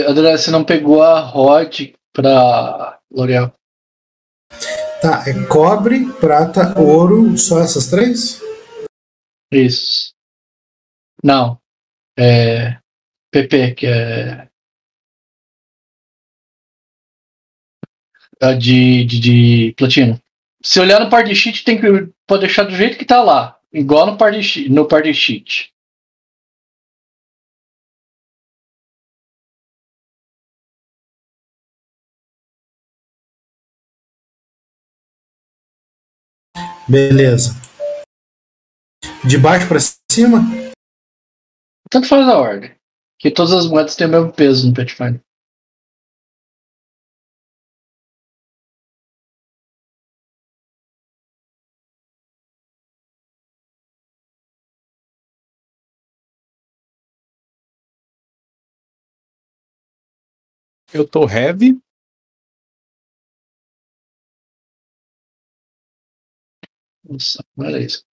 André, você não pegou a Rod pra L'Oreal. Tá, é cobre, prata, ouro, só essas três? Isso. Não. É. PP, que é. A de, de, de platino. Se olhar no party sheet, tem que pode deixar do jeito que tá lá. Igual no party sheet. No party sheet. Beleza. De baixo pra cima? Tanto faz a ordem. Que todas as moedas têm o mesmo peso no Pathfinder. Eu tô heavy. Nossa, olha isso.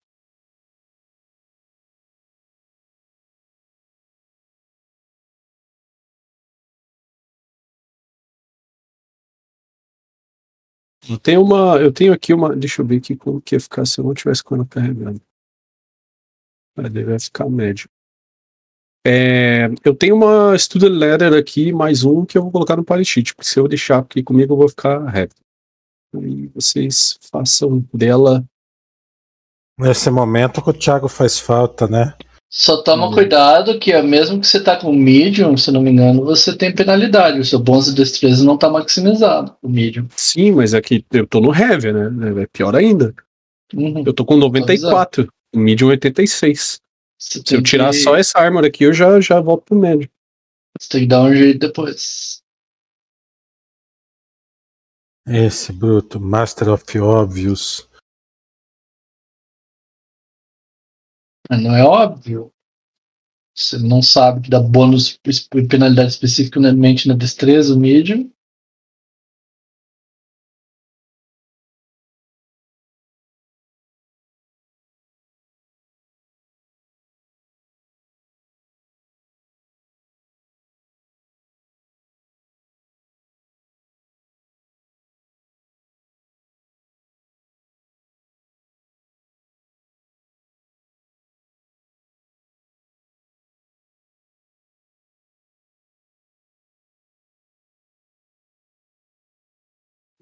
Eu tenho uma. Eu tenho aqui uma. Deixa eu ver aqui como que ia ficar se eu não tivesse ela carregando. Ele vai ficar médio. É, eu tenho uma student letter aqui, mais um que eu vou colocar no sheet, porque se eu deixar aqui comigo eu vou ficar reto. Aí vocês façam dela. Nesse momento que o Thiago faz falta, né? Só toma Hum. cuidado que é mesmo que você tá com medium, se não me engano, você tem penalidade. O seu bônus de destreza não tá maximizado, o medium. Sim, mas aqui eu tô no heavy, né? É pior ainda. Uhum. Eu tô com 94, o medium 86. Você Se eu tirar que- só essa armor aqui, eu já, já volto pro médio. Você tem que dar um jeito depois. Esse bruto, Master of Obvious. Não é óbvio. Você não sabe que dá bônus e penalidade especificamente na destreza, o medium.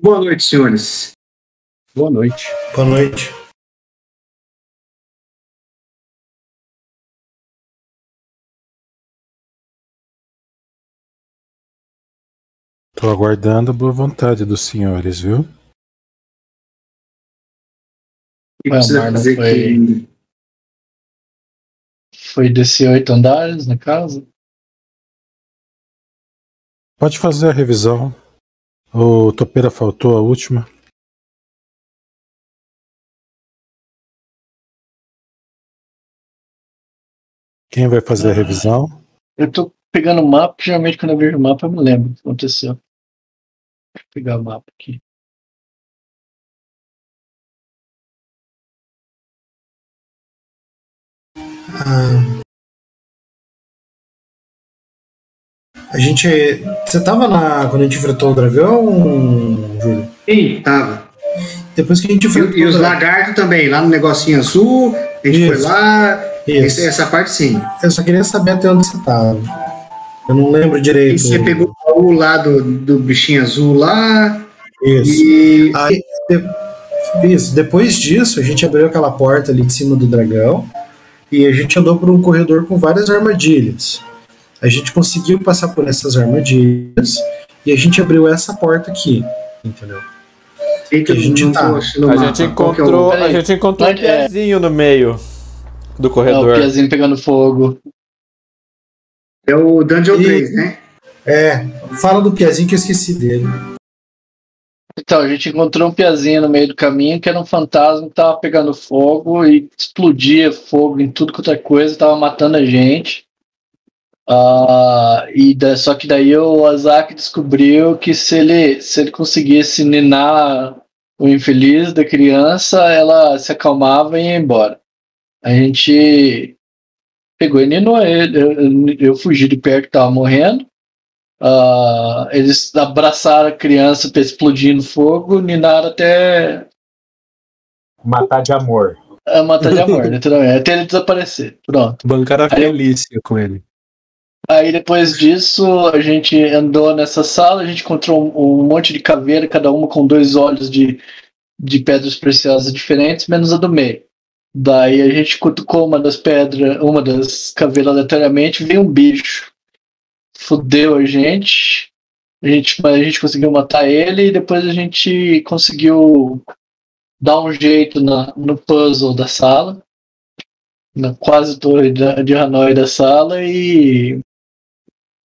Boa noite, senhores. Boa noite. Boa noite. Tô aguardando a boa vontade dos senhores, viu? O que Ué, precisa fazer foi- aqui? Foi descer oito andares na casa. Pode fazer a revisão. O Topeira faltou a última. Quem vai fazer a revisão? Eu tô pegando o mapa, porque geralmente quando eu vejo o mapa eu me lembro o que aconteceu. Deixa eu pegar o mapa aqui. Ah, a gente. Você tava na. Quando a gente enfrentou o dragão, Júlio? Sim, tava. Depois que a gente enfrentou. E, e os lagartos também, lá no negocinho azul. A gente Isso. foi lá. Isso. Essa, parte sim. Eu só queria saber até onde você tava. Eu não lembro direito. E você pegou o baú lá do, do bichinho azul lá. Isso. E. Aí, de- isso. Depois disso, a gente abriu aquela porta ali de cima do dragão e a gente andou por um corredor com várias armadilhas. A gente conseguiu passar por essas armadilhas e a gente abriu essa porta aqui, entendeu? Eita, a gente tá. o A gente que é o- encontrou, a gente encontrou um é? pezinho no meio do Não, o corredor. Piazinho pegando fogo. É o Dungeon E- 3, né? É, fala do Piazinho que eu esqueci dele. Então, a gente encontrou um piazinho no meio do caminho que era um fantasma que tava pegando fogo e explodia fogo em tudo quanto é coisa, tava matando a gente. Ah, e da- só que daí o Azak descobriu que se ele, se ele conseguisse ninar o infeliz da criança, ela se acalmava e ia embora. A gente pegou e ninou ele. Eu, eu- eu fugi de perto que tava morrendo. ah, eles abraçaram a criança pra explodir no fogo, ninaram até Matar de amor. a matar de amor, literalmente, até ele desaparecer. Pronto. Bancaram a felícia com ele. Aí depois disso, a gente andou nessa sala, a gente encontrou um, um monte de caveira, cada uma com dois olhos de, de pedras preciosas diferentes, menos a do meio. Daí a gente cutucou uma das pedras, uma das caveiras aleatoriamente, veio um bicho. Fudeu a gente. A gente, a gente conseguiu matar ele e depois a gente conseguiu dar um jeito na, no puzzle da sala. Na quase torre de Hanoi da sala e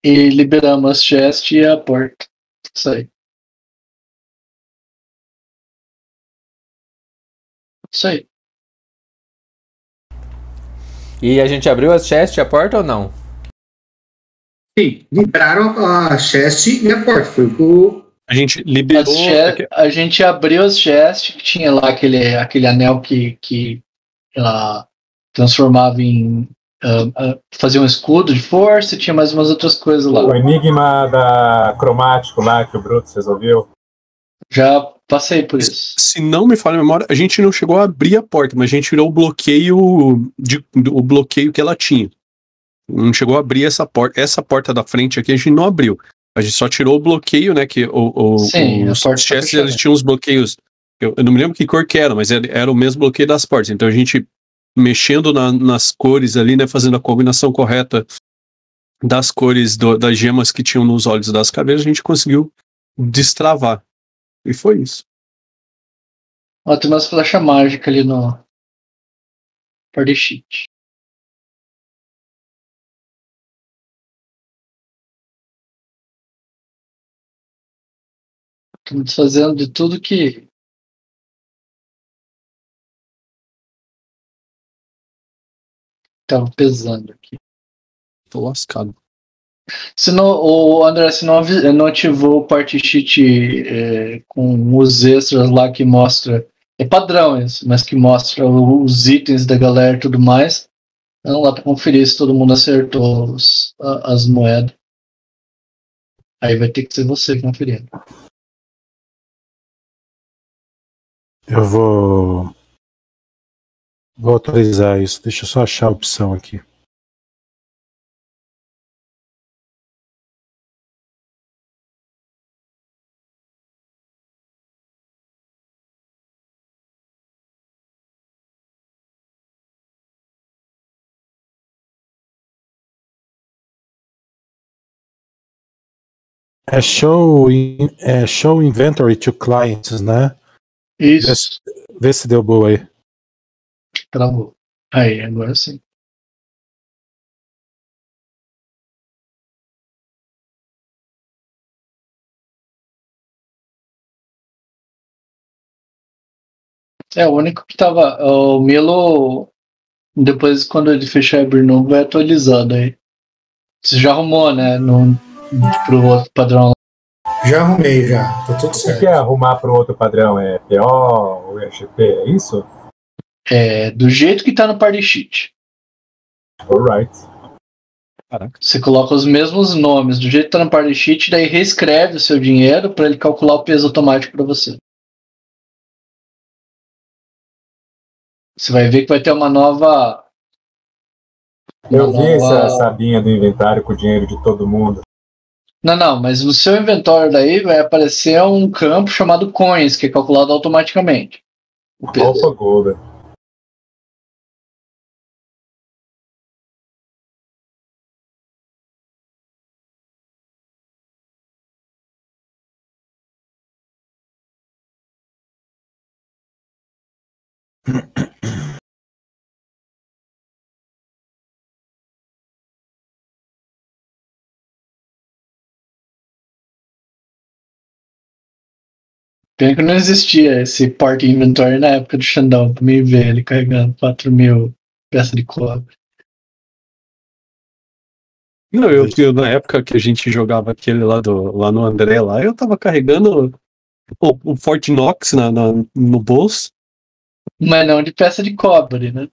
e liberamos as chest e a porta. Isso aí. Isso aí. E a gente abriu as chest, a porta ou não? Sim, liberaram a chest e a porta. Foi o A gente liberou. a gente abriu as chest, que tinha lá aquele, aquele anel que, que ela transformava em. Ah, ah, fazia um escudo de força e tinha mais umas outras coisas lá. O enigma da cromático lá que o Brutus resolveu. Já passei por isso. Se não me falha a memória, a gente não chegou a abrir a porta, mas a gente tirou o bloqueio de, o bloqueio que ela tinha. Não chegou a abrir essa porta. Essa porta da frente aqui a gente não abriu. A gente só tirou o bloqueio, né? Que o, o, Sim, os tá chests eles tinham os bloqueios. Eu, eu não me lembro que cor que era, mas era, era o mesmo bloqueio das portas. Então a gente mexendo na- nas cores ali, né? Fazendo a combinação correta das cores do- das gemas que tinham nos olhos das caveiras, a gente conseguiu destravar. E foi isso. Ó, tem umas flechas mágicas ali no. Party sheet. Estamos fazendo de tudo que. Tava pesando aqui. Tô lascado. Se não, o André, se não, não ativou o party sheet é, com os extras lá que mostra. É padrão isso, mas que mostra os itens da galera e tudo mais. Não lá pra conferir se todo mundo acertou os- a- as moedas. Aí vai ter que ser você conferindo. Eu vou. Vou autorizar isso. Deixa eu só achar a opção aqui. É show, é show inventory to clients, né? Isso, Vê se deu boa aí. Travou. Aí, agora sim. É, o único que tava. O Milo, depois quando ele fechar abrir novo, vai atualizando aí. Você já arrumou, né? No, pro outro padrão. Já arrumei, já. Tá tudo O que certo. é arrumar para outro padrão? É PO ou EGP? É isso? É, do jeito que tá no party sheet. Alright. Caraca. Você coloca os mesmos nomes do jeito que tá no party sheet, daí reescreve o seu dinheiro para ele calcular o peso automático para você. Você vai ver que vai ter uma nova. Eu uma vi essa nova- sabinha do inventário com o dinheiro de todo mundo. Não, não, mas no seu inventório daí vai aparecer um campo chamado coins, que é calculado automaticamente. O peso. Golden. Pena que não existia esse porta inventory na época do Xandão, pra mim ver ele carregando 4 mil peças de cobre. Não, eu, eu, na época que a gente jogava aquele lá, do, lá no André, lá, eu tava carregando o, o Fort Knox na, na- no bolso. Mas não de peça de cobre, né?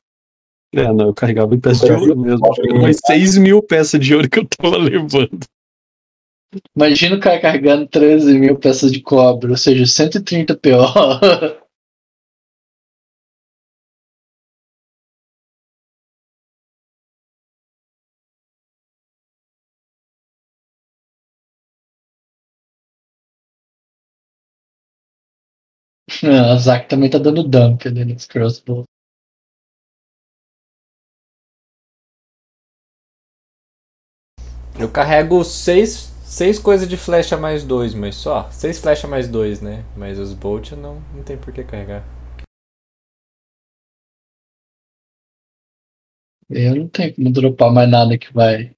É, não, eu carregava em peça de ouro mesmo. Mais 6 mil peças de ouro que eu tava levando. Imagina o cara carregando 13 mil peças de cobre, ou seja, 130 PO. Ah, A Zack também tá dando dump ali nos crossbow. Eu carrego seis, seis coisas de flecha mais dois, mas só. Seis flecha mais dois, né? Mas os bolt não, não tem por que carregar. Eu não tenho como dropar mais nada que vai.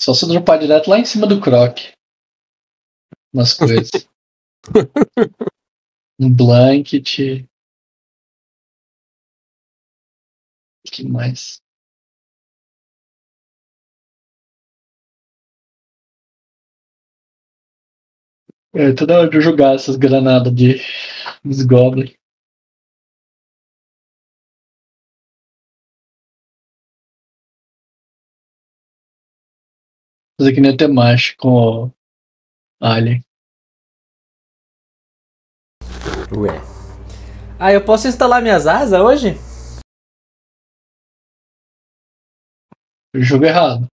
Só se eu dropar direto lá em cima do croc. Umas coisas. um blanket. O que mais? É, toda hora de eu jogar essas granadas de dos goblins. Fazer que nem até macho com o Alien. Ué. Ah, eu posso instalar minhas asas hoje? Jogo errado.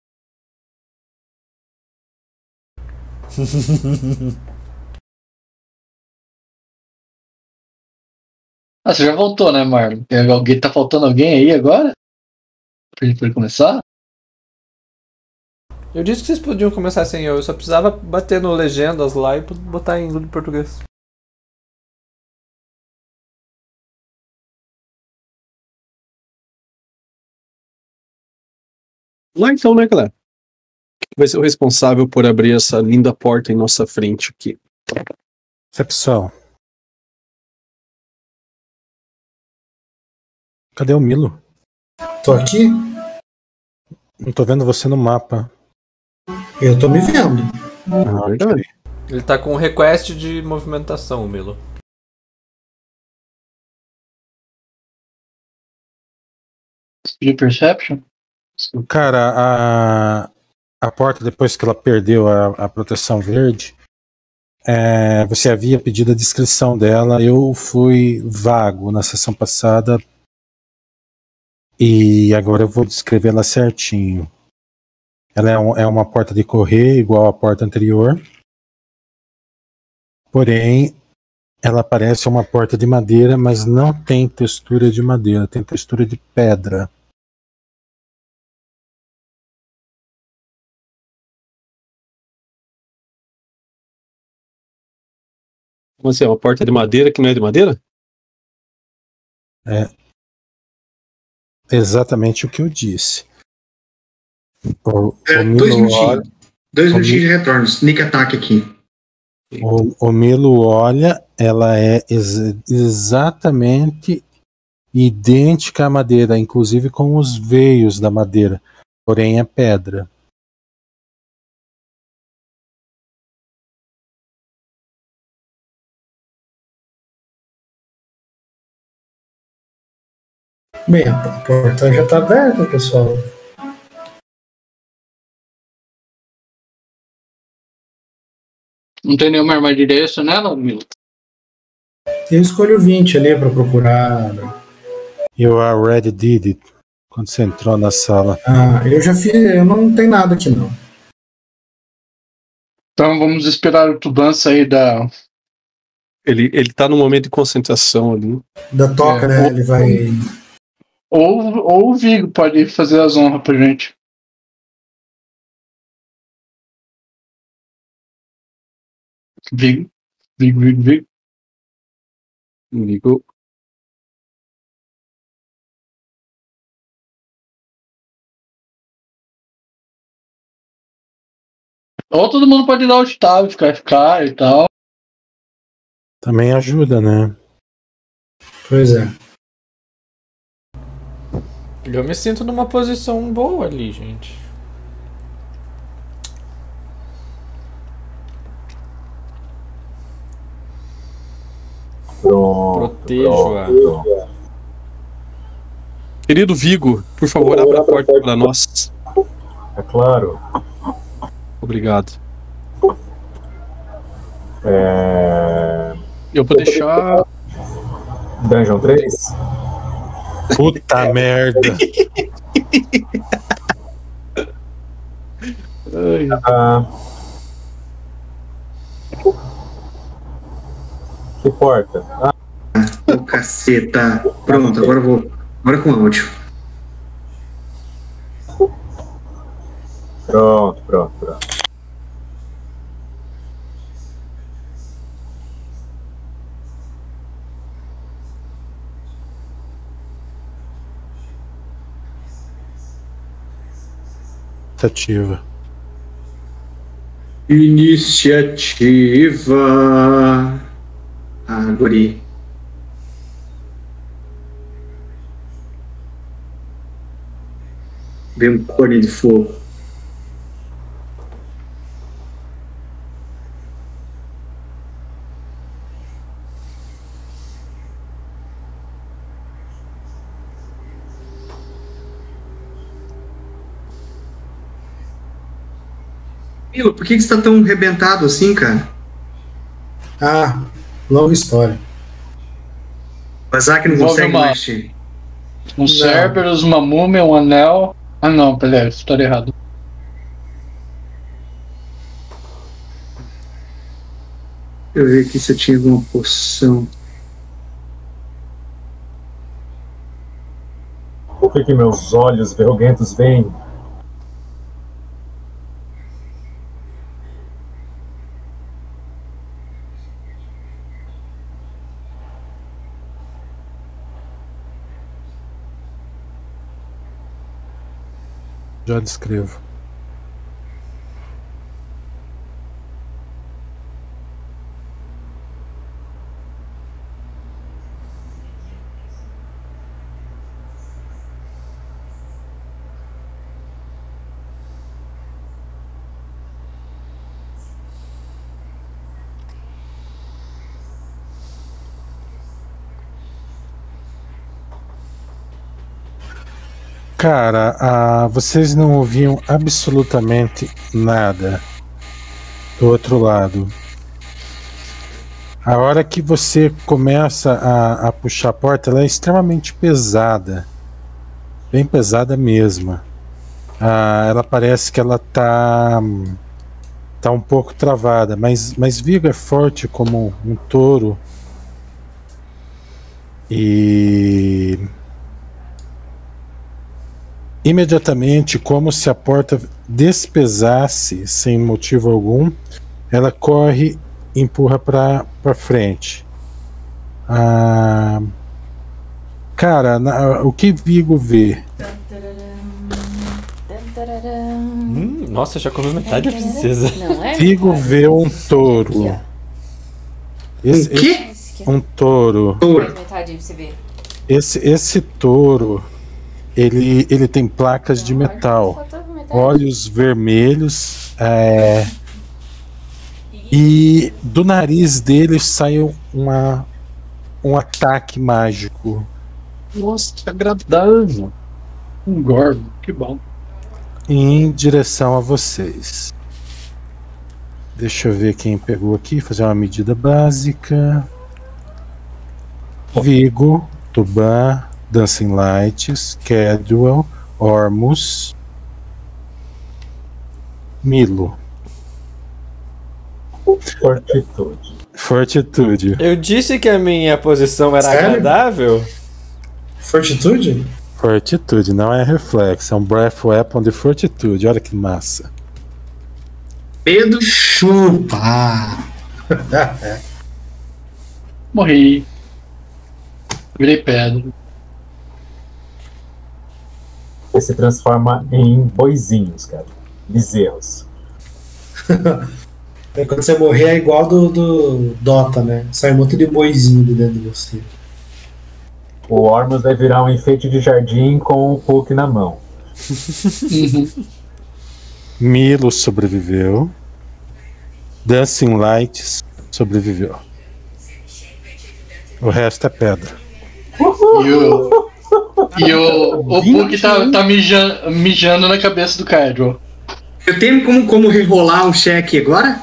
Ah, você já voltou, né, Marlon? Tem alguém, tá faltando alguém aí agora? Pra gente poder começar? Eu disse que vocês podiam começar sem eu, eu só precisava bater no legendas lá e botar em inglês português. Lá então, né, galera? Quem vai ser o responsável por abrir essa linda porta em nossa frente aqui? Percepção. Cadê o Milo? Tô aqui, Não tô vendo você no mapa. eu tô me vendo. Ah, verdade. Ele tá com um request de movimentação, o Milo. Speed Perception? Cara, a, a porta, depois que ela perdeu a, a proteção verde, é, você havia pedido a descrição dela. Eu fui vago na sessão passada e agora eu vou descrevê-la certinho. Ela é, um- é uma porta de correr, igual à porta anterior. Porém, ela parece uma porta de madeira, mas não tem textura de madeira, tem textura de pedra. Como assim? É uma porta de madeira que não é de madeira? Exatamente o que eu disse. O, É, o dois minutinhos. Dois minutinhos de retorno. Sneak attack aqui. o, o Milo olha, ela é ex- exatamente idêntica à madeira, inclusive com os veios da madeira, porém é pedra. Bem, a porta já tá aberta, pessoal. Não tem nenhuma armadilha extra nela, Milo? Eu escolho 20 ali pra procurar. You already did it. Quando você entrou na sala. Ah, eu já fiz. Eu não tenho nada aqui não. Então vamos esperar o Tuban sair da. Ele, ele tá num momento de concentração ali. Da toca, É, né? Ele vai. Ou, ou o Vigo pode fazer as honras pra gente. Vigo. Vigo, Vigo, Vigo. Ligo. Ou todo mundo pode dar o tab, ficar ficar e tal. Também ajuda, né? Pois é. Eu me sinto numa posição boa ali, gente. Pronto. Protejo-a. Querido Vigo, por favor, abra a porta para nós. É claro. Obrigado. É... Eu vou deixar. Dungeon 3? Puta merda. Ai, Ah. Que porta? Ah, Ô, caceta. Pronto, agora eu vou. Agora com áudio. pronto, pronto, pronto. Tentativa. Iniciativa. Ah, guri. Vem um cone de fogo. Milo, por que, que você tá tão rebentado assim, cara? Ah, longa história. O Azak não Envolve consegue uma- mexer. Um Cerberus, uma múmia, um anel. Ah não, peraí, história errada. Deixa eu ver aqui se eu tinha alguma poção. Por que, que meus olhos verruguentos veem? Já descrevo. Cara, ah, vocês não ouviam absolutamente nada do outro lado. A hora que você começa a, a puxar a porta, ela é extremamente pesada. Bem pesada mesmo. Ah, ela parece que ela tá, tá um pouco travada, mas, mas Vigo é forte como um touro. E imediatamente, como se a porta despesasse sem motivo algum, ela corre e empurra para frente. Ah, cara, na- o que Vigo vê? Hum, nossa, já comeu metade da princesa. É? Vigo vê um touro. Esse, ó. um touro. Touro. Esse, esse touro, ele, ele tem placas de metal. Olhos vermelhos é, e do nariz dele saiu uma, um ataque mágico nossa, que agradável. Um gordo, que bom. em direção a vocês. Deixa eu ver quem pegou aqui, fazer uma medida básica. Vigo, Tuban, Dancing Lights, Cadwell, Ormus, Milo, Fortitude. Fortitude. Eu disse que a minha posição era Sério? agradável. Fortitude? Fortitude, não é reflexo, é um Breath Weapon de Fortitude. Olha que massa. Medo. Chupa! Morri. Virei pedra. Ele se transforma em boizinhos, cara. Bezerros. É, Quando você morrer é igual do, do Dota, né? Sai um monte de boizinho de dentro de você. O Ormus vai virar um enfeite de jardim com o Puck na mão. Milo sobreviveu. Dancing Lights sobreviveu. O resto é pedra. O. E o. O Puck tá, tá mijando, mijando na cabeça do Cadwell. Eu tenho como, como rerolar um cheque agora?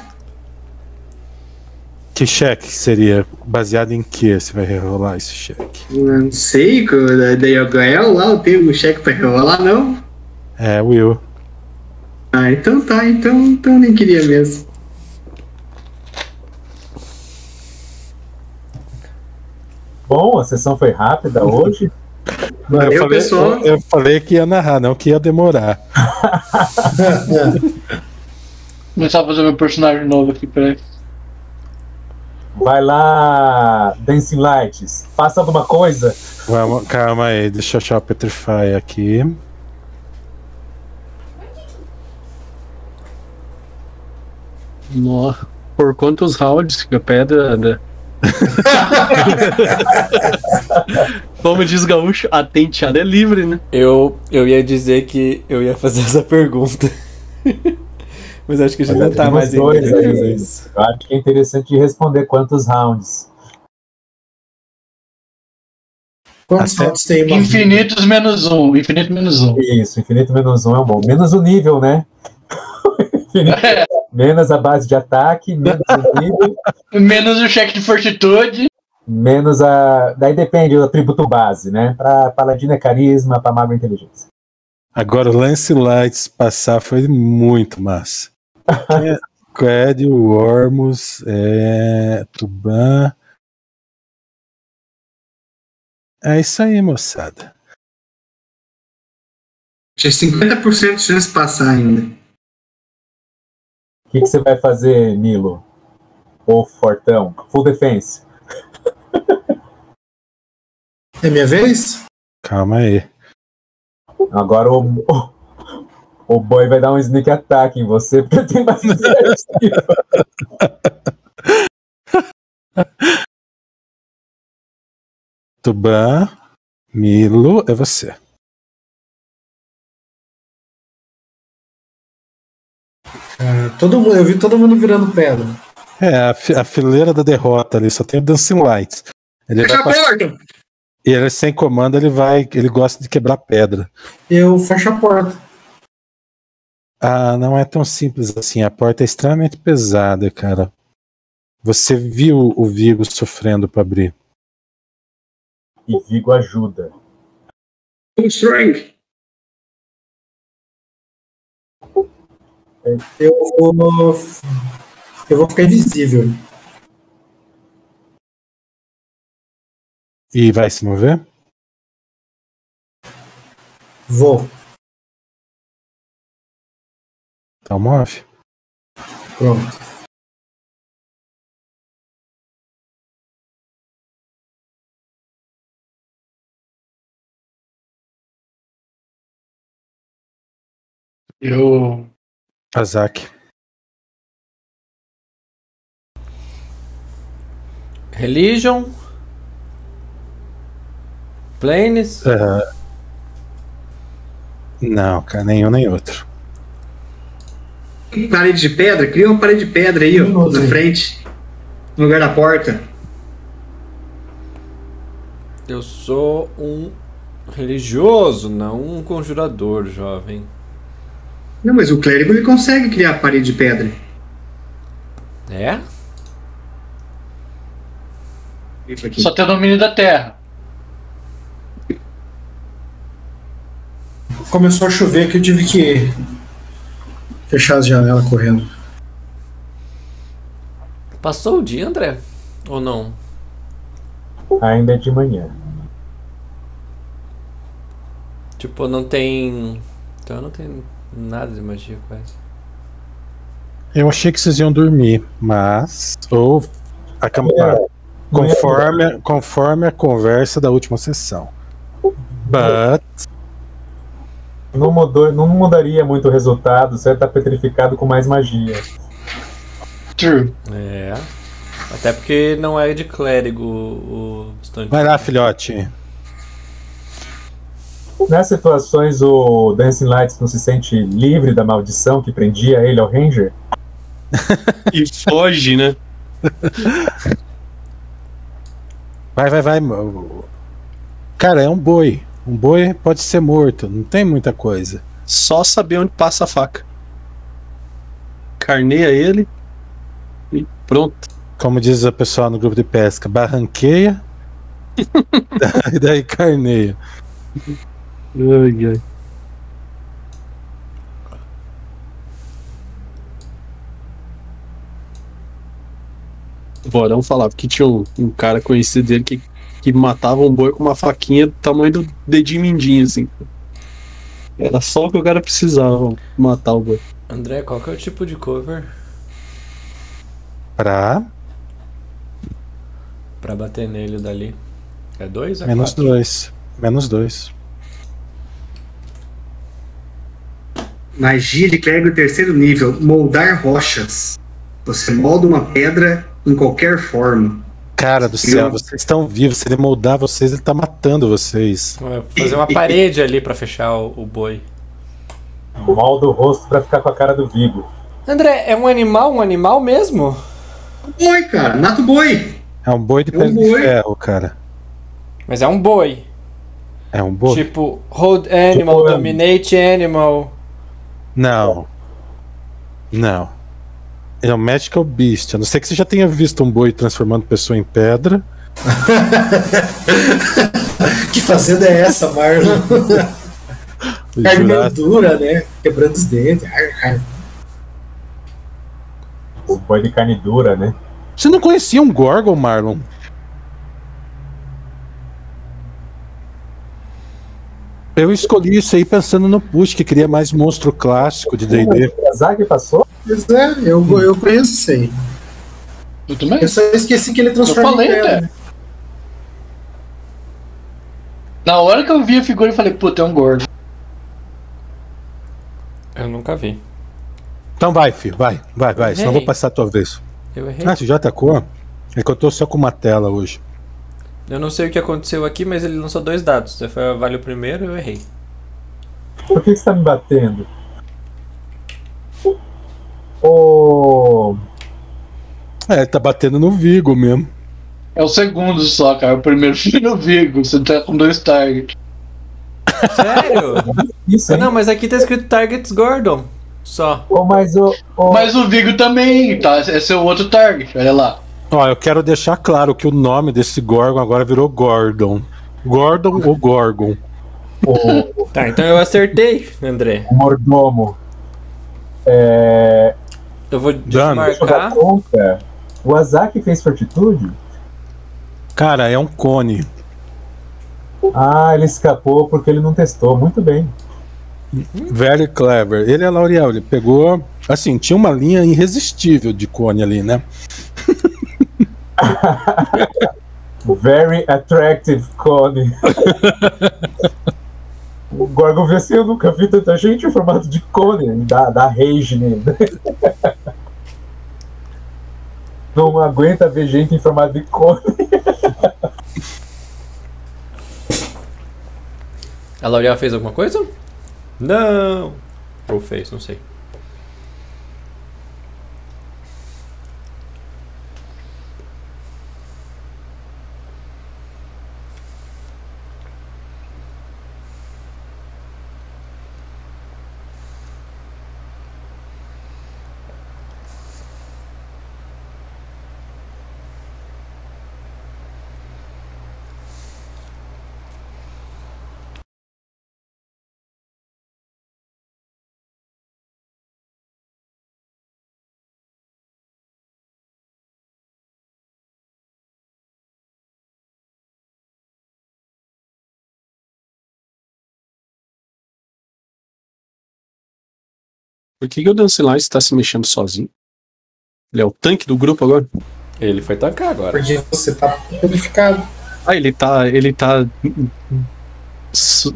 Que cheque seria? Baseado em que você vai rerolar esse cheque? Não sei, co- da da Yogael lá, eu tenho um cheque pra rerolar, não? É, Will. Ah, então tá, então, então eu nem queria mesmo. Bom, a sessão foi rápida hoje. Valeu, eu, falei, pessoal. eu, eu falei que ia narrar, não que ia demorar. Começar a fazer meu personagem novo aqui, peraí. Vai lá, Dancing Lights. Faça alguma coisa. Vamos, calma aí, deixa eu achar o Petrify aqui. Nossa. Por quantos rounds que a pedra anda? Como diz Gaúcho, a tenteada é livre, né? Eu, eu ia dizer que eu ia fazer essa pergunta. Mas acho que a gente não tá Temos mais em isso. Eu acho que é interessante responder quantos rounds. Quantos Até- rounds tem Infinitos menos um. Infinito menos um. Isso, infinito menos um é um bom. Menos o nível, né? Infinito. Menos a base de ataque, menos o nível, Menos o cheque de fortitude. menos a. Daí depende do atributo base, né? Pra paladino é carisma, pra mago é inteligência. Agora o Lance Lights passar foi muito massa. Qued, o Ormus, é, Tuban. É isso aí, moçada. Tinha 50% de chance de passar ainda. O que, que você vai fazer, Nilo? Ou Fortão? Full defense. É minha vez? Calma aí. Agora o, o, o boy vai dar um sneak attack em você, porque tem mais iniciativa. Tuban, Milo, é você. Ah, todo mundo, eu vi todo mundo virando pedra. É, a, fi- a fileira da derrota ali, só tem o Dancing Lights. Ele Fecha vai a passar, porta! e ele sem comando, ele vai. Ele gosta de quebrar pedra. Eu fecho a porta. Ah, não é tão simples assim. A porta é extremamente pesada, cara. Você viu o Vigo sofrendo para abrir. E Vigo ajuda. Full strength. Eu vou. Eu vou ficar invisível. E vai se mover? Vou. Então move. Pronto. Eu. Azak. Religion. Planes. Ah, não, cara, nenhum nem outro. Parede de pedra? Cria uma parede de pedra aí, ó, na frente. No lugar da porta. Eu sou um religioso, não um conjurador, jovem. Não, mas o clérigo ele consegue criar parede de pedra. É? Só tem o domínio da terra. Começou a chover que eu tive que fechar as janelas correndo. Passou o dia, André? Ou não? Ainda é de manhã. Tipo, não tem. Então não tem nada de magia quase. Eu achei que vocês iam dormir, mas. Ou acampar. Conforme, conforme a conversa da última sessão. But. Não, mudou, não mudaria muito o resultado, você tá petrificado com mais magia. True. É. Até porque não é de clérigo o bastante. Vai lá, filhote. Nessas situações, o Dancing Lights não se sente livre da maldição que prendia ele ao Ranger? E foge, né? Vai, vai, vai. Cara, é um boi. Um boi pode ser morto, não tem muita coisa. Só saber onde passa a faca. carneia ele e pronto. Como diz a pessoa no grupo de pesca, barranqueia. daí, daí carneia. Ai, ai. Borão falava que tinha um, um cara conhecido dele que, que matava um boi com uma faquinha do tamanho do dedinho mindinho, assim. Era só o que o cara precisava matar o boi. André, qual que é o tipo de cover Pra pra bater nele dali? É dois ou é menos quatro? dois. Menos dois. Magia de clérigo terceiro nível, moldar rochas. Você molda uma pedra em qualquer forma. Cara do céu, vocês estão vivos. Se ele moldar vocês, ele tá matando vocês. Vou Fazer uma parede ali pra fechar o, o boi. Molda o rosto pra ficar com a cara do Vigo. André, é um animal, um animal mesmo? Boi, cara, mata o boi. É um boi de É um pele de boi. ferro, cara. Mas é um boi. É um boi? Tipo, hold animal, Tipo, dominate animal. Não. Não. É um Magical Beast. A não ser que você já tenha visto um boi transformando pessoa em pedra. Que fazenda é essa, Marlon? Carne dura, né? Quebrando os dentes. Ar, ar. O boi de carne dura, né? Você não conhecia um Gorgon, Marlon? Eu escolhi isso aí pensando no Push, que queria mais monstro clássico de D&D. O Miyazaki passou? Pois é, eu, eu conheço isso aí. Eu também. Eu só esqueci que ele Eu transforma falei, né? Na hora que eu vi a figura, eu falei, puta, é um gordo. Eu nunca vi. Então vai, filho, vai, vai, vai, senão eu vou passar a tua vez. Eu errei. Ah, você já atacou? É que eu tô só com uma tela hoje. Eu não sei o que aconteceu aqui, mas ele lançou dois dados. Você foi, vale o primeiro eu errei. Por que você tá me batendo? Ô. É, ele tá batendo no Vigo mesmo. É o segundo só, cara. O primeiro foi no Vigo. Você tá com dois targets. Sério? Isso, hein? não, mas aqui tá escrito Targets Gordon. Só. Ô, mas o. ô, Mas o Vigo também, tá? Esse é o outro target, olha lá. Ó, eu quero deixar claro que o nome desse Gorgon agora virou Gordon. Gordon ou Gorgon? o, Tá, então eu acertei, André. o mordomo. É. Eu vou eu desmarcar. conta. O Azaki fez fortitude? Cara, é um cone. Ah, ele escapou porque ele não testou. Muito bem. Very clever. Ele é L'Oreal, ele pegou. Assim, tinha uma linha irresistível de cone ali, né? Very attractive cone. o Gorgon vê assim, eu nunca vi tanta gente em formato de cone, da, da rage nele. Não aguenta ver gente em formato de cone. A L'Oreal fez alguma coisa? Não. Ou fez, não sei. Por que, que o Dancelight está se mexendo sozinho? Ele é o tanque do grupo agora? Ele foi tancar agora. Porque você tá purificado. Ah, ele tá. Ele tá.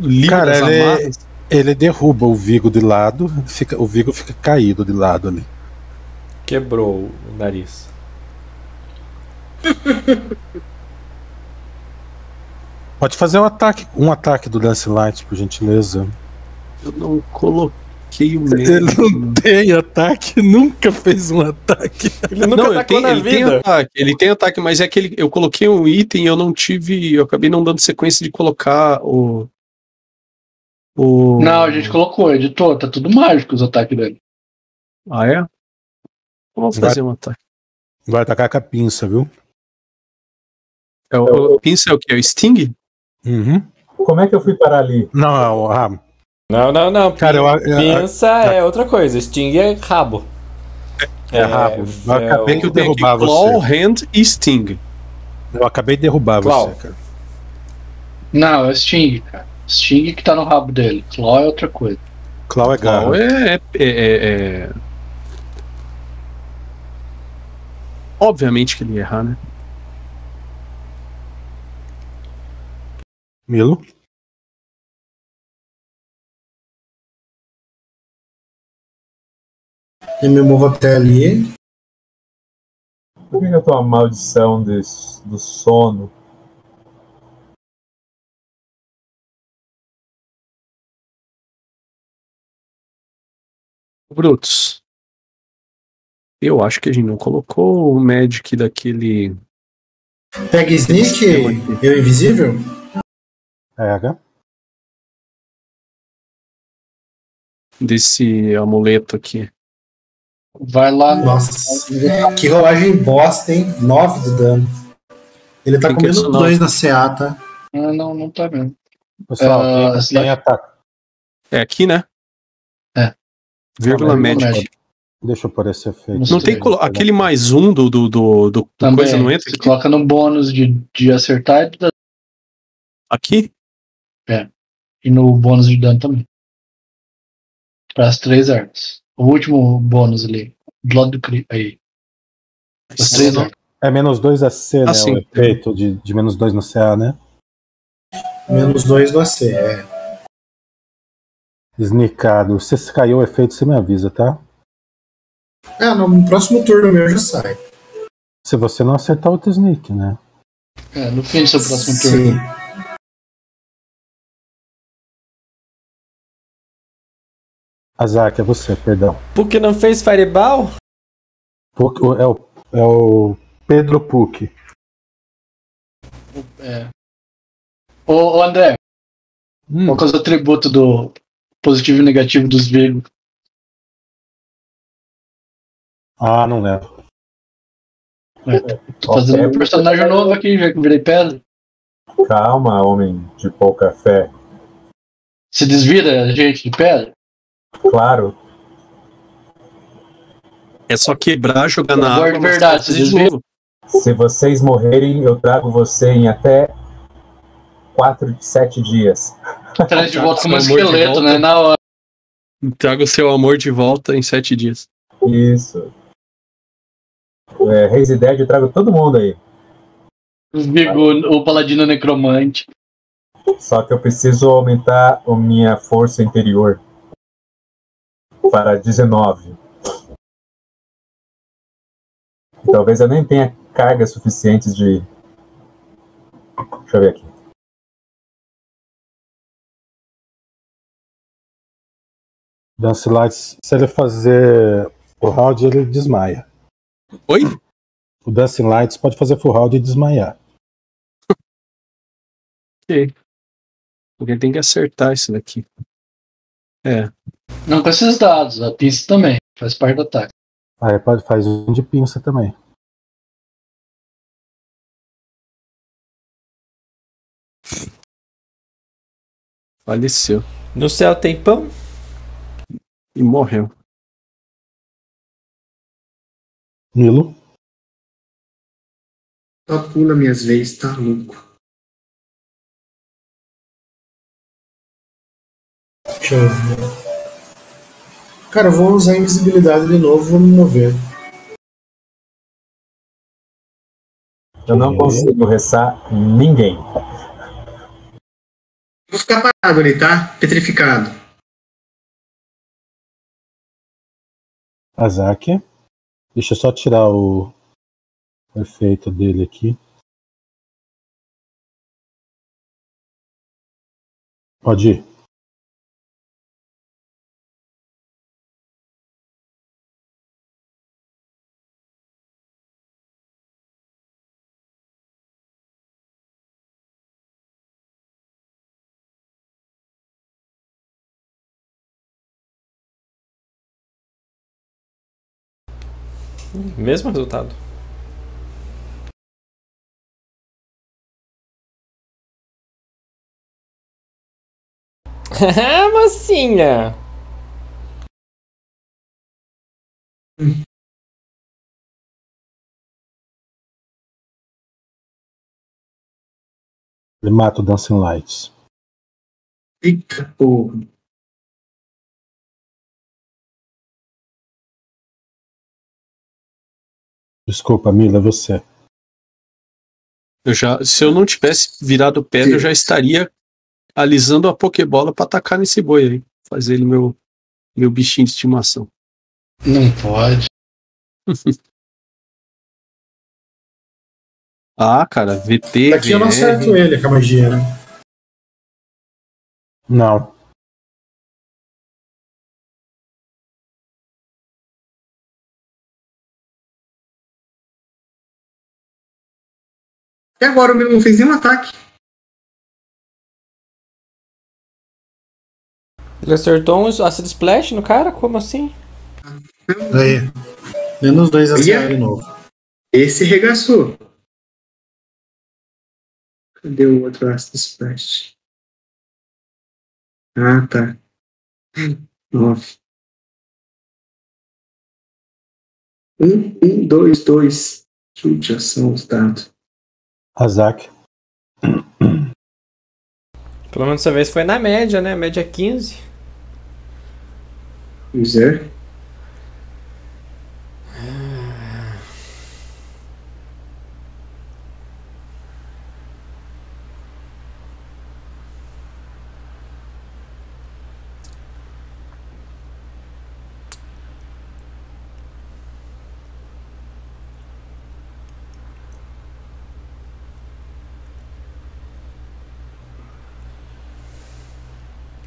Livre Cara, ele- amarras. Ele derruba o Vigo de lado, fica, o Vigo fica caído de lado ali. Quebrou o nariz. Pode fazer um ataque, um ataque do Lance Light, por gentileza. Eu não coloquei o Ele não tem ataque, nunca fez um ataque. Ele Não, ele tem, ele tem ataque, ele tem ataque, mas é que ele, eu coloquei um item e eu não tive. Eu acabei não dando sequência de colocar o. O. Não, a gente colocou, editou, tá tudo mágico os ataques dele. Ah, é? Vamos Vai. fazer um ataque. Vai atacar com a pinça, viu? É o, o pinça é o que? É o Sting? Uhum. Como é que eu fui parar ali? Não, é o ramo. Não, não, não. Cara, eu, eu, Pinça é outra coisa. Sting é rabo. É rabo. Eu acabei Eu tenho aqui derrubar Claw, você. Hand e Sting. eu acabei de derrubar Qual? você, cara. Não, é o Sting, cara. Sting que tá no rabo dele. Claw é outra coisa. Clau é Claw garra. é, é, é- é- Obviamente que ele ia errar, né? Milo. Eu me movo até ali. Por que que eu tô uma maldição desse- do sono? Brutus. Eu acho que a gente não colocou o Magic daquele. Pega Sneak, eu invisível? Pega. desse amuleto aqui. Vai lá no. Nossa, que rolagem bosta, hein? 9 do dano. Ele tá Tem com que menos adicionar. 2 na CA, tá? Ah, não, não tá mesmo. Pessoal, Ah, tem, tem ataque. É aqui, né? É. Vírgula média. média. Deixa eu pôr esse efeito. Não Não tem colo- aquele mais um do, do, do, do Também. coisa não entra Você aqui? coloca no bônus de, de acertar e, da- Aqui? e no bônus de dano também. Para as três armas. O último bônus ali. Do lado do cri. Aí. As três armas. É menos 2 AC, né? Ah. O efeito de, de menos 2 no CA, né? Menos 2 no AC, é. Sneakado. Se caiu o efeito, você me avisa, tá? Ah, no próximo turno meu já sai. Se você não acertar outro sneak, né? É, no fim do seu próximo Sim. turno. Azak, é você, perdão. Porque não fez Fireball? Puck- o- é, o, é o Pedro Puck. É. Ô, ô, André, Hum, qual é os atributos do positivo e negativo dos vírgulos? Ah, não lembro. Tô fazendo um personagem novo aqui, já que eu virei pedra. Calma, homem de pouca fé. Se desvira a gente de pedra? Claro, É só quebrar, jogar na água. de verdade, de novo. se vocês morrerem, eu trago você em até 4, 7 dias. Traz de volta como um Seu amor de esqueleto, volta. né? Na hora. Traga o seu amor de volta em sete dias. Isso. É, Reis e Dead, eu trago todo mundo aí. Os Vigo, o paladino necromante. Só que eu preciso aumentar a minha força interior para 19. E talvez eu nem tenha cargas suficientes de. Deixa eu ver aqui. Dance Lights, se ele fazer o round, ele desmaia. Oi? O Dancing Lights pode fazer full round e desmaiar. Porque tem que acertar isso daqui. É. Não com esses dados, a pinça também. Faz parte do ataque. Aí pode faz um de pinça também. Faleceu. No céu tem pão? E morreu. Milo, Só pula minhas vezes, tá louco. Deixa eu ver. Cara, eu vou usar a invisibilidade de novo vou me mover. Eu não consigo ressar ninguém. Vou ficar parado ali, tá? Petrificado. Azak. Deixa eu só tirar o, o efeito dele aqui. Pode ir. Mesmo resultado. Mocinha! Ele mata o Dancing Lights. Eita porra. Desculpa, Mila, é você. Eu já, se eu não tivesse virado pedra, eu já estaria alisando a Pokébola pra atacar nesse boi aí. Fazer ele meu, meu bichinho de estimação. Não pode. Ah, cara, VT. Daqui eu não VR. acerto ele com a magia, né? Não. Até agora o Milo não fez nenhum ataque. Ele acertou um Acid Splash no cara? Como assim? Aí. Menos dois acertos de novo. Esse regaçou. Cadê o outro Acid Splash? Ah, tá. Nove. Um, um, dois, dois. Chute, ação, os dados. Azak. Pelo menos dessa vez foi na média, né? Média 15. Pois é.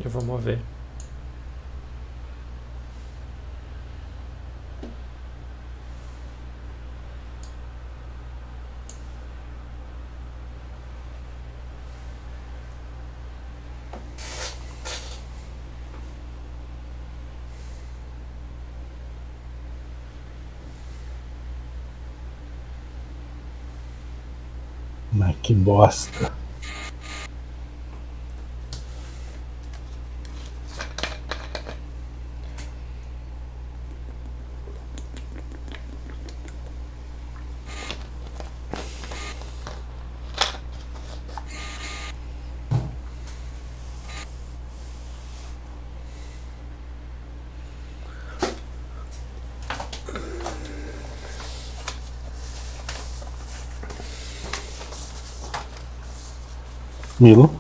Eu vou mover. Mas que bosta. Milo.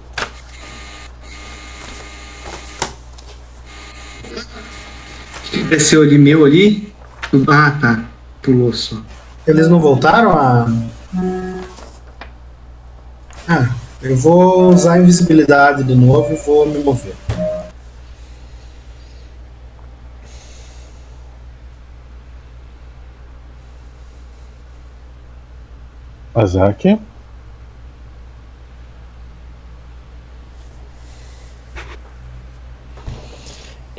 Desceu ali, meu ali. Ah, tá. Pulou só. Eles não voltaram a. Ah, eu vou usar a invisibilidade de novo e vou me mover. Azak.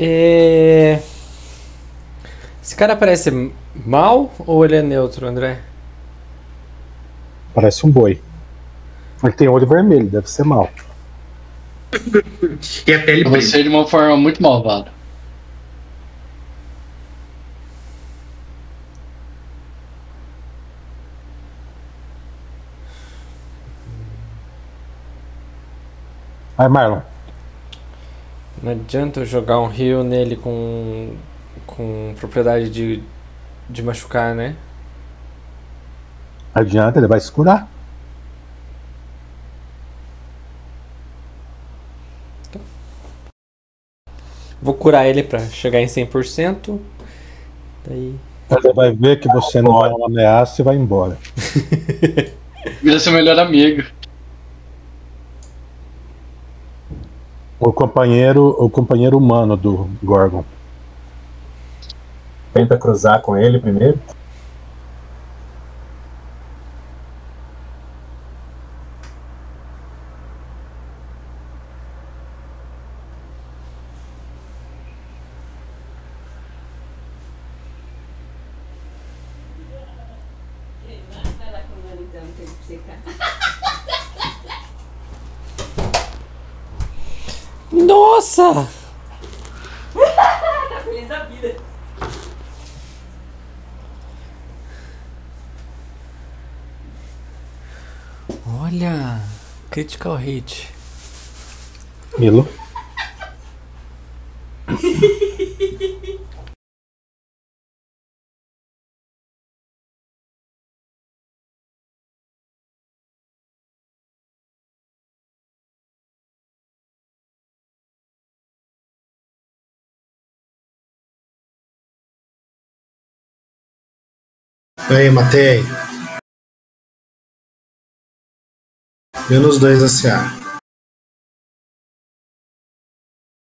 É... Esse cara parece mal ou ele é neutro, André? Parece um boi. Ele tem olho vermelho, deve ser mal. E a pele preta. Você de uma forma muito malvada. Aí, Marlon. Não adianta eu jogar um heal nele com, com propriedade de, de machucar, né? Adianta, ele vai se curar. Vou curar ele pra chegar em 100%. Daí. Ele vai ver que você não é uma ameaça e vai embora. Vira seu melhor amigo. O companheiro, o companheiro humano do Gorgon. Tenta cruzar com ele primeiro. então de secar. Nossa! Tá feliz da vida. Olha! Critical hit. Milo. Aí, matei. Menos 2 SA.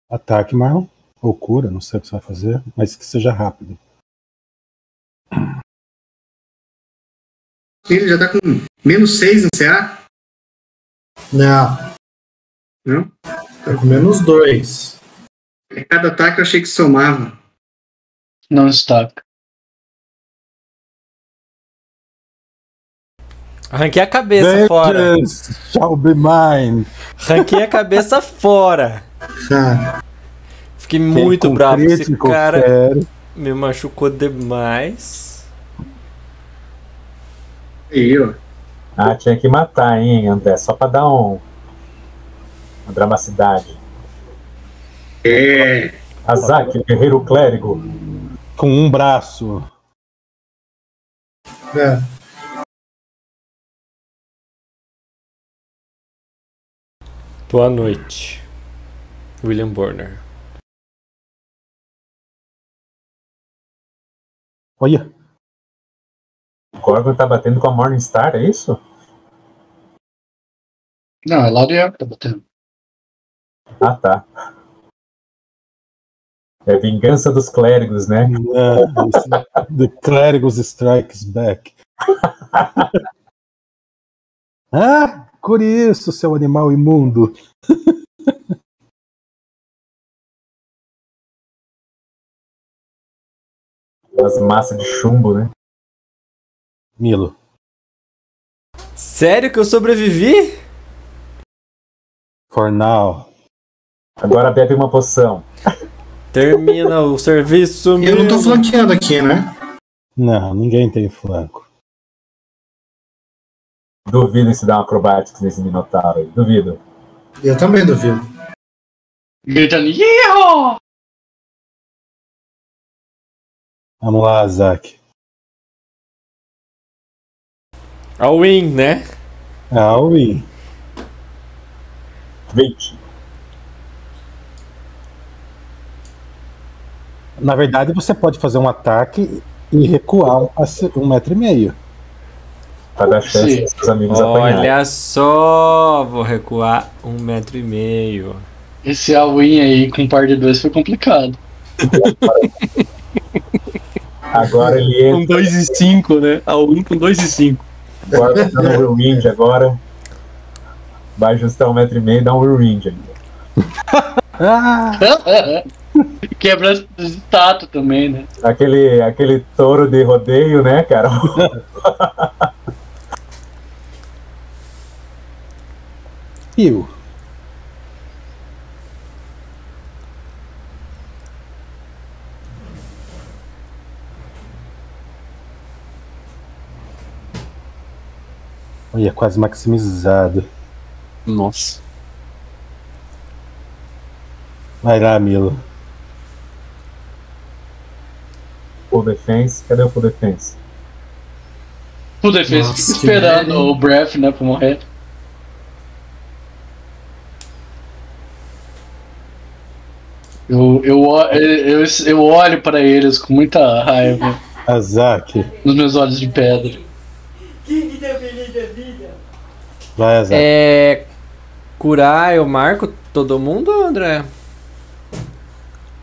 Ataque, Marlon. Ou cura, não sei o que você vai fazer, mas que seja rápido. Ele já tá com menos 6 no CA? Não. Não? Tá com menos 2. Cada ataque eu achei que somava. Não está. Arranquei a cabeça fora. Vengeance shall be mine. Arranquei a cabeça fora. Ah, Fiquei muito com bravo. Esse cara me machucou demais. Aí, ó. Ah, tinha que matar, hein, André? Só pra dar um. Uma dramaticidade. É. Azak, guerreiro clérigo. Com um braço. é. Boa noite. William Borner. Olha, O Gorgon tá batendo com a Morningstar, é isso? Não, é L'Oreal que tá batendo. Ah, tá. É vingança dos clérigos, né? the clérigos strikes back. ah, por isso, seu animal imundo. As massas de chumbo, né? Milo. Sério que eu sobrevivi? For now. Agora bebe uma poção. Termina o serviço Eu não tô flanqueando aqui, né? Não, ninguém tem flanco. Duvido se dá um acrobatics nesse Minotauro aí. Duvido. Eu também duvido. Gritando, Yeehaw! Vamos lá, Zack. All win, né? Ah, win. 20. Na verdade, você pode fazer um ataque e recuar um, um metro e meio. Pra dar chance seus amigos apanharem. Olha só, vou recuar um metro e meio. Esse all-in aí com par de dois foi complicado. Agora ele Com entra. 2 e 5, né? All in com 2 e 5. Agora tá no Whirlwind agora. Vai ajustar um metro e meio e dá um Whirlwind ainda. Ah! Quebra as estátuas também, né? Aquele, aquele touro de rodeio, né, cara? Rio. Olha, quase maximizado. Nossa. Vai lá, Milo. Full defense. Cadê o full defense? Nossa, fica que esperando o Breath, né, pra morrer. Eu, eu, eu, eu, eu olho pra eles com muita raiva Azak. nos meus olhos de pedra. Quem que feliz da vida? Vai, Azak. É. Curar, eu marco todo mundo, André?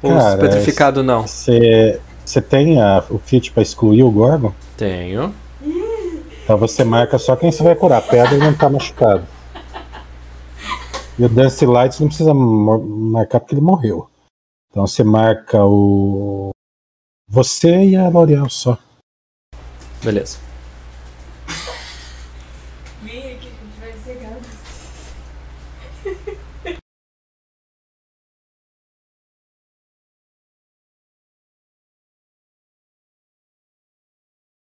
Ou Cara, os petrificado não? Você você tem a- o feat pra excluir o Gorgon? Tenho. Então você marca só quem você vai curar. A pedra não tá machucado. E o Dance Lights não precisa marcar porque ele morreu. Então você marca o. Você e a L'Oreal só. Beleza. Vem aqui, a gente vai cegar.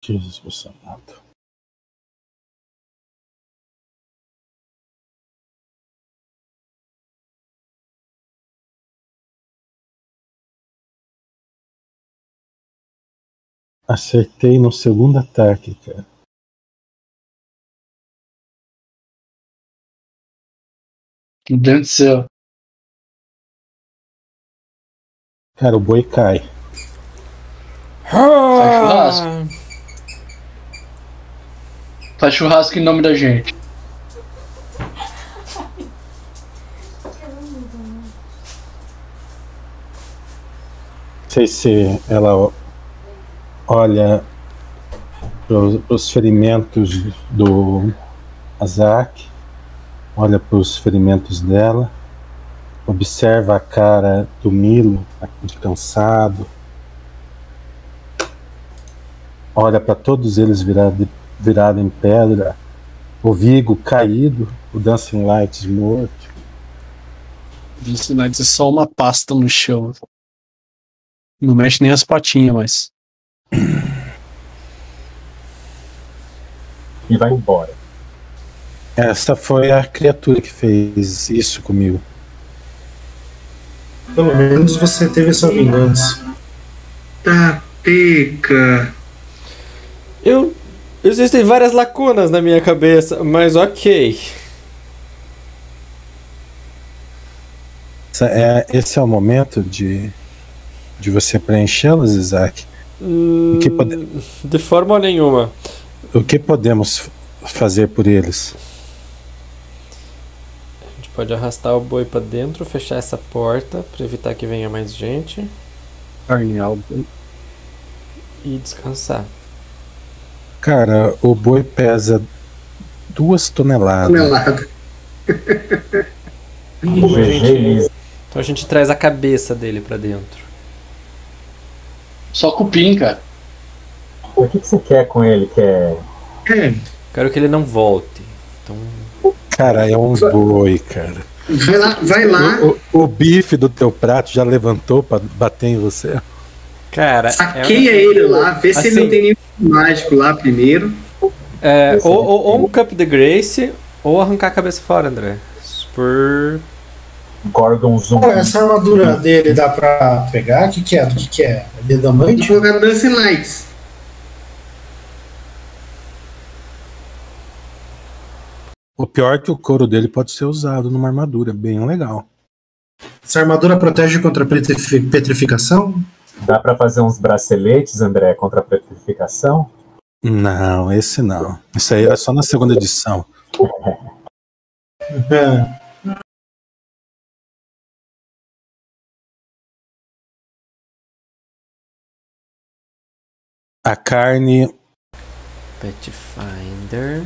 Jesus, você é amado. Acertei no segundo ataque, cara. Meu Deus do céu. Cara, o boi cai. Faz churrasco. Faz churrasco em nome da gente. Não sei se ela olha para os ferimentos do Azak, olha para os ferimentos dela, observa a cara do Milo, de cansado, olha para todos eles virado, virado em pedra, o Vigo caído, o Dancing Lights morto. Vince Knights é só uma pasta no chão. Não mexe nem as patinhas, mas. E vai embora. Essa foi a criatura que fez isso comigo. Pelo menos você teve sua vingança. Peca. Eu. Existem várias lacunas na minha cabeça, mas ok. É, esse é o momento de, de você preenchê-las, Isaac. Hum, que pode- De forma nenhuma. O que podemos fazer por eles? A gente pode arrastar o boi pra dentro, fechar essa porta pra evitar que venha mais gente Carne alba. e descansar. Cara, o boi pesa duas toneladas. Tonelada. Então a gente traz a cabeça dele pra dentro. Só cupim, cara. O que, que você quer com ele? Quer. É, Quero que ele não volte. Então. Cara, é um boi, cara. vai lá, vai lá, O, o- o bife do teu prato já levantou pra bater em você? Cara. é saqueia ele lá, vê se ele Assim. não tem nenhum mágico lá primeiro. É, ou, ou, ou um Cup de Grace, ou arrancar a cabeça fora, André. Por. Pô, essa armadura dele dá pra pegar? O que, que é? O que, que é? É Vou Dedamante? jogar Dancing Lights. O pior é que o couro dele pode ser usado numa armadura, bem legal. Essa armadura protege contra petrifi- petrificação? Dá pra fazer uns braceletes, André, contra a petrificação? Não, esse não. Isso aí era só na segunda edição. A carne Pathfinder.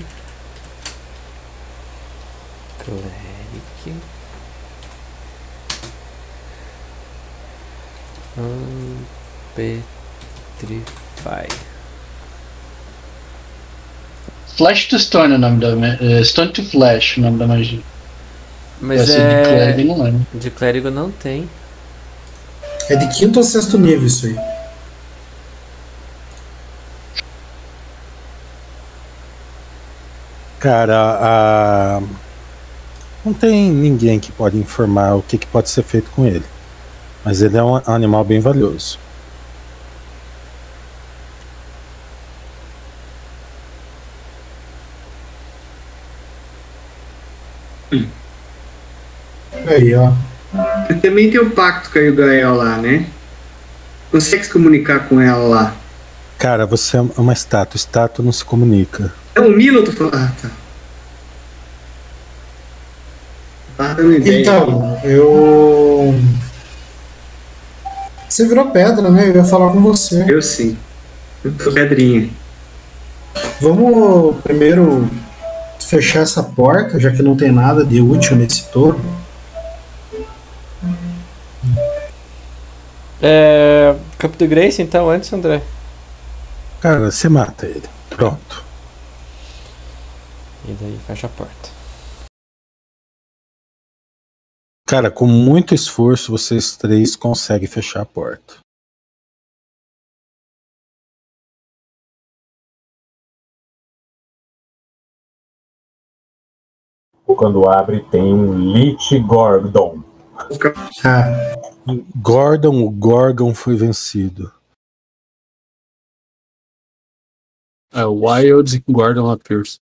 Cleric. Petrify. Flash to Stone é o nome da. é, Stone to Flash é o nome da magia. Mas Essa de é. clérigo não é. né? De clérigo não tem. É de quinto ou sexto nível isso aí. Cara, a... não tem ninguém que pode informar o que, que pode ser feito com ele. Mas ele é um animal bem valioso. Aí, ó. Também tem o pacto com a Yugael lá, né? Consegue se comunicar com ela lá. Cara, você é uma estátua. Estátua não se comunica. É o Milo, eu tô falando. Ah, tá. Então, eu. Você virou pedra, né? Eu ia falar com você. Eu sim. Eu tô pedrinha. Vamos primeiro fechar essa porta, já que não tem nada de útil nesse touro. É. Cup de Grace então, antes, André. Cara, você mata ele. Pronto. E daí fecha a porta. Cara, com muito esforço, vocês três conseguem fechar a porta. Quando abre, tem um Lich Gordon. Ah, Gordon, o Gorgon foi vencido. É, Wild Gordon appears.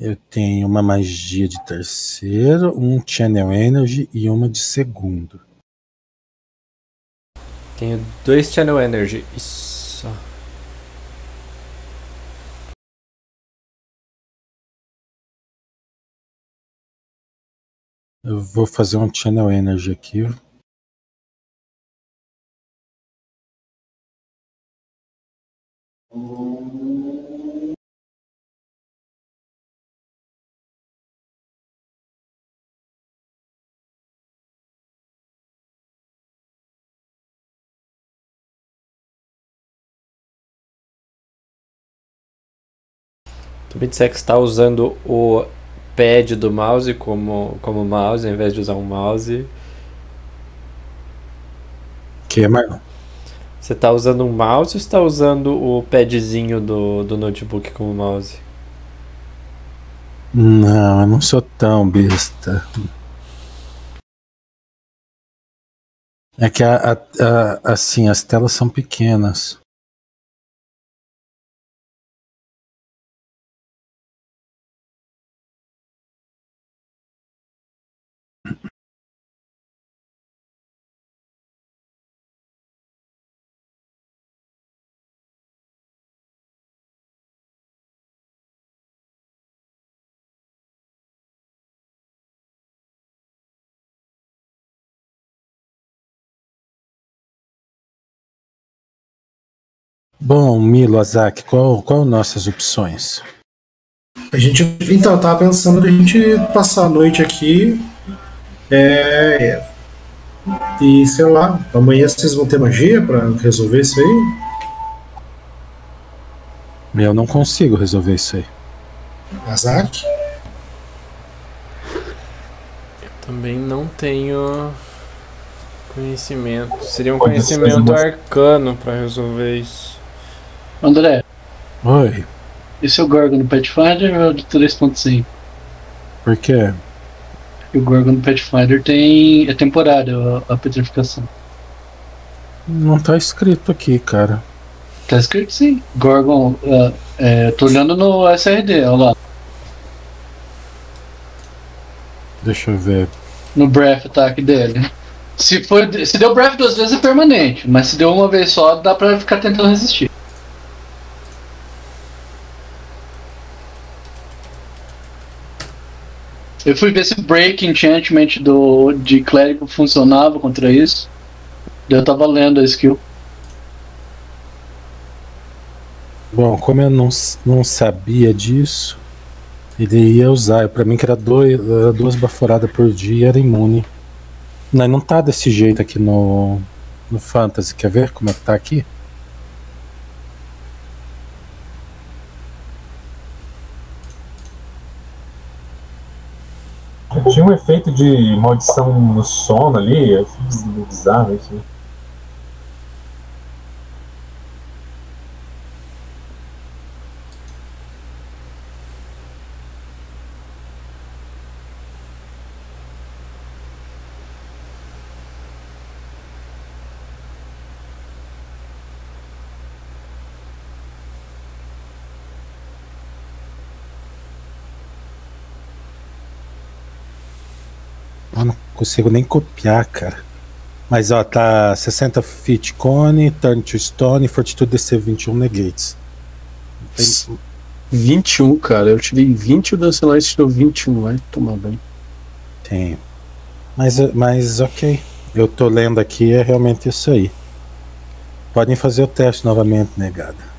Eu tenho uma magia de terceiro, um Channel Energy e uma de segundo. Tenho dois Channel Energy. Isso. Eu vou fazer um Channel Energy aqui. Me disser que você tá usando o pad do mouse como, como mouse, ao invés de usar um mouse. Que é Marlon? Você tá usando um mouse ou você tá usando o padzinho do, do notebook como mouse? Não, eu não sou tão besta. É que a, a- a- assim, as telas são pequenas. Bom, Milo, Azak, qual, qual nossas opções? a gente então tava pensando da gente passar a noite aqui. É, e sei lá, amanhã vocês vão ter magia pra resolver isso aí? Eu não consigo resolver isso aí. Azak? Também não tenho conhecimento. Seria um conhecimento arcano pra resolver isso. André, Oi, esse é o Gorgon do Pathfinder ou é o do 3.5? por quê? E o Gorgon do Pathfinder tem. é temporário a, a petrificação. Não tá escrito aqui, cara. Tá escrito sim. Gorgon. ah, é, tô olhando no SRD, olha lá. Deixa eu ver. No breath attack dele. Se, for, se deu breath duas vezes é permanente, mas se deu uma vez só, dá pra ficar tentando resistir. Eu fui ver se Break Enchantment do, de clérigo funcionava contra isso. Eu tava lendo a skill. Bom, como eu não, não sabia disso, ele ia usar. Pra mim que era, dois, era duas baforadas por dia era imune. Não, não tá desse jeito aqui no, no Fantasy. Quer ver como é que tá aqui? Tinha um efeito de maldição no sono ali, fiz bizarro isso. Eu não consigo nem copiar, cara. Mas ó, tá 60 feet cone, turn to stone, fortitude DC 21 negates. Tem- 21, cara. Eu tirei 20 e o Dancelite tirou 21. Vai tomar bem. Tenho. Mas, mas ok. Eu tô lendo aqui, é realmente isso aí. Podem fazer o teste novamente, negada.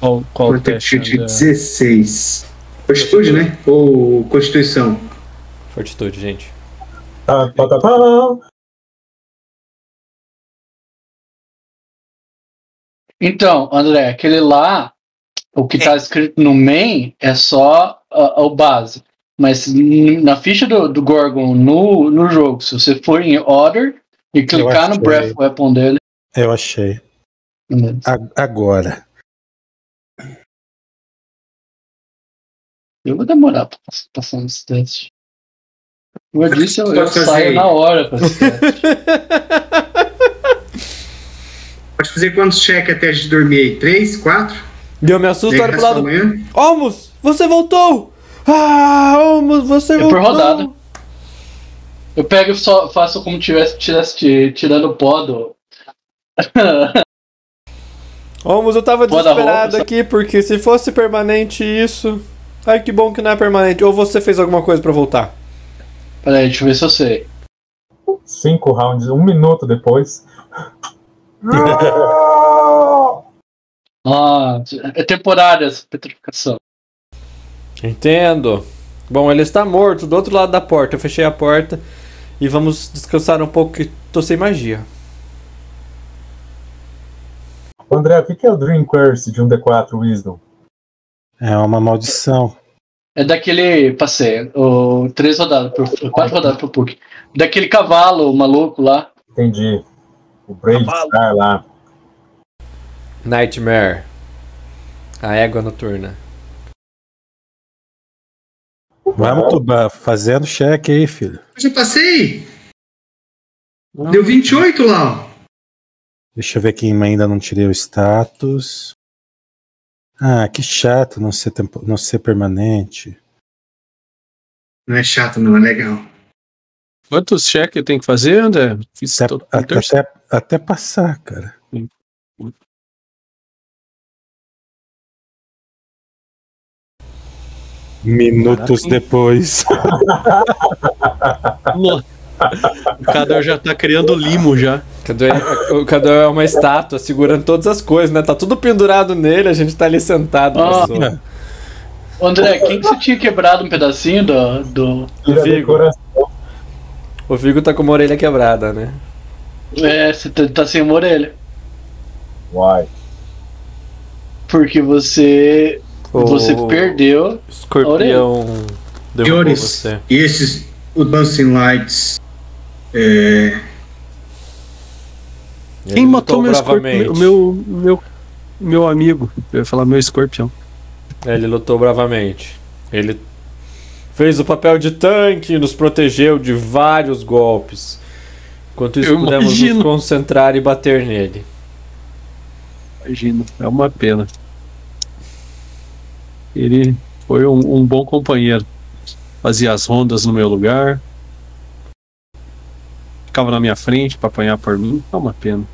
Qual, qual o teste? Fortitude André? 16. Fortitude, né? Ou Constituição? Fortitude, gente. Tá, tá, tá, tá. Então, André, aquele lá O que tá escrito no main é só a- o base. Mas na ficha do, do Gorgon no, no jogo, se você for em Order e clicar no. Breath Weapon dele. Eu achei. Agora. Eu vou demorar pra pass- passar nesse teste. Como eu disse, eu, eu saio na hora pra esse teste. Pode fazer quantos cheques até de dormir aí? Três, quatro? E eu me assusto, olho pro lado. amanhã? Olmos, você voltou! Ah, Olmos, você É por voltou! rodada. Eu pego e só faço como tivesse, tivesse ti- tirando o pó do. Olmos, eu tava da desesperado roupa, aqui, porque se fosse permanente isso. Ai, que bom que não é permanente. Ou você fez alguma coisa pra voltar? Peraí, deixa eu ver se eu sei. Cinco rounds, um minuto depois. Ah, é temporária essa petrificação. Entendo. Bom, ele está morto do outro lado da porta. Eu fechei a porta e vamos descansar um pouco que tô sem magia. André, o que que é o Dream Curse de um D4 Wisdom? É uma maldição. É daquele. Passei. O, três rodadas, por, quatro rodadas pro PUC. Daquele cavalo maluco lá. Entendi. O Brave Star lá. Nightmare. A égua noturna. Vamos, Tuba, fazendo cheque aí, filho. Eu já passei! Deu 28 lá, ó. Deixa eu ver quem ainda não tirei o status. Ah, que chato não ser, tempo, não ser permanente. Não é chato, não, é legal. Quantos cheques eu tenho que fazer, André? Fiz Até, todo- até, até, até passar, cara. Minutos Caraca. depois. O Cador já tá criando limo já. Cadê, o Cadê é uma estátua segurando todas as coisas, né? Tá tudo pendurado nele, a gente tá ali sentado. Pessoal. André, quem que você tinha quebrado um pedacinho do. do... A Vigo. O Vigo tá com uma orelha quebrada, né? É, você tá, tá sem uma orelha. Uai. Porque você. Você O perdeu. Escorpião Senhores, você. e esses, o Dancing Lights, é, Quem matou meu, bravamente. meu, meu, meu amigo? Eu ia falar meu escorpião. Ele lutou bravamente. Ele fez o papel de tanque, nos protegeu de vários golpes. Enquanto isso, Eu pudemos nos imagino. concentrar e bater nele. Imagino, é uma pena. Ele foi um, um bom companheiro. Fazia as rondas no meu lugar. Ficava na minha frente pra apanhar por mim. É uma pena.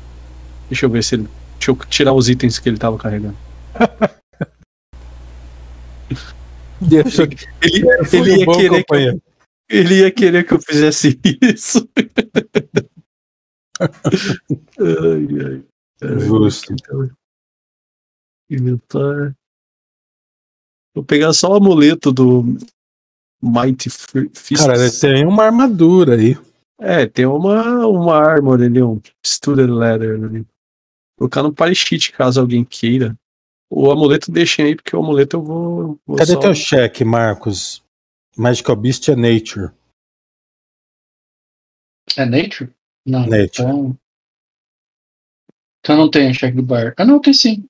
Deixa eu ver se ele. Deixa eu tirar os itens que ele tava carregando. Deixa eu- Ele, ele, ia bom querer que eu, ele ia querer que eu fizesse isso. ai, ai. Ai, Justo. Inventar. Vou pegar só o amuleto do Mighty Fi- Fist. Cara, ele tem uma armadura aí. É, tem uma, uma armor ali, um Student Leather ali. Vou colocar no Parishit caso alguém queira. O amuleto deixem aí, porque o amuleto eu vou. vou Cadê só... teu cheque, Marcos? Magical Beast é Nature. É Nature? Não. Nature. Então, então não tem cheque do bar. Ah, não, tem sim.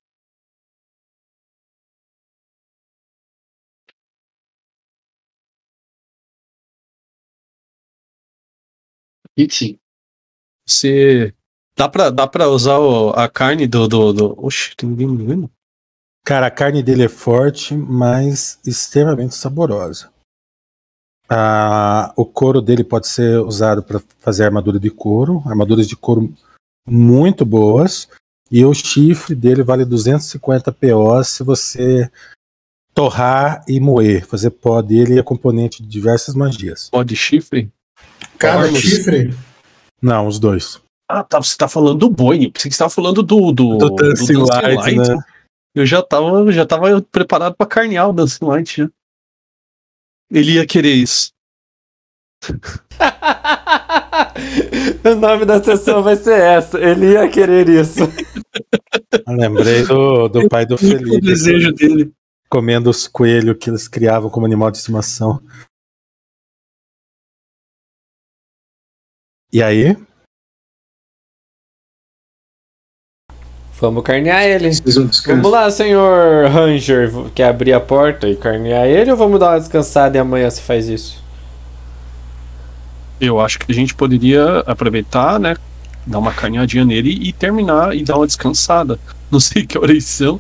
E sim. Você. Dá pra, dá pra usar o- a carne do. do, do... Oxi, tem ninguém me vendo? Cara, a carne dele é forte, mas extremamente saborosa. Ah, o couro dele pode ser usado para fazer armadura de couro, armaduras de couro muito boas. E o chifre dele vale 250 PO se você torrar e moer. Fazer pó dele é componente de diversas magias. Pó de chifre? Cada Ormus. chifre. Não, os dois. Ah, tá, você tá falando do boi. Pensei que você tava falando do. Do, Do Dancing Light, né? Eu já tava, já tava preparado pra carnear o Dancing Light já. Ele ia querer isso. o nome da sessão vai ser essa. Ele ia querer isso. Eu lembrei do, do pai do o Felipe desejo dele. comendo os coelhos que eles criavam como animal de estimação. E aí? Vamos carnear ele. Vamos lá, senhor Ranger. Quer abrir a porta e carnear ele ou vamos dar uma descansada e amanhã você faz isso? Eu acho que a gente poderia aproveitar, né? Dar uma carneadinha nele e terminar e dar uma descansada. Não sei que horas são,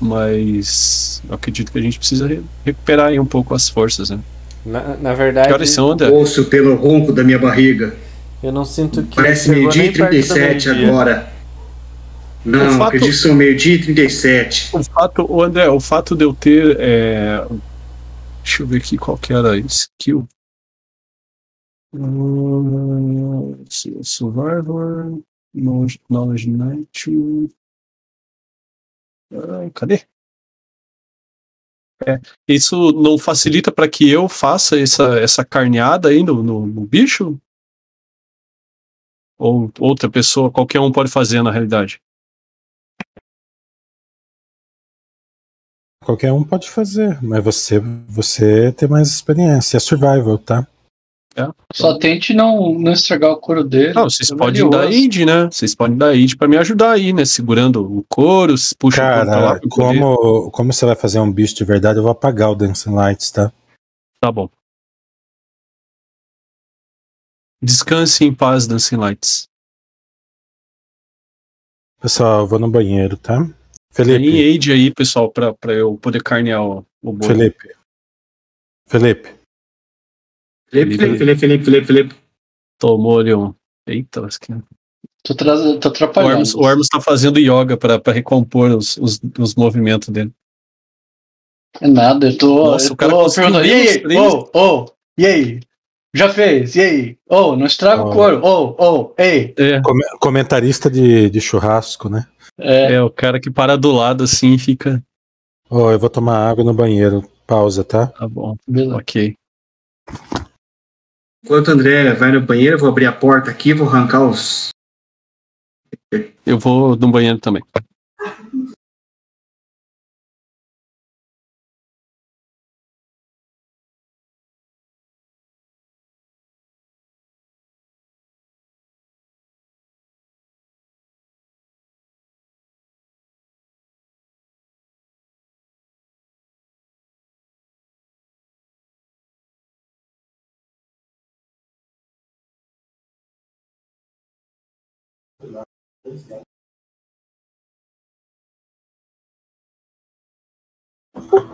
mas eu acredito que a gente precisa re- recuperar aí um pouco as forças, né? Na, na verdade, Que horas são, André? Ouço pelo ronco da minha barriga. Eu não sinto que. Parece meio-dia e perto do 37 meio-dia. agora. Não, O fato- acredito que são meio-dia e 37. O fato, o André, o fato de eu ter. é, Deixa eu ver aqui qual que era a skill. Hum, Survivor, Knowledge Knight. Ah, cadê? É, isso não facilita para que eu faça essa, essa carneada aí no, no, no bicho? Ou outra pessoa, qualquer um pode fazer na realidade? Qualquer um pode fazer, mas você, você tem mais experiência. É survival, tá? Só tente não, não estragar o couro dele. Não, vocês É podem dar aid, né? Vocês podem dar aid pra me ajudar aí, né? Segurando o couro, puxa o lá Cara, eu colher. como, como você vai fazer um bicho de verdade, eu vou apagar o Dancing Lights, tá? Tá bom. Descanse em paz, Dancing Lights. Pessoal, eu vou no banheiro, tá? Tem Felipe, aid aí, pessoal, pra, pra eu poder carnear o, o boi. Felipe. Felipe, Felipe, Felipe, Felipe, Felipe, Felipe, Felipe. Tomou ali um. Eita, lasquinha. Tô, tra- tô O atrapalhando. O Armus tá fazendo yoga pra, pra recompor os, os, os movimentos dele. É nada, eu tô. Nossa, eu o cara tô conseguiu perguntando, e aí? Ô, ô, e aí? Já fez? E aí? Ô, não estraga Ó. o couro. Ô, ô, ei. É, come- comentarista de, de churrasco, né? É, é, o cara que para do lado assim e fica. Ó, eu vou tomar água no banheiro. Pausa, tá? Tá bom, beleza. ok. Enquanto o André vai no banheiro, eu vou abrir a porta aqui, vou arrancar os. Eu vou no banheiro também.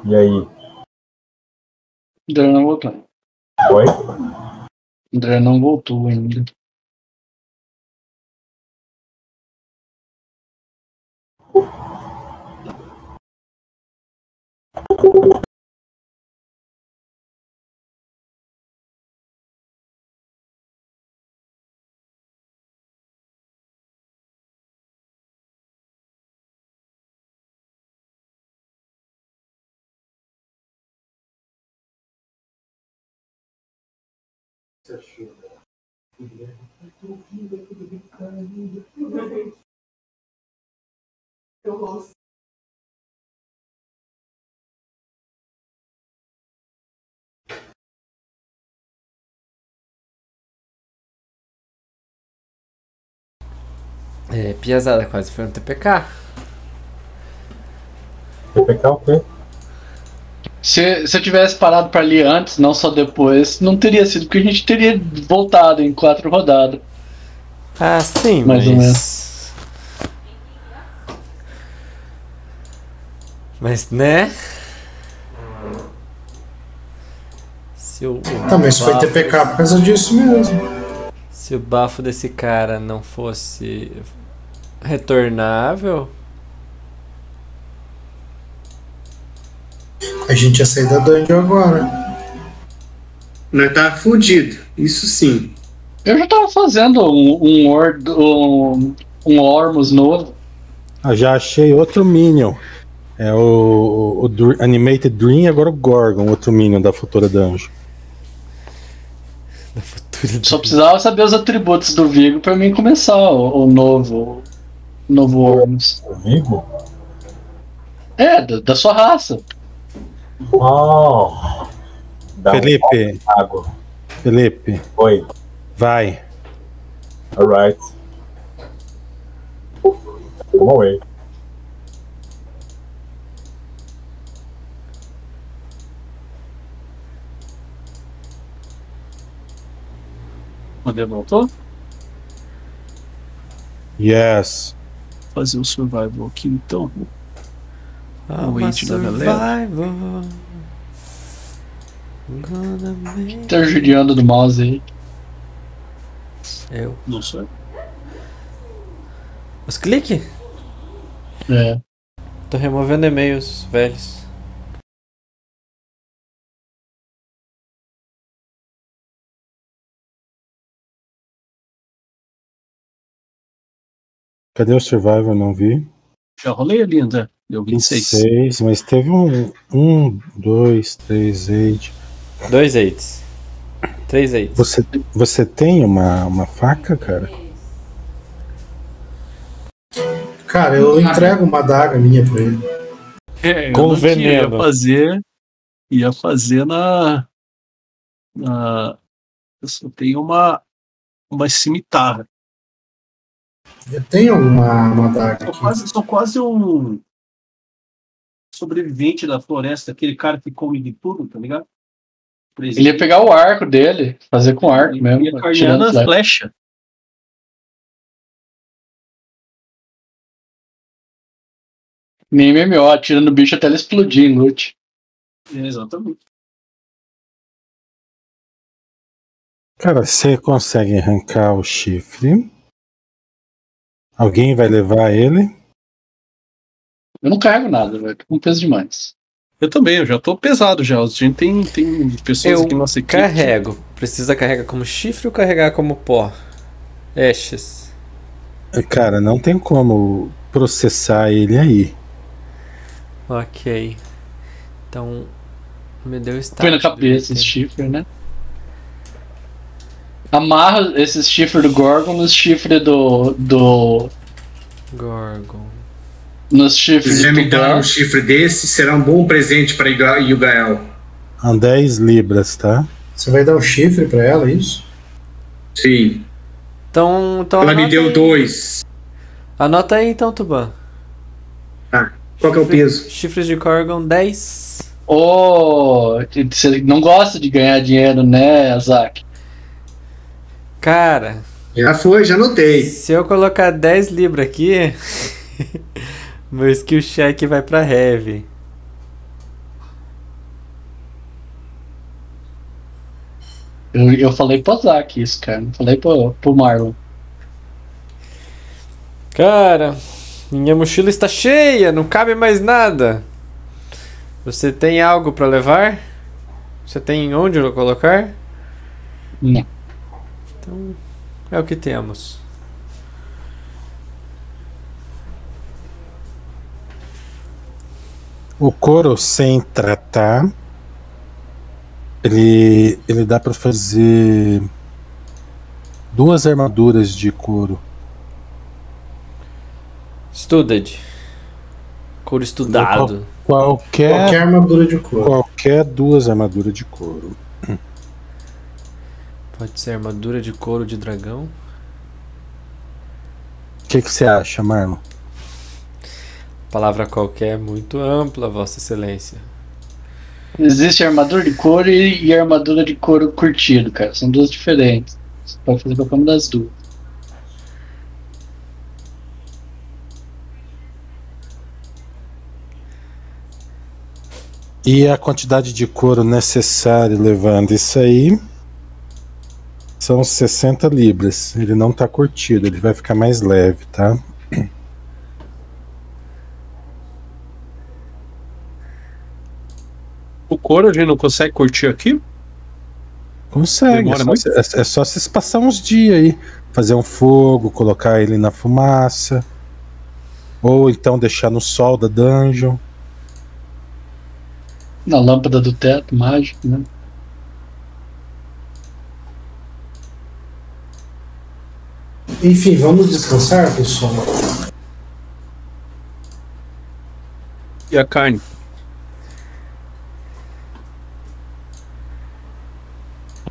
E aí? André não voltou. Oi? André não voltou ainda. É, piazada, quase foi um TPK. TPK o quê? Se, se eu tivesse parado pra ali antes, não só depois, não teria sido, porque a gente teria voltado em quatro rodadas. Ah, sim, Mais ou mas. Mas, né? Se o, o mas foi TPK por causa disso mesmo. Se o bafo desse cara não fosse retornável, A gente ia sair da dungeon agora. Nós tá fudido, isso sim. Eu já tava fazendo um, um, Ord- um, um Ormus novo. Ah, já achei outro Minion. É o, o, Dr- Animated Dream e agora o Gorgon, outro Minion da futura dungeon. Só precisava saber os atributos do Vigo pra mim começar o, o novo. Novo Ormus. Comigo? É, da, da sua raça. Oh! Dá um Felipe, água. Felipe, Oi. vai. Alright. Come away. Quando voltou? Yes. Fazer o survival aqui então. O hate da galera. Tá judiando do mouse aí. Eu. Não sei. Os clique? É. Tô removendo e-mails velhos. Cadê o Survivor? Não vi. Já rolei ali, Deu 26. 26, mas teve um. Um, dois, três, eight. Dois eights. Três eights. Você, você tem uma, uma faca, cara? Cara, eu entrego uma adaga minha pra ele. É, eu Com veneno. Ia fazer. Ia fazer na. Na. Eu só tenho uma. Uma cimitarra. Eu tenho uma, uma adaga Sou aqui. quase, sou quase um. Sobrevivente da floresta, aquele cara que come de tudo, tá ligado? Ele ia pegar o arco dele, fazer com arco mesmo. Ia carneando tirando a flecha. flecha. Nem MMO, atirando o bicho até ele explodir em loot. É, exatamente. Cara, você consegue arrancar o chifre. Alguém vai levar ele. Eu não carrego nada, velho. Tô com peso demais. Eu também, eu já tô pesado já. A gente tem, tem pessoas Eu aqui na nossa equipe. Carrego. Precisa carregar como chifre ou carregar como pó? Ashes. Cara, não tem como processar ele aí. Ok. Então. Me deu start. Põe na cabeça esse chifre, né? Amarra esses chifres do Gorgon nos chifres do. do. Gorgon. Nos Se chifres me dar um chifre desse, será um bom presente para Yugael. A 10 libras, tá? Você vai dar um chifre pra ela, é isso? Sim. Então. então Ela me deu aí. dois. Anota aí então, Tuban. Qual que é o peso? Chifres de Gorgon 10. Ô, você não gosta de ganhar dinheiro, né, Azak? Cara, Já foi, já anotei. se eu colocar 10 libras aqui, meu skill check vai pra heavy. Eu, eu falei pro Azak isso, cara. Não falei pro, pro Marlon. Cara, minha mochila está cheia, não cabe mais nada. Você tem algo pra levar? Você tem onde eu colocar? Não. Então, é o que temos. O couro sem tratar, ele, ele dá pra fazer duas armaduras de couro. Studded. Couro estudado. Qualquer, Qualquer armadura de couro. qualquer duas armaduras de couro. Pode ser armadura de couro de dragão. O que que você acha, Marlon? Palavra qualquer muito ampla, Vossa Excelência. Existe armadura de couro e, e armadura de couro curtido, cara. São duas diferentes. Você pode fazer qualquer uma das duas. E a quantidade de couro necessária levando isso aí são 60 libras. Ele não tá curtido, ele vai ficar mais leve, tá? O coro, a gente não consegue curtir aqui? Consegue, é só, se, é, é só, se passar uns dias aí. Fazer um fogo, colocar ele na fumaça. Ou então deixar no sol da dungeon. Na lâmpada do teto, mágico, né? Enfim, vamos descansar, pessoal. E a carne?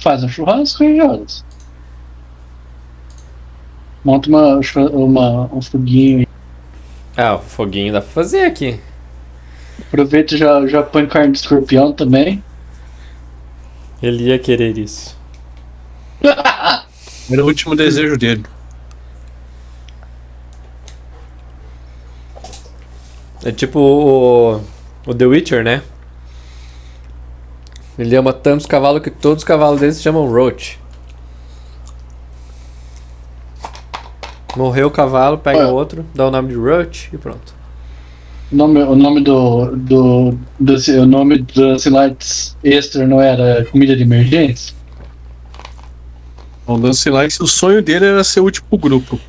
Faz um churrasco Jonas. Monta uma, uma, um foguinho aí. Ah, o foguinho dá pra fazer aqui. Aproveita e já, já põe carne de escorpião também. Ele ia querer isso. Era o último desejo dele. É tipo o, o The Witcher, né? Ele ama tanto os cavalos que todos os cavalos dele se chamam Roach. Morreu o cavalo, pega Ué. outro, dá o nome de Roach e pronto. O nome, o nome do. do, do o nome do Silates extra não era comida de emergência? O Lance Light, o sonho dele era ser o último grupo.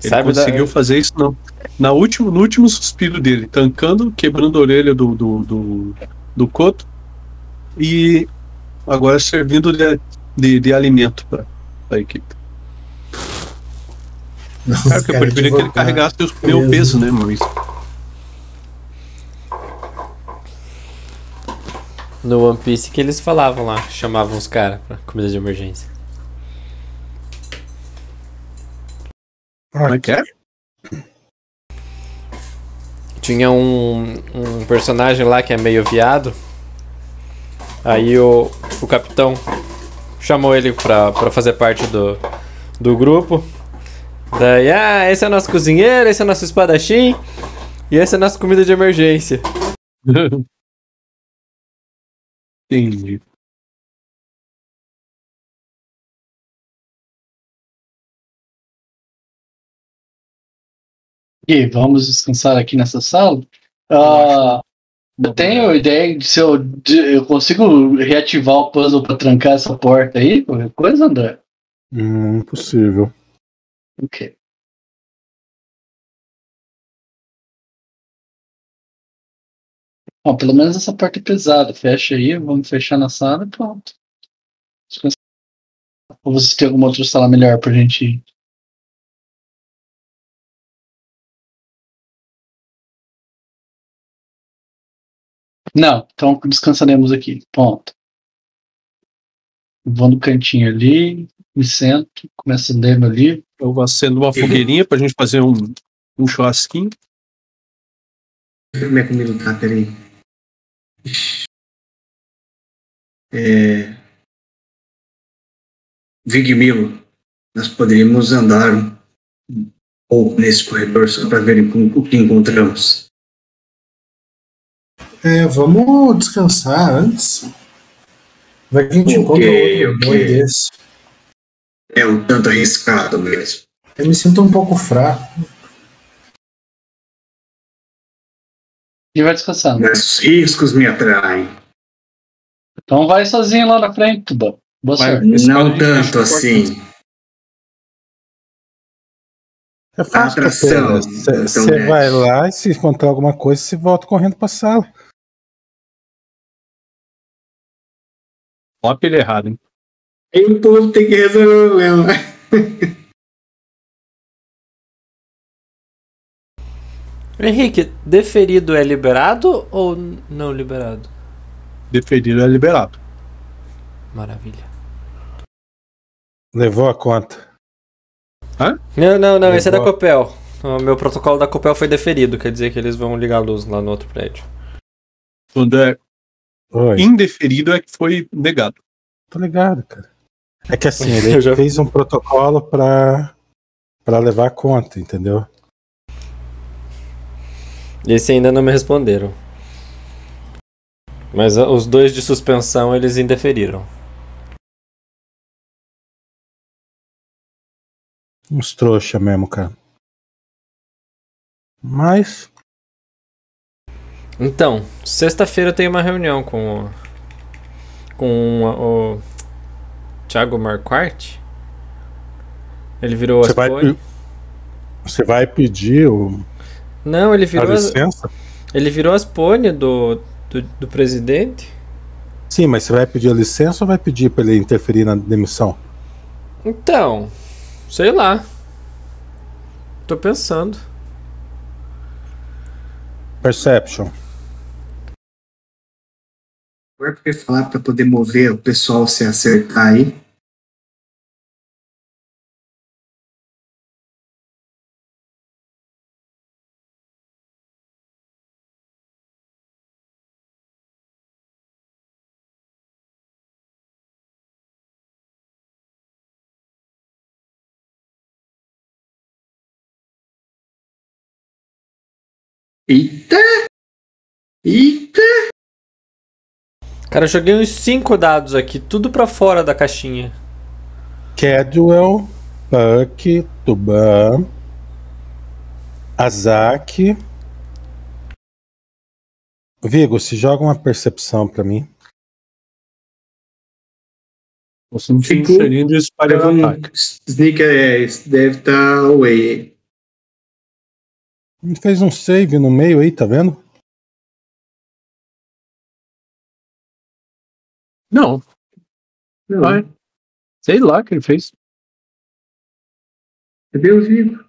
Ele Sabe da- conseguiu fazer isso não. Na último, no último suspiro dele, tancando, quebrando a orelha do, do, do, do Coto e agora servindo de, de, de alimento para a equipe. Claro os que eu preferia que ele carregasse o meu peso, né, mas No One Piece que eles falavam lá, chamavam os caras pra comida de emergência. como é que é? Tinha um, um personagem lá que é meio viado. Aí o, o capitão chamou ele pra, pra fazer parte do, do grupo. Daí, ah, esse é nosso cozinheiro, esse é nosso espadachim. E essa é nossa comida de emergência. Entendi. E vamos descansar aqui nessa sala. Ah, eu tenho ideia de se eu, de- eu consigo reativar o puzzle para trancar essa porta aí, qualquer coisa, André? Hum, impossível. Ok. Bom, pelo menos essa porta é pesada. Fecha aí, vamos fechar na sala e pronto. Ou vocês têm alguma outra sala melhor pra gente ir? Não, então descansaremos aqui. Ponto. Vou no cantinho ali, me sento, começo a ler meu livro. Eu acendo uma fogueirinha pra gente fazer um, um churrasquinho. Como é que o Milo tá? Peraí. É... Vig Milo, nós poderíamos andar um pouco nesse corredor só para ver o que encontramos. É, vamos descansar antes. Vai que a gente Ok, encontra outro ok. boi desse. É um tanto arriscado mesmo. Eu me sinto um pouco fraco. E vai descansando. Mas os riscos me atraem. Então vai sozinho lá na frente, Tuba. Boa cara Não tanto assim. É fácil, Você então é. vai lá e se encontrar alguma coisa, você volta correndo pra sala. Ó, a pilha errada, hein? Aí o povo tem que resolver o problema. Henrique, deferido é liberado ou não liberado? Deferido é liberado. Maravilha. Levou a conta. Não, não, não, esse é da Levou. Copel. O meu protocolo da Copel foi deferido, quer dizer que eles vão ligar a luz lá no outro prédio. Quando é Oi. indeferido é que foi negado. Tô ligado, cara. É que assim, ele já- fez um protocolo pra, pra levar a conta, entendeu? Esse ainda não me responderam. Mas ah, os dois de suspensão eles indeferiram. Uns trouxa mesmo, cara. Mas, Então, sexta-feira eu tenho uma reunião com o. com o. o Thiago Marquardt. Ele virou você as vai, você vai pedir o, Não, ele a virou as, licença? ele virou as pônei do, do, do presidente. Sim, mas você vai pedir a licença ou vai pedir pra ele interferir na demissão? Então, sei lá. Tô pensando. Perception. Porque falar para poder mover o pessoal se acertar aí. Eita! Eita! Cara, eu joguei uns 5 dados aqui, tudo pra fora da caixinha. Cadwell, Puck, Tuban, Azak. Vigo, se joga uma percepção pra mim. Ficou- cheirinho de espalha Então, de ataque. Sneak é, deve estar away. Ele fez um save no meio aí, tá vendo? Não, Não, vai. Sei lá o que ele fez. cadê o Vigo?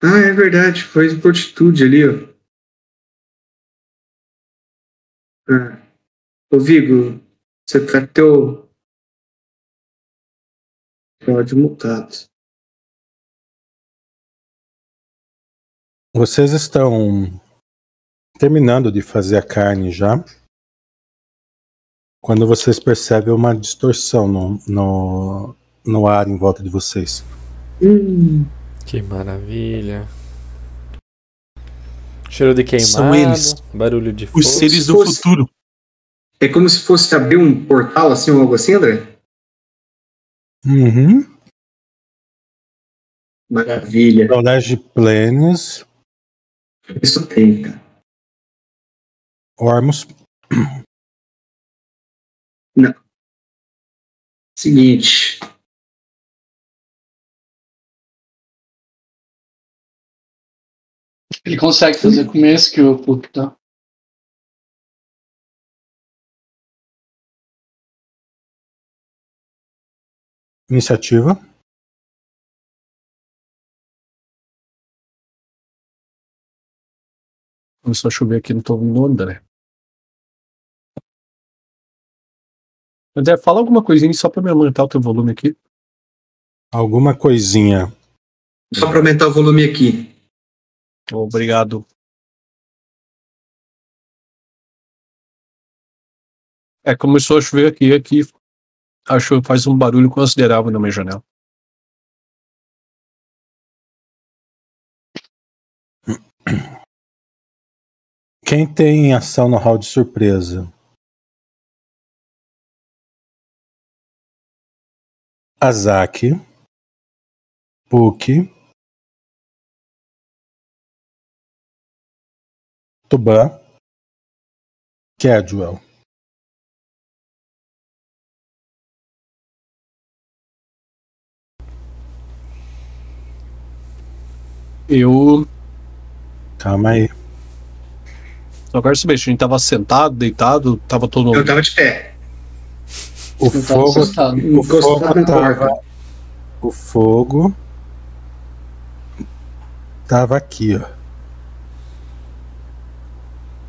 Ah, é verdade, foi fortitude ali, ó. Ah. Ô Vigo, você tá teu. Áudio mutado. Vocês estão terminando de fazer a carne já. Quando vocês percebem uma distorção no, no, no ar em volta de vocês. Hum, Que maravilha. Cheiro de queimado, São eles. barulho de fogo. Os seres do fosse- futuro. é como se fosse abrir um portal assim ou algo assim, André? Uhum. Maravilha. Knowledge Planes, Isso tem, cara. Ormus. Seguinte. Ele consegue fazer com esse que o tá. Iniciativa. Começou a chover aqui, não tô ouvindo o André. André, fala alguma coisinha só pra me aumentar o teu volume aqui. Alguma coisinha. Só para aumentar o volume aqui. Obrigado. É, começou a chover aqui, aqui a chuva faz um barulho considerável na minha janela. Quem tem ação no hall de surpresa? Azaki. Puck. Tuban. Cadwell. Eu Calma aí. Só quero saber se a gente tava sentado, deitado, tava todo Eu tava de pé. O Eu fogo, assustado. o fogo tava, o fogo tava aqui, ó.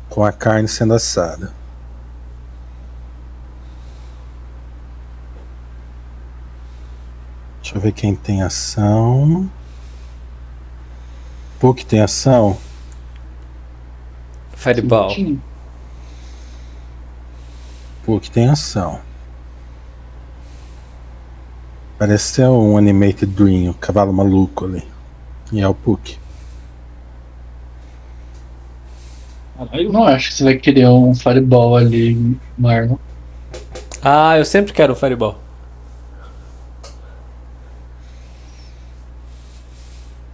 Com a carne sendo assada. Deixa eu ver quem tem ação. Puck tem ação? Fireball. Puck tem ação. Parece ser um animated dream, o cavalo maluco ali. E é o Puck. Eu não acho que você vai querer um fireball ali, Marlon. Ah, eu sempre quero o Fireball.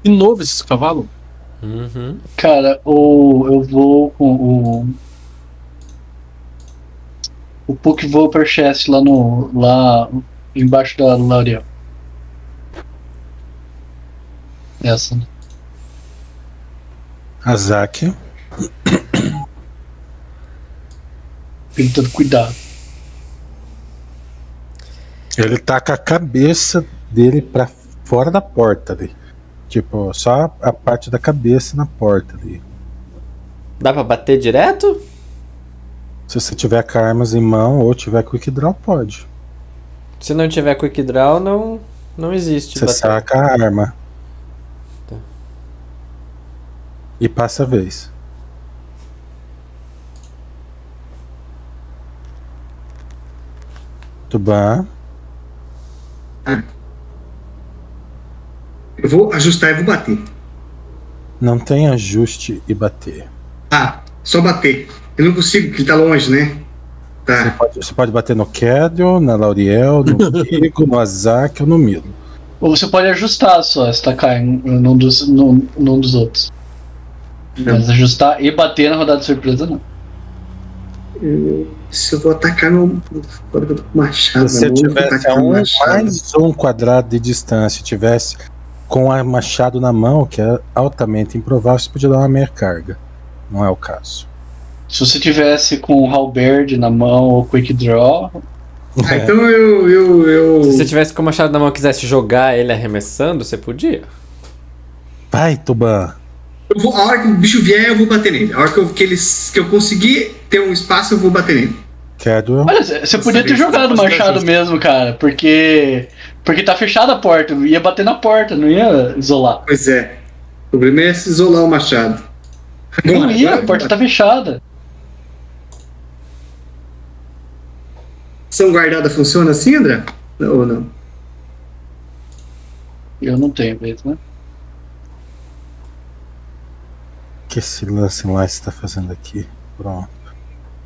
De novo esses cavalos? Uhum. Cara, o, eu vou com o. O Puck voa per chest lá no. lá embaixo da L'Oreal. Essa, né? Azaki. Tem todo cuidado. Ele tá com a cabeça dele pra fora da porta ali. Tipo, só a parte da cabeça na porta ali. Dá pra bater direto? Se você tiver com armas em mão ou tiver quick draw, pode. Se não tiver quick draw, não, não existe. Você bater. saca a arma. Tá. E passa a vez. Tuban. Eu vou ajustar e vou bater. Não tem ajuste e bater. Ah, só bater. Eu não consigo, porque ele tá longe, né? Você Tá. pode, você pode bater no Kedel, na Lauriel, no Kiko, no Azak ou no Milo. Ou você pode ajustar só, se tacar em- num dos, num, num dos outros. Mas ajustar e bater na rodada de surpresa, não. Se eu vou atacar no. Agora que eu tô com machado. Se você tivesse um, machado. mais um quadrado de distância, tivesse com a machado na mão, que é altamente improvável, você podia dar uma meia carga. Não é o caso. Se você tivesse com o halberd na mão ou quick draw, Ah, então eu. eu, eu... Se você tivesse com o machado na mão e quisesse jogar ele arremessando, você podia. Vai, Tuban. eu vou- a hora que o bicho vier, eu vou bater nele. A hora que eu, que eles, que eu conseguir ter um espaço, eu vou bater nele. Kedel. Olha, você podia ter jogado o você machado mesmo, cara, porque. Porque tá fechada a porta, ia bater na porta, não ia isolar. Pois é. O problema é se isolar o machado. Não ia, agora- a porta tá fechada. Ação guardada funciona assim, André? Não, ou não? Eu não tenho vez, né? que esse lance lá está fazendo aqui? Pronto.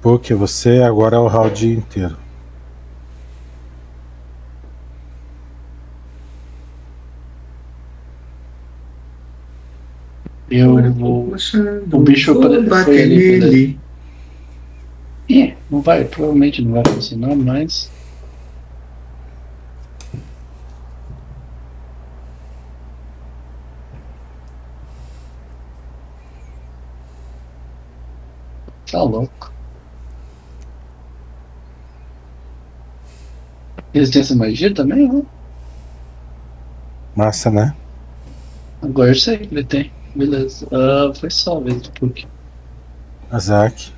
Porque você agora é o round inteiro. Eu vou. O bicho foi bater ali, nele. Ih, não vai, provavelmente não vai funcionar, mas. Tá louco. Resistência à magia também, né? Massa, né? Agora eu sei que ele tem. Beleza. Ah, foi só a vez do Puck. Azak.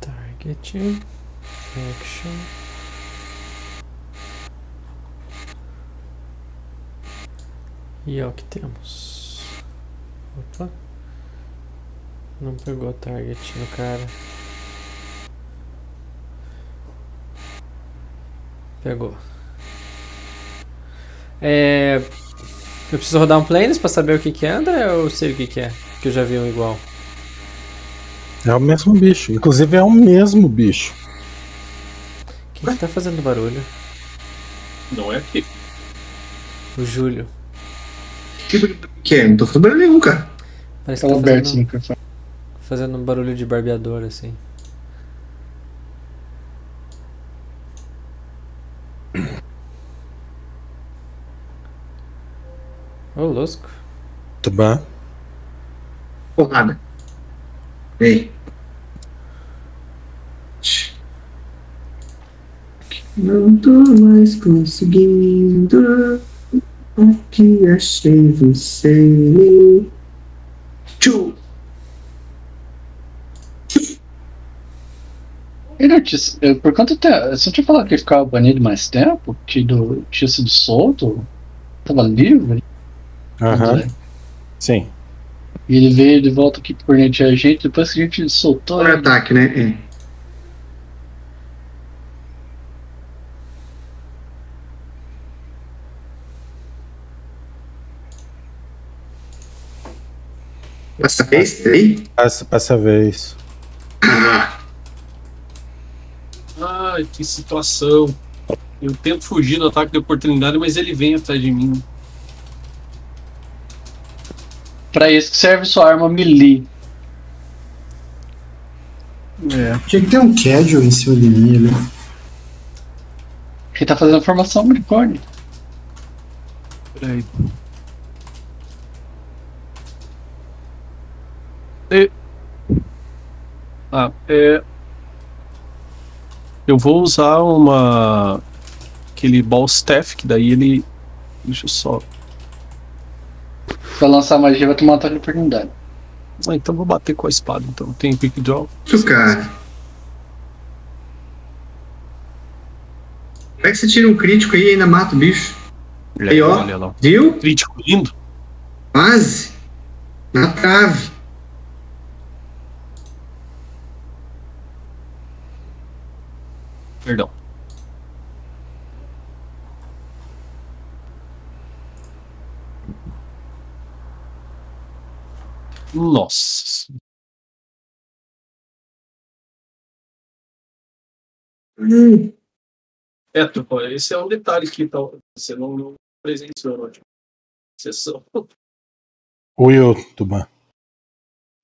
Target. Action. E é o que temos. Opa. Não pegou target no cara. Pegou. É. Eu preciso rodar um planes pra saber o que que é, André? Ou eu sei o que que é? Que eu já vi um igual. É o mesmo bicho. Inclusive é o mesmo bicho. Quem que tá fazendo barulho? Não é aqui. O Júlio. Que, que é? Não tô fazendo barulho nenhum, cara. Parece que tá fazendo, fazendo um barulho de barbeador, assim. Ô, lusco. Tuban. Porrada. Vem. Não tô mais conseguindo. Aqui achei você. Tchu. Eh, por quanto tempo? Você não tinha falado que ele ficava banido mais tempo? Tido, tinha sido solto? Tava livre? Aham. Sim. E ele veio de volta aqui cornetear a gente depois que a gente soltou o ele. ataque, né? É. Dessa vez, aí? Passa, passa a vez. Ah, Ai, que situação. Eu tento fugir do ataque de oportunidade, mas ele vem atrás de mim. Pra isso que serve sua arma melee. É, tinha que ter um casual em cima de mim ali. Ele tá fazendo formação unicórnio. Peraí. Ah, é. Eu vou usar uma. Aquele ball staff, que daí ele. Deixa eu só. Pra lançar magia vai tomar um ataque de oportunidade. Ah, então vou bater com a espada. Então tem pick draw. Isso, cara. Como é que você tira um crítico aí e ainda mata o bicho? Aí, ó. Olha lá. Viu? Crítico lindo. Quase. Na trave. Perdão. Nossa. Hum, É, esse é um detalhe que tá, você não, não presenciou na última sessão. Will, Tuban.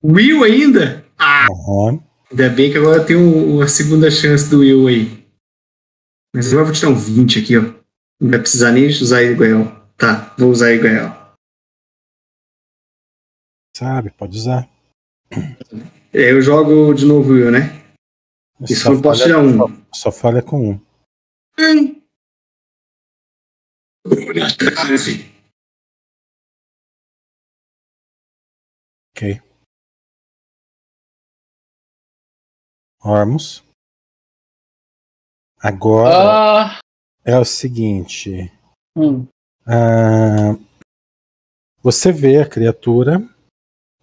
Will ainda? Ah, Aham. ainda bem que agora tem o- a segunda chance do Will aí. Mas eu vou tirar um 20 aqui, ó. Não vai precisar nem usar Iguel. Tá, vou usar Iguel. Sabe, pode usar. É, eu jogo de novo Will, né? Isso Só eu posso tirar um. Só, só falha com um. Hum. Trave. Ok. Ormus. Agora Ah! é o seguinte. Hum. ah, você vê a criatura.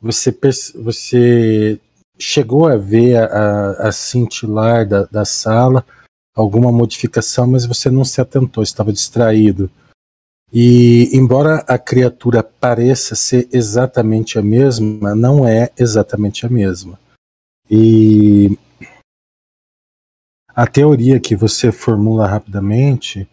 Você, você chegou a ver a, a- a cintilar da, da sala, alguma modificação, mas você não se atentou, estava distraído. E embora a criatura pareça ser exatamente a mesma, não é exatamente a mesma. E a teoria que você formula rapidamente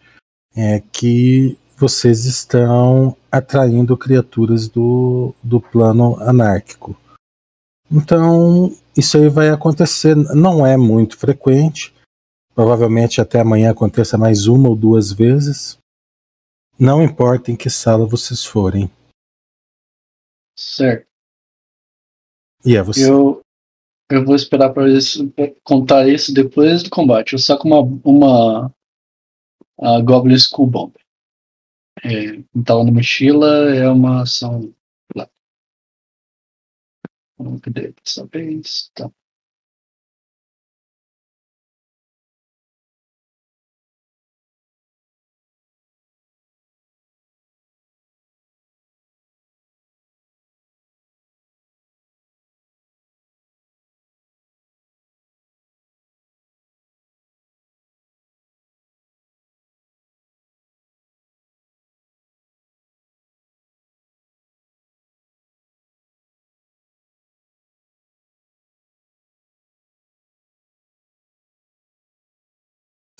é que vocês estão atraindo criaturas do, do plano anárquico. Então, isso aí vai acontecer, não é muito frequente, provavelmente até amanhã aconteça mais uma ou duas vezes. Não importa em que sala vocês forem. Certo. E é você. Eu, eu vou esperar pra contar isso depois do combate. Eu saco uma, uma a Goblin School Bomb. É, tava na mochila, é uma ação. Lá. Ver dessa vez. Tá.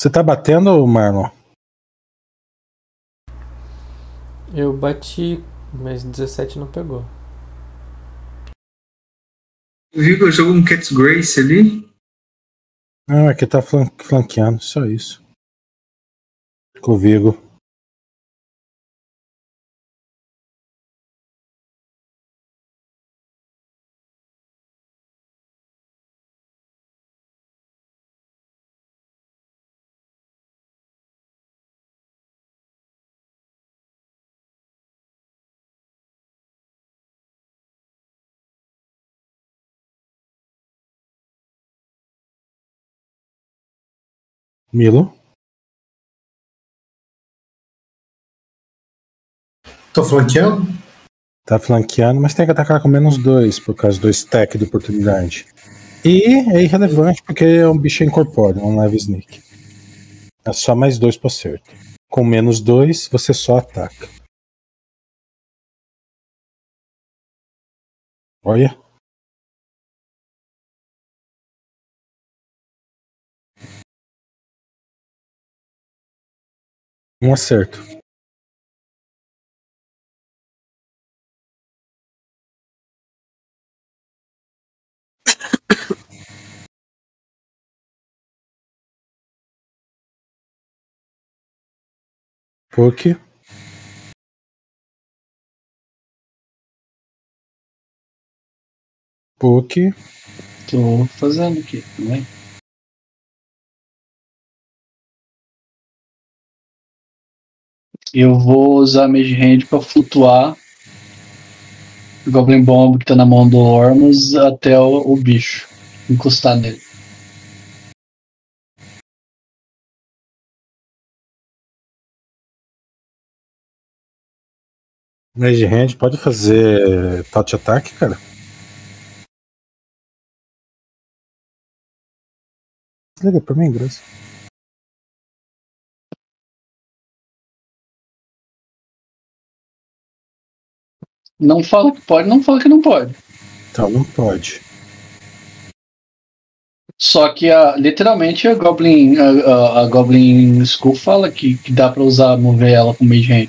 Você tá batendo, Marlon? Eu bati, mas 17 não pegou. Viu que eu jogo um Cat's Grace ali? Não, aqui tá flan- flanqueando, só isso. Com o Vigo. Milo. Tô flanqueando? Tá flanqueando, mas tem que atacar com menos dois, por causa do stack de oportunidade. E é irrelevante porque é um bicho incorpóreo, não leva sneak. É só mais dois pro acerto. Com menos dois, você só ataca. Olha. Um acerto. Puck. Puck. Tô fazendo aqui também. Eu vou usar Mage Hand pra flutuar o Goblin Bomb que tá na mão do Ormus até o, o bicho. Encostar nele. Mage Hand pode fazer touch attack, cara? Liga pra mim, Graça. Não fala que pode, não fala que não pode. Então não pode. Só que a, literalmente a Goblin, a, a- a Goblin School fala que, que dá pra usar, mover ela com Mage Hand.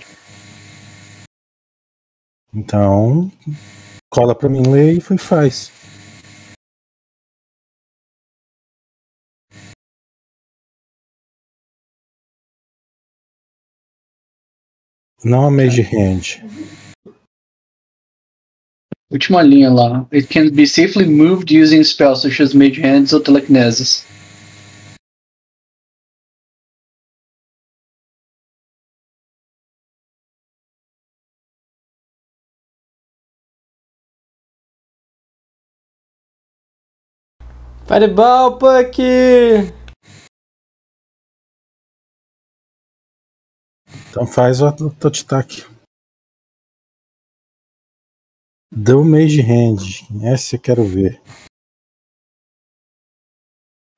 Então, cola pra mim ler e foi faz. Não a Mage Hand. Última linha lá. It can be safely moved using spells such as Mage Hands ou Telekinesis. Fireball, Puck! Então faz o o touch attack. Deu Mage Hand. Essa eu quero ver.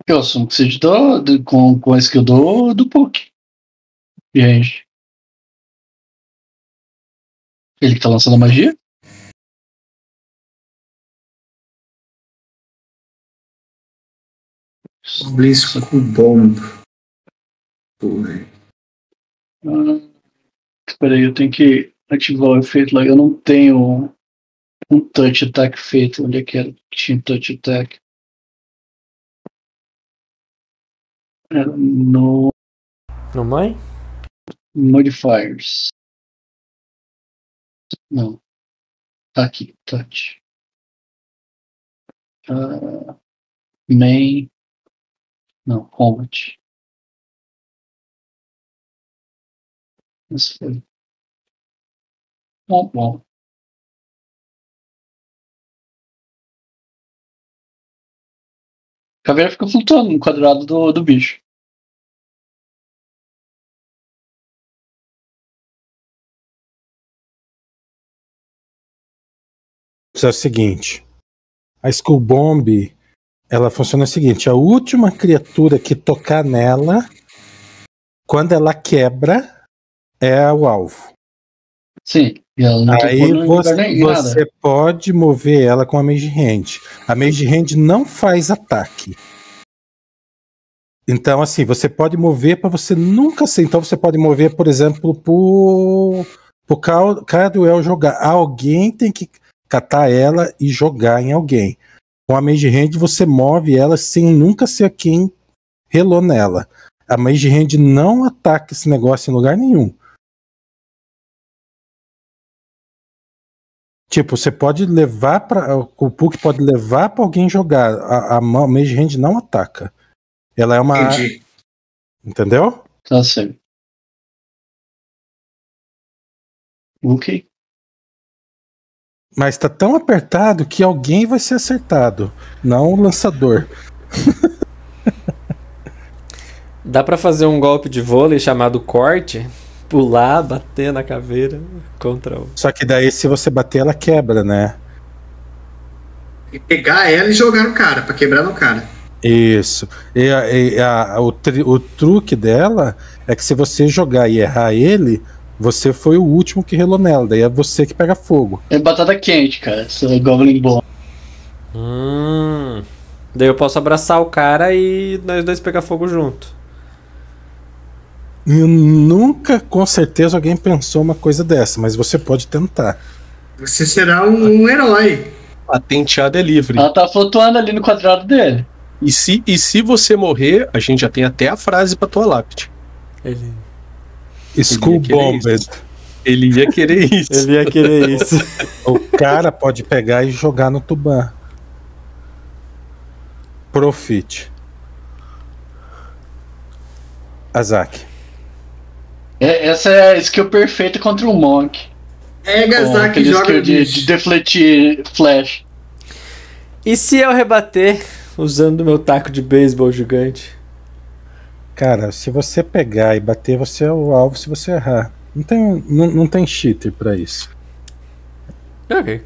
Eu assumo que seja do, do- com, com a skill do, do Puck. Gente. Ele que tá lançando a magia? Goblin School Bomb. Pô, velho. Ah, Espera aí, eu tenho que ativar o efeito lá. Eu não tenho um touch attack feito. Onde é que era que tinha touch attack? Era no No mãe? modifiers. Não. Tá aqui, touch. Ah, main. Não, combat. Esse foi. Bom, bom. Caveira fica flutuando no quadrado do, do bicho. é o seguinte. A Skull Bomb, ela funciona o seguinte: a última criatura que tocar nela, quando ela quebra, é o alvo. Sim, e ela não Aí você, você pode mover ela com a Mage Hand. A Mage Hand não faz ataque. Então, assim, você pode mover para você nunca ser. Então, você pode mover, por exemplo, pro, pro Cadwell jogar. Alguém tem que catar ela e jogar em alguém. Com a Mage Hand, você move ela sem nunca ser quem relou nela. A Mage Hand não ataca esse negócio em lugar nenhum. Tipo, você pode levar para o Puck pode levar para alguém jogar. A, a ma- Mage Hand não ataca. Ela é uma, Entendi. entendeu? Tá certo. Ok. Mas tá tão apertado que alguém vai ser acertado, não o lançador. Dá pra fazer um golpe de vôlei chamado corte? Pular, bater na caveira contra o. Só que daí se você bater ela quebra, né? E pegar ela e jogar no cara, pra quebrar no cara. Isso. E, a- e a- o, tri- o truque dela é que se você jogar e errar ele, você foi o último que relou nela. Daí é você que pega fogo. É batata quente, cara. Essa Goblin Bomb. Hum. Daí eu posso abraçar o cara e nós dois pegar fogo junto. E nunca, com certeza, alguém pensou uma coisa dessa, mas você pode tentar. Você será um, um herói. Patenteado é livre. Ela tá flutuando ali no quadrado dele. E, se, e se você morrer, a gente já tem até a frase pra tua lápide. Ele, School querer Bombed. Ele ia querer isso. ele ia querer isso. O cara pode pegar e jogar no Tuban. Profit. Azak. É, essa é a skill perfeita contra um Monk. Pega Com Zack e aquele joga skill de, de defletir flash. E se eu rebater usando o meu taco de beisebol gigante? Cara, se você pegar e bater, você é o alvo se você errar. Não tem, não, não tem cheater pra isso. Ok.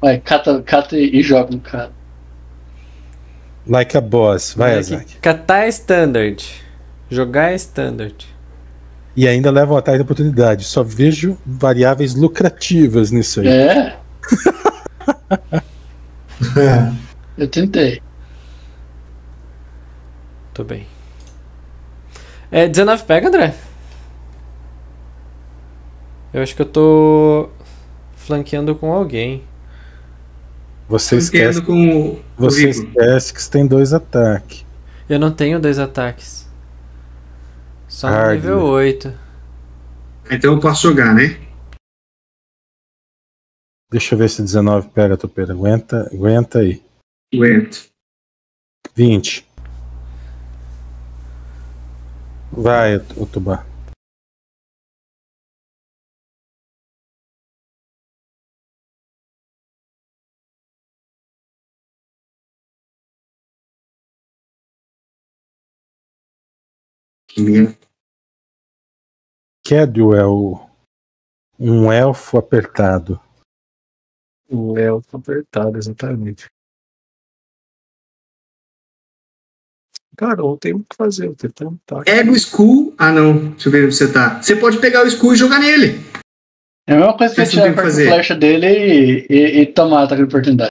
Vai, cata, cata e, e joga no cara. Like a boss. Vai, Azak. Catar é standard. Jogar é standard. E ainda leva um ataque de oportunidade. Só vejo variáveis lucrativas nisso aí. É, eu tentei. Tô bem. É 19 pega, André? Eu acho que eu tô flanqueando com alguém. Você esquece, com o você esquece que você tem dois ataques. Eu não tenho dois ataques. Só Hardware. nível 8. Então eu posso jogar, né? Deixa eu ver se 19 pega, Topeira. Aguenta, aguenta aí. Aguento. 20. Vai, o Tubá. Cadwell. Um elfo apertado. O elfo apertado, exatamente. Cara, não tem o que fazer, eu tenho um taco. Pega o Skull. Ah, não. Deixa eu ver onde você tá. Você pode pegar o Skull e jogar nele. É a mesma coisa que Isso tirar a que flecha dele e, e, e tomar ataque de oportunidade.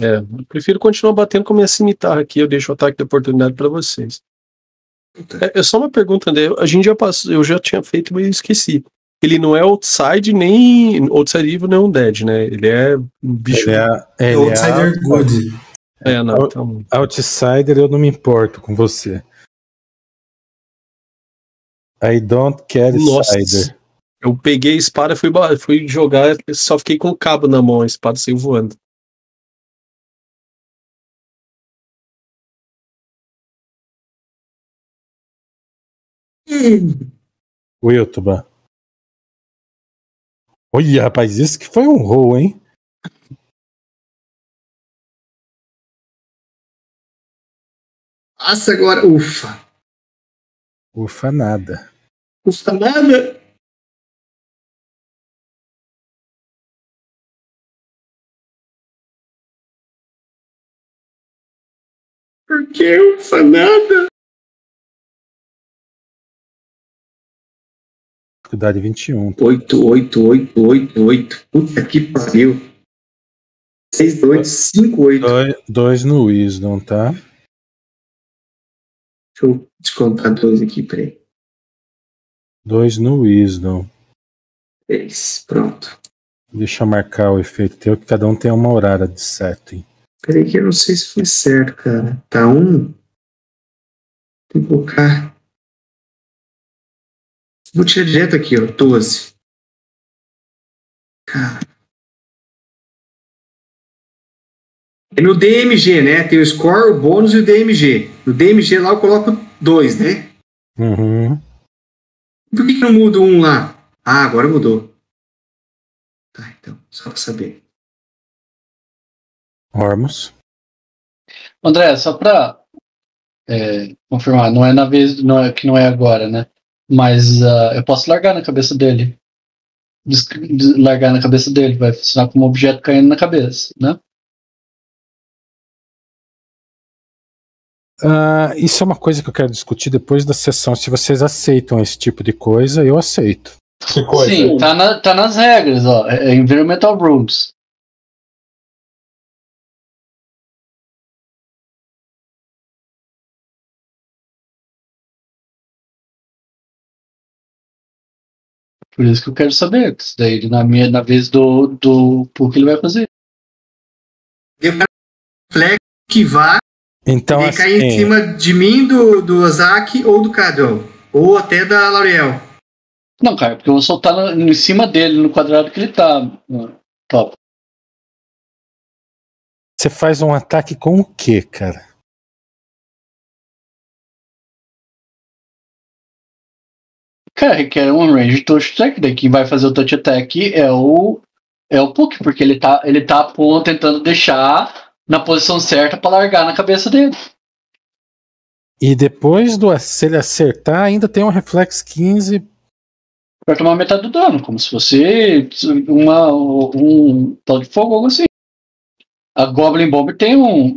É, eu prefiro continuar batendo com a minha cimitarra aqui, eu deixo o ataque de oportunidade pra vocês. É, é só uma pergunta, André. A gente já passou, eu já tinha feito, mas eu esqueci. Ele não é outside nem outside evil nem um dead, né? Ele é um bicho. Ele é, ele é Outsider out- Good. É, não, então. outsider, eu não me importo com você. I don't care Nossa. cider. Eu peguei a espada, fui, fui jogar, só fiquei com o cabo na mão, a espada saiu voando. Wiltuba. Olha, rapaz, isso que foi um roll, hein? Passa agora. Ufa. Ufa, nada. Ufa nada. Por que ufa nada? Dificuldade 21. 8, 8, 8, 8, 8. Puta que pariu. 6, 8, 5, 8. Dois, dois no Wisdom, tá? Deixa eu descontar dois aqui, peraí. Dois no Wisdom. 3. Pronto. Deixa eu marcar o efeito teu, que cada um tem uma horária de setting. Peraí que eu não sei se foi certo, cara. Tá um. Tem que colocar. Vou tirar direto aqui, ó. 12. Cara. É no DMG, né? Tem o score, o bônus e o DMG. No DMG lá eu coloco 2, né? Uhum. Por que, que não muda um lá? Ah, agora mudou. Tá, então, só pra saber. Ormus. André, só pra é, confirmar, não é na vez não é, que não é agora, né? Mas ah, eu posso largar na cabeça dele. Des- des- largar na cabeça dele, vai funcionar como objeto caindo na cabeça, né? Ah, isso é uma coisa que eu quero discutir depois da sessão. Se vocês aceitam esse tipo de coisa, eu aceito. Que coisa. Sim, tá, na- tá nas regras, ó. É, é Environmental Rules. Por isso que eu quero saber. isso Daí, na, minha, na vez do, do por que ele vai fazer. Flex que vai Então, e cair em assim, cima de mim, do, do Ozaki ou do Cadwell. Ou até da Laurel. Não, cara, porque eu vou soltar no- em cima dele, no quadrado que ele tá. Top. você faz um ataque com o quê, cara? Cara, requer um range touch attack. Daí quem vai fazer o touch attack é o. É o Puck, porque ele tá, ele tá ponto tentando deixar na posição certa pra largar na cabeça dele. E depois do se ele acertar, ainda tem um reflex 15. Vai tomar metade do dano, como se fosse uma, um tal de fogo, algo assim. A Goblin Bomb tem um.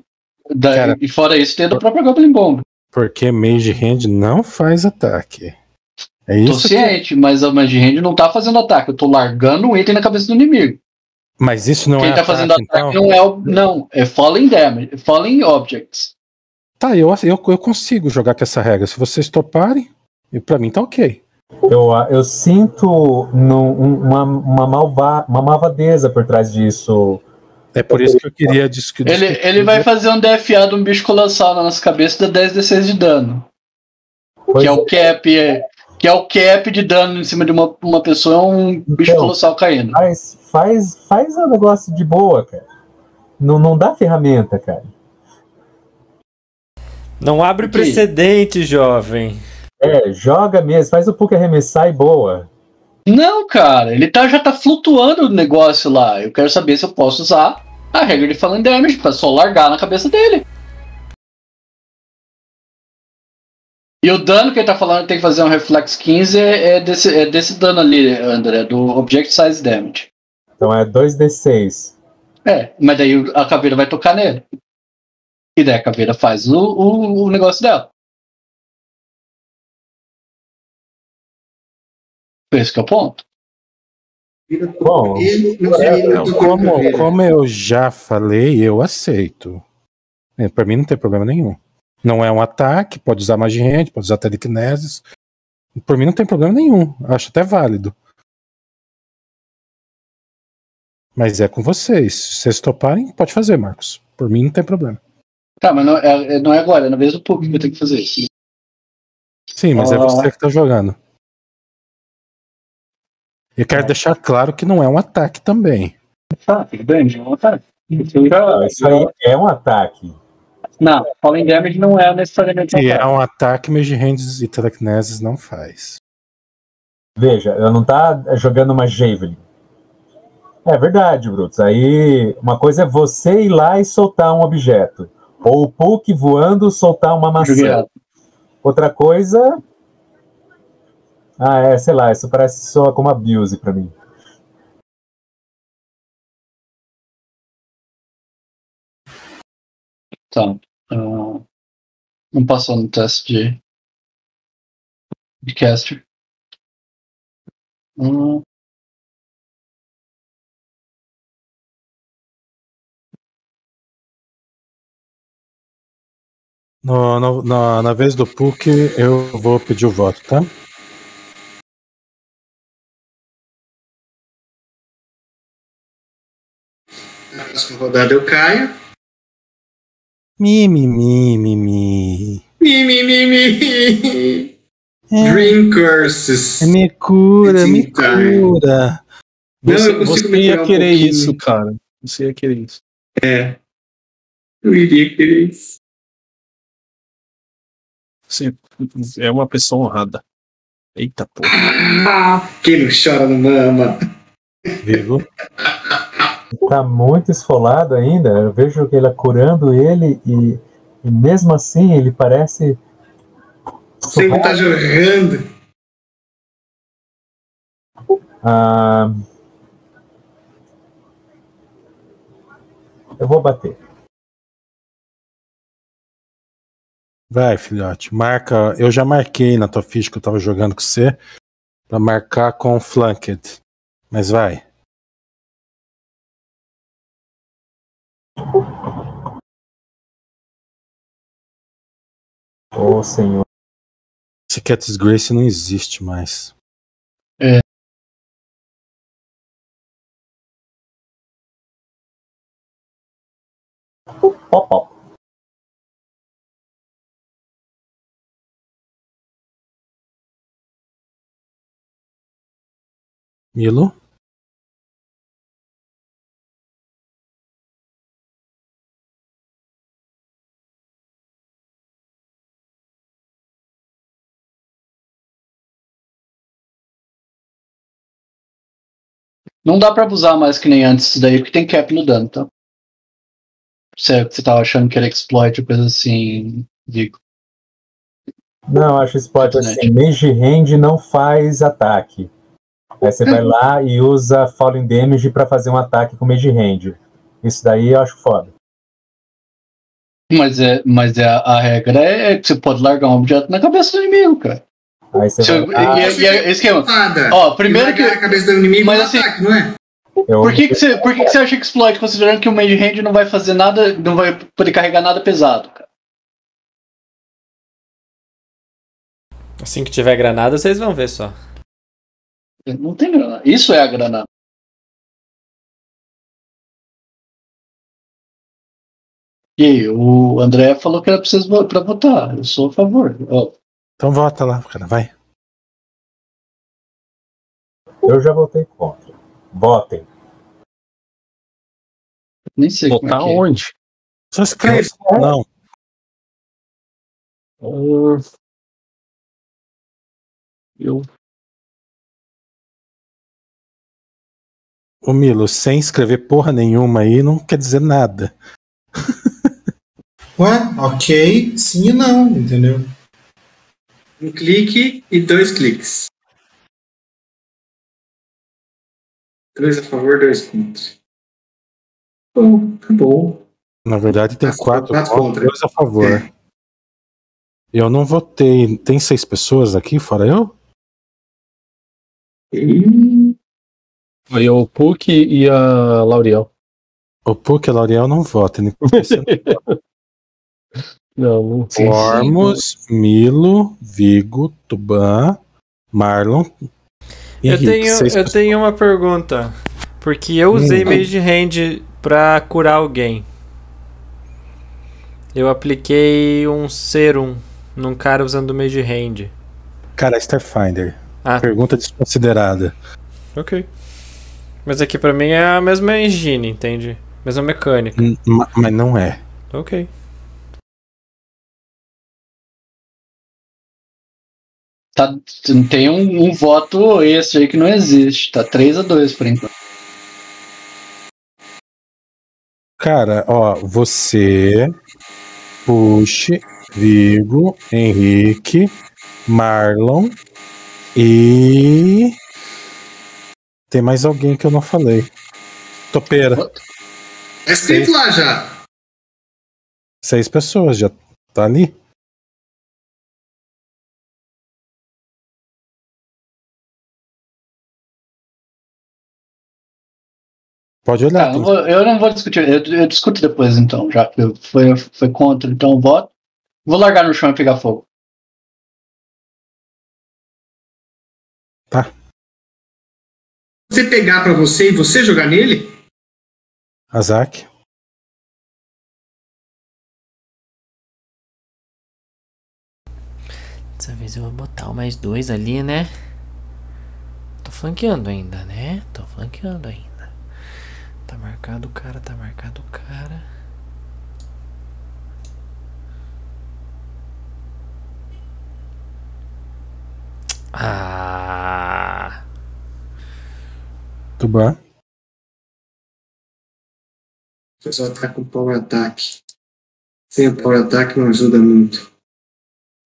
da- Cara. e fora isso, tem a da própria Goblin Bomb. Porque Mage Hand não faz ataque. É Tô isso. que- ciente, mas a Mage Hand não tá fazendo ataque. Eu tô largando o item na cabeça do inimigo. Mas isso não Quem é tá ataque, fazendo ataque então? não é o. Não, é Falling Damage. Falling Objects. Tá, eu, eu, eu consigo jogar com essa regra. Se vocês toparem, e pra mim tá ok. Eu, eu sinto um- uma, uma, malva, uma malvadeza por trás disso. É por isso que eu queria discutir. Ele, ele vai fazer um DFA de um bicho colossal na nossa cabeça e dá 10 d6 de dano. Pois Que é o cap. é- Que é o cap de dano em cima de uma, uma pessoa, é um bicho Então. colossal caindo. Faz, faz, faz um negócio de boa, cara. Não, não dá ferramenta, cara. Não abre Ok. precedente, jovem. É, joga mesmo, faz o Puck arremessar e boa. Não, cara, ele tá, já tá flutuando o negócio lá. Eu quero saber se eu posso usar a regra de Fallen Damage pra só largar na cabeça dele. E o dano que ele tá falando tem que fazer um Reflex 15 é, é desse, é desse dano ali, André, do Object Size Damage. Então é 2d6. É, mas daí a caveira vai tocar nele. E daí a caveira faz o, o, o negócio dela. Esse que é o ponto. Bom, Não, como, como eu já falei, eu aceito. É, pra mim não tem problema nenhum. Não é um ataque, pode usar magia hand, pode usar telekinesis. Por mim não tem problema nenhum. Acho até válido. Mas é com vocês. Se vocês toparem, pode fazer, Marcos. Por mim não tem problema. Tá, mas não é, é- não é agora, é na vez do público que vai ter que fazer isso. Sim, mas é Ah. você que tá jogando. Eu quero deixar claro que não é um ataque também. Tá, tudo bem, não tá. Ah, isso aí é um ataque. Não, Fallen Damage não é necessariamente um é ataque. um ataque, Mage Hands e Telekinesis não faz. Veja, ela não tá jogando uma Javelin. É verdade, Brutus. Aí uma coisa é você ir lá e soltar um objeto. Ou o Puck voando soltar uma maçã. Errado. Outra coisa. Ah, é, sei lá, isso parece só como abuse pra mim. Tá. Ah, não passou no teste de, de caster. Hum, No, no- na, na vez do PUC, eu vou pedir o voto, tá? Na próxima rodada eu caio. Mi, mi, mi, mi, mi. Mi, mi, mi, mi. É, Dream Curses. me cura, me It's in time. cura. Não, Você, consigo você me ia um querer pouquinho. isso, cara. Você ia querer isso. É. Eu iria querer isso. Você é uma pessoa honrada. Eita porra. Ah, quem não chora não mama. Vivo. Tá muito esfolado ainda. Eu vejo que ela curando ele e, e mesmo assim ele parece. Sempre tá jogando. Ah, eu vou bater. Vai, filhote. Marca. Eu já marquei na tua ficha que eu tava jogando com você. Pra marcar com Flanked. Mas vai. Ô senhor. Esse Cat's Grace não existe mais. Pop, pop. Milo? Não dá pra abusar mais que nem antes daí, porque tem cap no dano, tá? Você, você tava achando que era exploit ou coisa assim, Vigo. Não, acho que pode Internet. assim. Mage Hand não faz ataque. Aí você vai lá e usa Falling Damage pra fazer um ataque com Mage Hand. Isso daí eu acho foda. Mas, é, mas é, a regra é que você pode largar um objeto na cabeça do inimigo, cara. Aí você Se vai eu- lá, e, é- e é esquema. Ó, primeiro E que. a cabeça do inimigo Mas assim- ataque, não é? eu- Por que, que, você, por que, que você acha que exploit, considerando que o Mage Hand não vai fazer nada, não vai poder carregar nada pesado, cara? Assim que tiver granada, vocês vão ver só. Não tem granada. Isso é a granada. E aí, o André falou que era preciso pra votar. Eu sou a favor. Ó, Então vota lá, cara, vai. eu já votei contra. Votem. nem sei como Botar é que é. onde? Só escreve. Não. Ah, Eu. Ô Milo, sem escrever porra nenhuma aí não quer dizer nada. Ué, ok, sim e não, entendeu? Um clique e dois cliques. Dois a favor, dois contra. Bom, tá bom. Na verdade tem Ah, quatro quatro contra, contra. dois a favor. Eu não votei. Tem seis pessoas aqui, fora eu? Foi o Puck e a Lauriel. O Puck e a Lauriel não votam. você não- Não, sei. Ormos, Milo, Vigo, Tuban, Marlon. e Eu Henrique, tenho, eu pessoas. tenho uma pergunta. Porque eu usei Hum. Mage Hand pra curar alguém. Eu apliquei um serum num cara usando Mage Hand. Cara, Starfinder. Ah. Pergunta desconsiderada. Ok. Mas aqui pra mim é a mesma engine, entende? Mesma mecânica. N- ma- Mas não é. Ok. Tá, tem um, um voto esse aí que não existe. Tá 3 a 2 por enquanto. Cara, ó, você, Puxe, Vigo, Henrique, Marlon e. Tem mais alguém que eu não falei. Topeira. tá escrito lá já. Seis pessoas, já tá ali. Pode olhar. Tá, não vou- eu não vou discutir. Eu, eu discuto depois, então, já que eu- foi, foi contra, então eu voto. Vou largar no chão e pegar fogo. Você pegar pra você e você jogar nele? Azak. Dessa vez eu vou botar o mais dois ali, né? Tô flanqueando ainda, né? Tô flanqueando ainda. Tá marcado o cara, tá marcado o cara. Ah. Tuban. O pessoal tá com power attack. Sem o power attack não ajuda muito.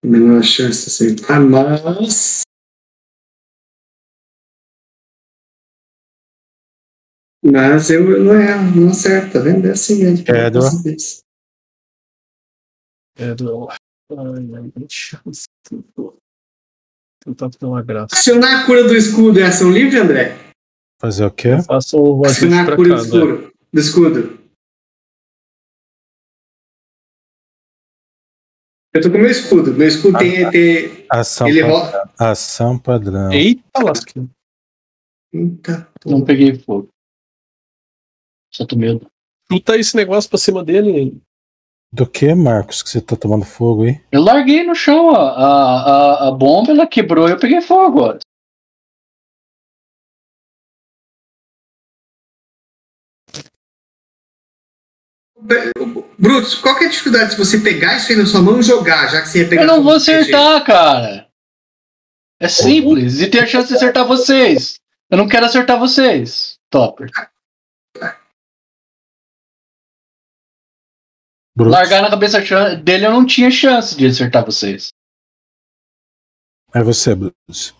Menor chance de acertar, mas. Mas eu não erro, não acerto, tá vendo? É assim mesmo. É, do-. É do. Ai, ai, deixa eu tentar fazer uma graça. Acionar a cura do escudo é ação livre, André? Fazer o quê? Eu faço o Acionar a cura do cada. escudo. Do escudo. Eu tô com meu escudo. Meu escudo tem. tem Ação, ele padrão. Ação padrão. Eita, lasquinha. Eita, Não peguei fogo. Tô medo. Chuta esse negócio pra cima dele. Do que, Marcos, que você tá tomando fogo aí? Eu larguei no chão ó. a, a, a bomba, ela quebrou e eu peguei fogo. Ó. Brutus, qual que é a dificuldade de você pegar isso aí na sua mão e jogar, já que você ia pegar Eu não vou do jeito? acertar, cara. É simples. E tem a chance de acertar vocês. Eu não quero acertar vocês. Topper. Largar na cabeça dele eu não tinha chance de acertar vocês. É você, Brutus.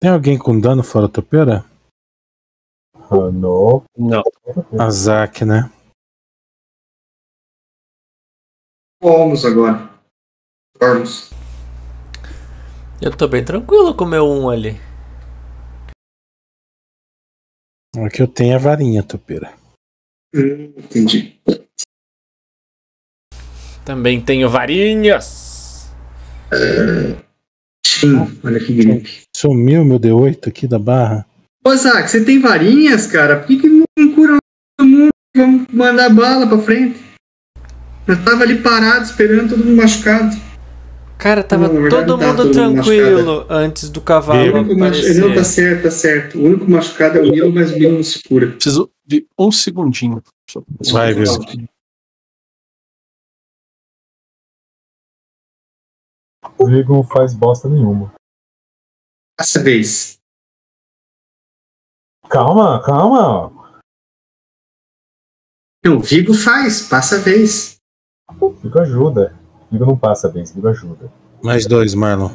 Tem alguém com dano fora topeira? Não. Não. Azak, né? Olmos agora. Ormos. Eu tô bem tranquilo com o meu um ali. Aqui eu tenho a varinha, topeira. Hum, entendi. Também tenho varinhas. Sim, olha que gripe. Sumiu meu D8 aqui da barra. Ô, Zac, você tem varinhas, cara? Por que, que não cura todo mundo? Vamos mandar bala pra frente. Eu tava ali parado, esperando todo mundo machucado. Cara, tava Não, verdade todo mundo todo mundo tranquilo antes do cavalo machu- Não, tá aparecer. certo, tá certo. O único machucado é o Milo, mas o Milo não se cura. Preciso de um segundinho. Só- Vai, Viz. O não faz bosta nenhuma. Essa vez. Calma, calma. O Vigo faz, passa a vez. Vigo ajuda. Vigo não passa bem, Vigo ajuda. Mais dois, Marlon.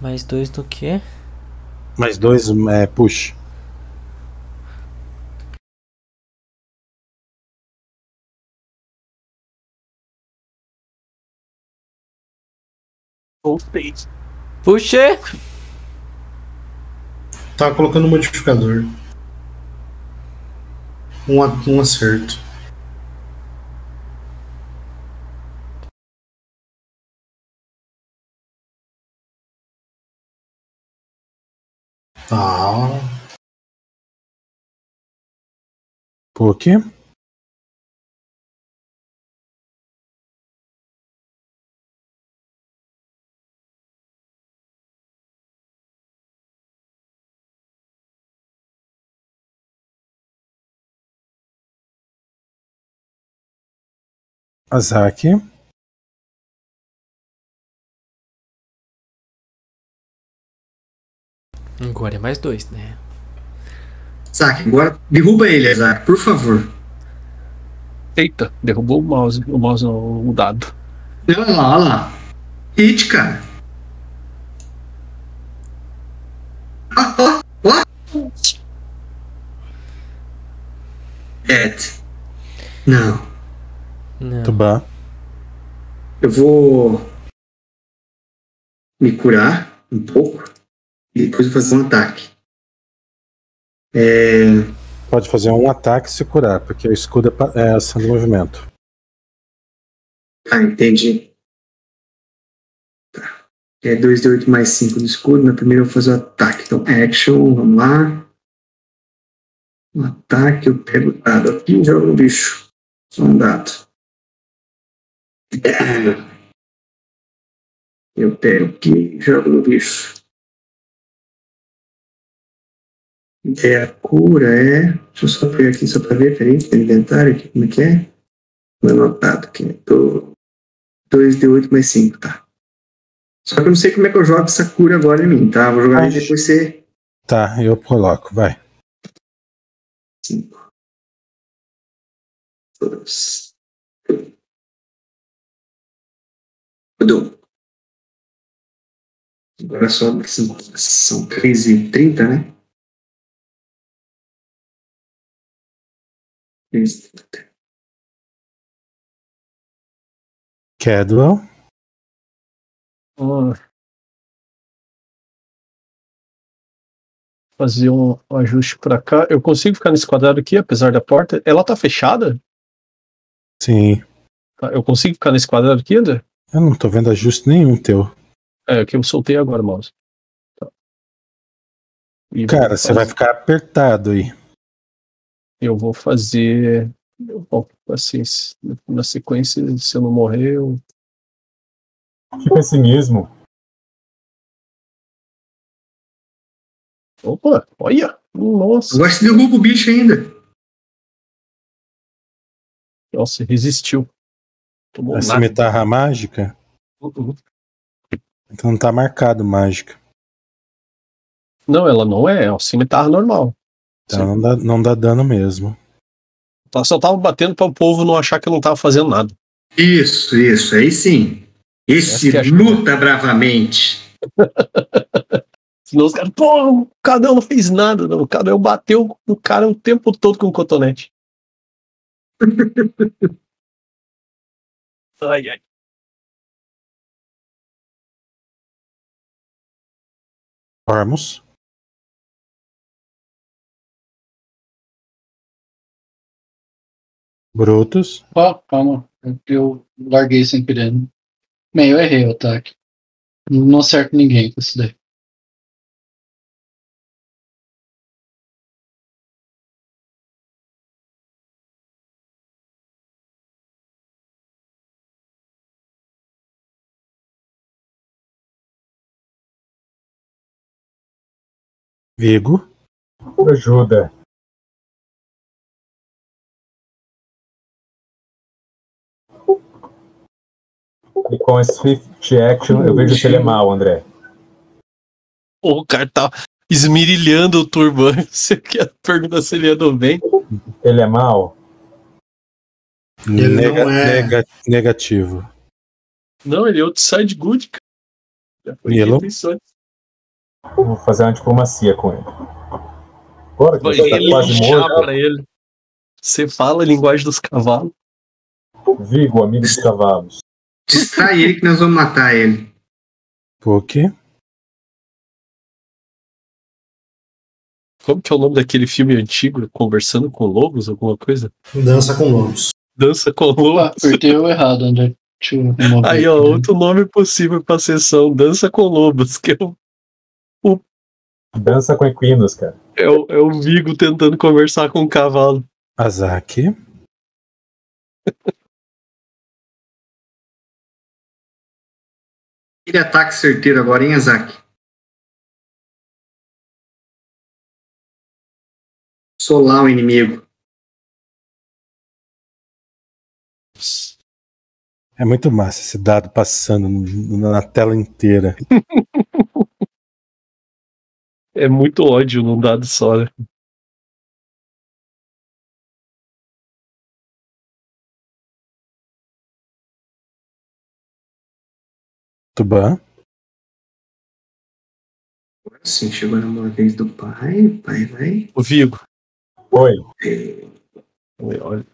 Mais dois do que? Mais dois, é, push. Voltei. Puxei! Tava colocando um modificador. Um, um acerto. Tá. Por quê? Azak. Agora é mais dois, né? Zac, agora derruba ele, Zac, por favor. Eita, derrubou o mouse. O mouse não, o dado. Olha lá, olha lá. Hit, cara. Ah, ó, ó. Ed. Não. Não. Tubá. Eu vou me curar um pouco e depois vou fazer um ataque. É, Pode fazer um ataque e se curar, porque o escudo é, é ação de movimento. Ah, entendi. Tá. É 2 de 8 mais 5 do escudo. Na primeira eu vou fazer o ataque. Então, action, vamos lá. Um ataque, eu pego o dado aqui e jogo no bicho. Só um dado. Eu pego aqui e jogo no bicho. É, a cura é. Deixa eu só pegar aqui só pra ver, peraí, tem inventário aqui, como é que é? Não é anotado aqui. Tô 2 de 8 mais 5, tá. Só que eu não sei como é que eu jogo essa cura agora em mim, tá? Vou jogar aí Acho. depois você. Tá, eu coloco, vai. 5. Dois. Mudou. Agora só que são, são 3 e 30, né? 3 e 30. Cadwell. Fazer um ajuste pra cá. Eu consigo ficar nesse quadrado aqui, apesar da porta. Ela tá fechada? Sim. Tá, Eu consigo ficar nesse quadrado aqui ainda? Eu não tô vendo ajuste nenhum teu. É, que eu soltei agora, mouse. Tá. E Cara, você vai fazer- ficar apertado aí. Eu vou fazer. Assim, se- na sequência, se eu não morrer, eu. Que pessimismo. Opa, olha! Nossa, Agora você derruba o bicho ainda. nossa, resistiu. Tomou A nada. cimitarra mágica? Uhum. Então não tá marcado mágica. Não, ela não é, é uma cimitarra normal. Então não dá, não dá dano mesmo. Ela só tava batendo para o povo não achar que eu não tava fazendo nada. Isso, isso, aí sim. Esse Essa que é luta bravamente. Senão os caras, pô, o Cadão não fez nada, não. O Cadão bateu no cara o tempo todo com o cotonete. ai, ai. Ormus. Brutus. Ó, calma. Eu larguei sem querer. Bem, eu errei o ataque. Não acerto ninguém com isso daí. Vigo. Ajuda. E com esse Swift Action, eu vejo se ele é mal, André. O cara tá esmirilhando o turbante. Você quer perguntar se ele andou bem? Ele é mal? Ele Nega- não é- nega- negativo. Não, ele é outside good, cara. Já foi Vou fazer uma diplomacia com ele. Agora que Vai você tá quase morto, pra ele. Você fala a linguagem dos cavalos. Vigo, amigo dos cavalos. Distrai ele que nós vamos matar ele. Por quê? Como que é o nome daquele filme antigo? Conversando com lobos, alguma coisa? Dança com lobos. Dança com lobos. apertei o errado, André. Eu Aí, ó, aqui. outro nome possível pra sessão, Dança com Lobos, que é o, Dança com equinos, cara. é o, é o Vigo tentando conversar com o cavalo. Azaki. Ele ataque certeiro agora, hein, Azak? Solar o inimigo. É muito massa esse dado passando na tela inteira. É muito ódio num dado só, né? Tuban. Sim, chegou na vez do pai. O pai vai. O Vigo. Oi, Olha,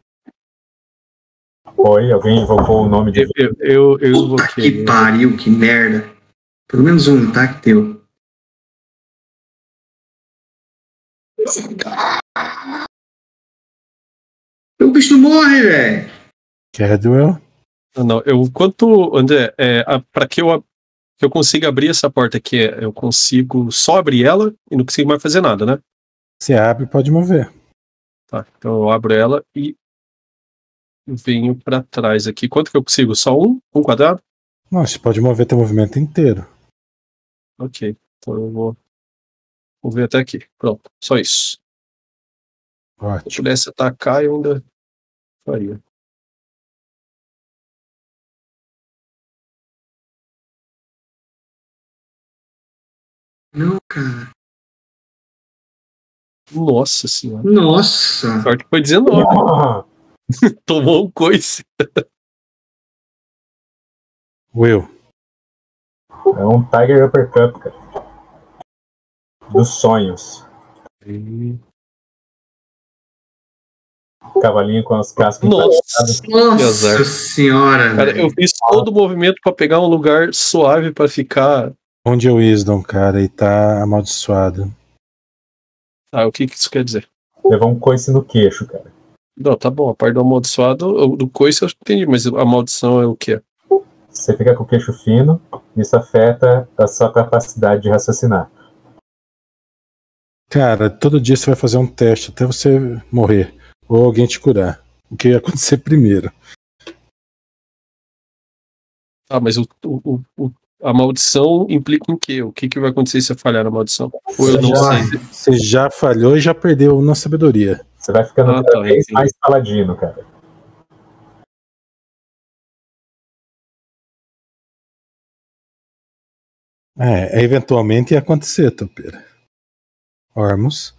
oi, alguém invocou o nome de. eu, eu, eu Puta invoquei. que pariu, que merda. Pelo menos um ataque teu. O bicho não morre, velho. Cadwell. Não, não, eu, quanto, André, é, a, pra que eu, a- que eu consiga abrir essa porta aqui, é, eu consigo só abrir ela e não consigo mais fazer nada, né? Se abre, pode mover. Tá, então eu abro ela e venho pra trás aqui. Quanto que eu consigo? Só um? Um quadrado? Não, você pode mover teu movimento inteiro. Ok, então eu vou, vou ver até aqui. Pronto, só isso. Se eu Ótimo. pudesse atacar, eu ainda faria. Não, cara. Nossa senhora. Nossa. Sorte que foi 19. Tomou um coice. Will. É um Tiger Uppercut, cara. Dos sonhos. Cavalinho com as cascas Nossa. Que. Nossa senhora. Cara, velho. eu fiz todo o movimento pra pegar um lugar suave pra ficar. Onde é o Wisdom, cara? E tá amaldiçoado. Ah, o que, que isso quer dizer? Levou um coice no queixo, cara. Não, tá bom. A parte do amaldiçoado, do coice eu acho que entendi, mas a maldição é o quê? Você fica com o queixo fino, isso afeta a sua capacidade de raciocinar. Cara, todo dia você vai fazer um teste até você morrer. Ou alguém te curar. O que ia acontecer primeiro? Ah, mas o, o, o- a maldição implica em quê? O que, que vai acontecer se eu falhar na maldição? Ou eu não já, sei. Você já falhou e já perdeu na sabedoria. Você vai ficando Ah, cada tá, vez entendi. mais paladino, cara. É, eventualmente ia acontecer, Topeira. Ormus.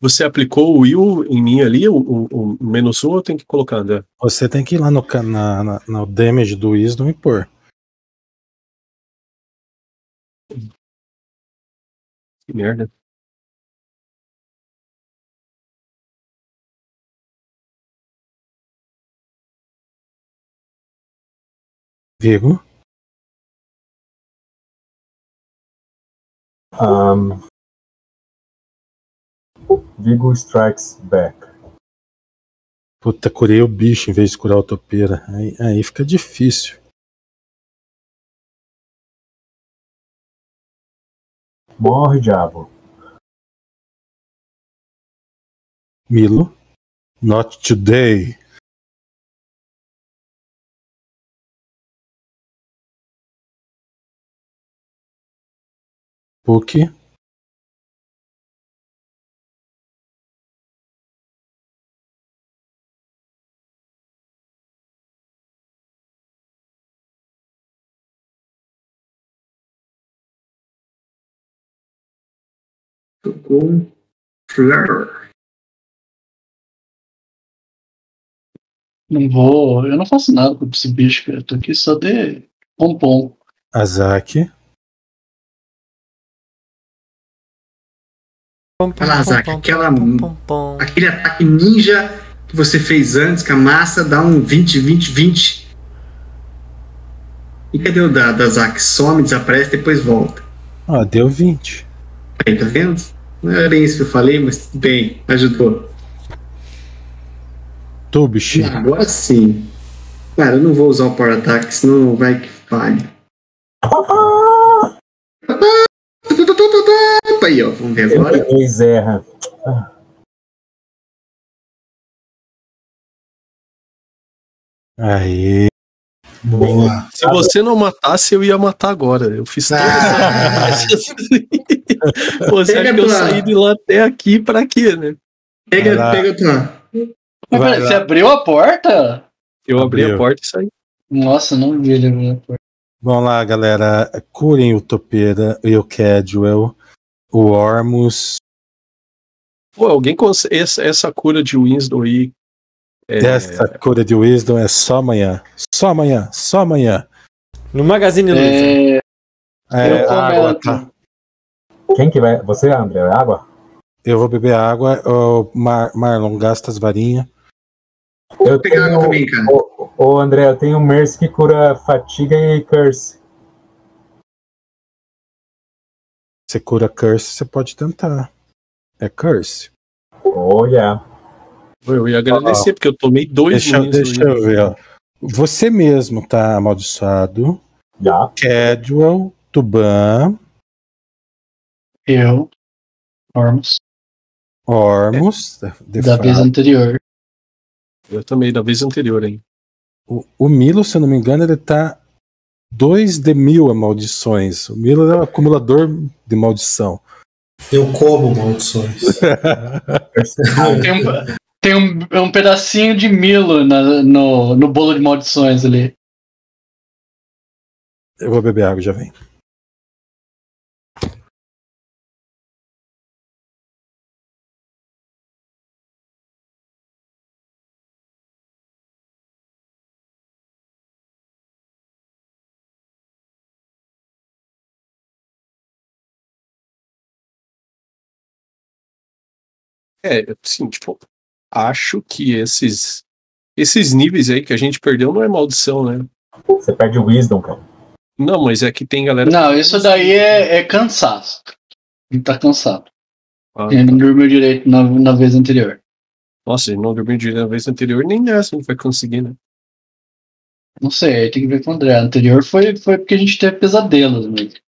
Você aplicou o will em mim ali, o, o, o menos um, ou eu tenho que colocar, André? Você tem que ir lá no, na, na- no damage do Wisdom e pôr. Que merda. Vigo. Um, Vigo strikes back. Puta, curei o bicho em vez de curar o topeira. Aí, aí fica difícil. Morre, diabo. Milo. Not today. Puki. Tocou. Fleur. Não vou. Eu não faço nada com esse bicho, cara. Eu tô aqui só de pompom. Azaki. Vai lá, Zack, aquela, aquele ataque ninja que você fez antes com a massa dá um 20, 20, 20. E cadê o da, da Zack? Some, desaparece, depois volta. Ó, deu 20. Aí, tá vendo? Não era isso que eu falei, mas tudo bem, ajudou. Tubishi. Agora sim. Cara, eu não vou usar o Power Attack, senão vai que falha. Aí, ó, vamos ver agora. Dois erra. Aí. Boa. Se você não matasse, eu ia matar agora. Eu fiz toda essa. você acha que eu saí de lá até aqui pra quê, né? Pega, Vai pega tua. Mas lá. você abriu a porta? Eu abri Abriu. a porta e saí. Nossa, não vi ele abrir a porta. Vamos lá, galera. Curem o Topeira e o Cadwell. O Ormus. Pô, alguém consegue. Essa, essa cura de Winslow aí. É, Essa cura de Wisdom é só amanhã. Só amanhã. Só amanhã. No Magazine Luiza. É, É, eu água, tá? Quem que vai? Você, André? É água? Eu vou beber água. O Mar- Marlon, gasta as varinhas. Vou Eu pegar tenho- também, cara. Ô, ô, André, eu tenho um Mercy que cura fatiga e curse. Você cura curse, você pode tentar. É curse. Oh, yeah. Eu ia agradecer, porque eu tomei dois Deixa, deixa eu ver. Ó. Você mesmo tá amaldiçoado. Já. Cadwell, Tuban, Eu. Ormus. Ormus. The Da vez Fá- anterior. Eu também, da vez anterior, hein? O, o Milo, se eu não me engano, ele tá 2 de mil a maldições. O Milo é um acumulador de maldição. Eu como maldições. Tem um, tem um, um pedacinho de Milo na- no, no bolo de maldições ali. Eu vou beber água, já vem. É, assim, tipo, acho que esses esses níveis aí que a gente perdeu não é maldição, né? Você perde o Wisdom, cara. Não, mas é que tem galera. Não, isso daí é, é cansaço. Ele tá cansado. Ah, Ele não dormiu direito na, na vez anterior. Nossa, ele não dormiu direito na vez anterior, nem nessa não vai conseguir, né? Não sei, aí tem que ver com o André. A anterior foi, foi porque a gente teve pesadelos mesmo.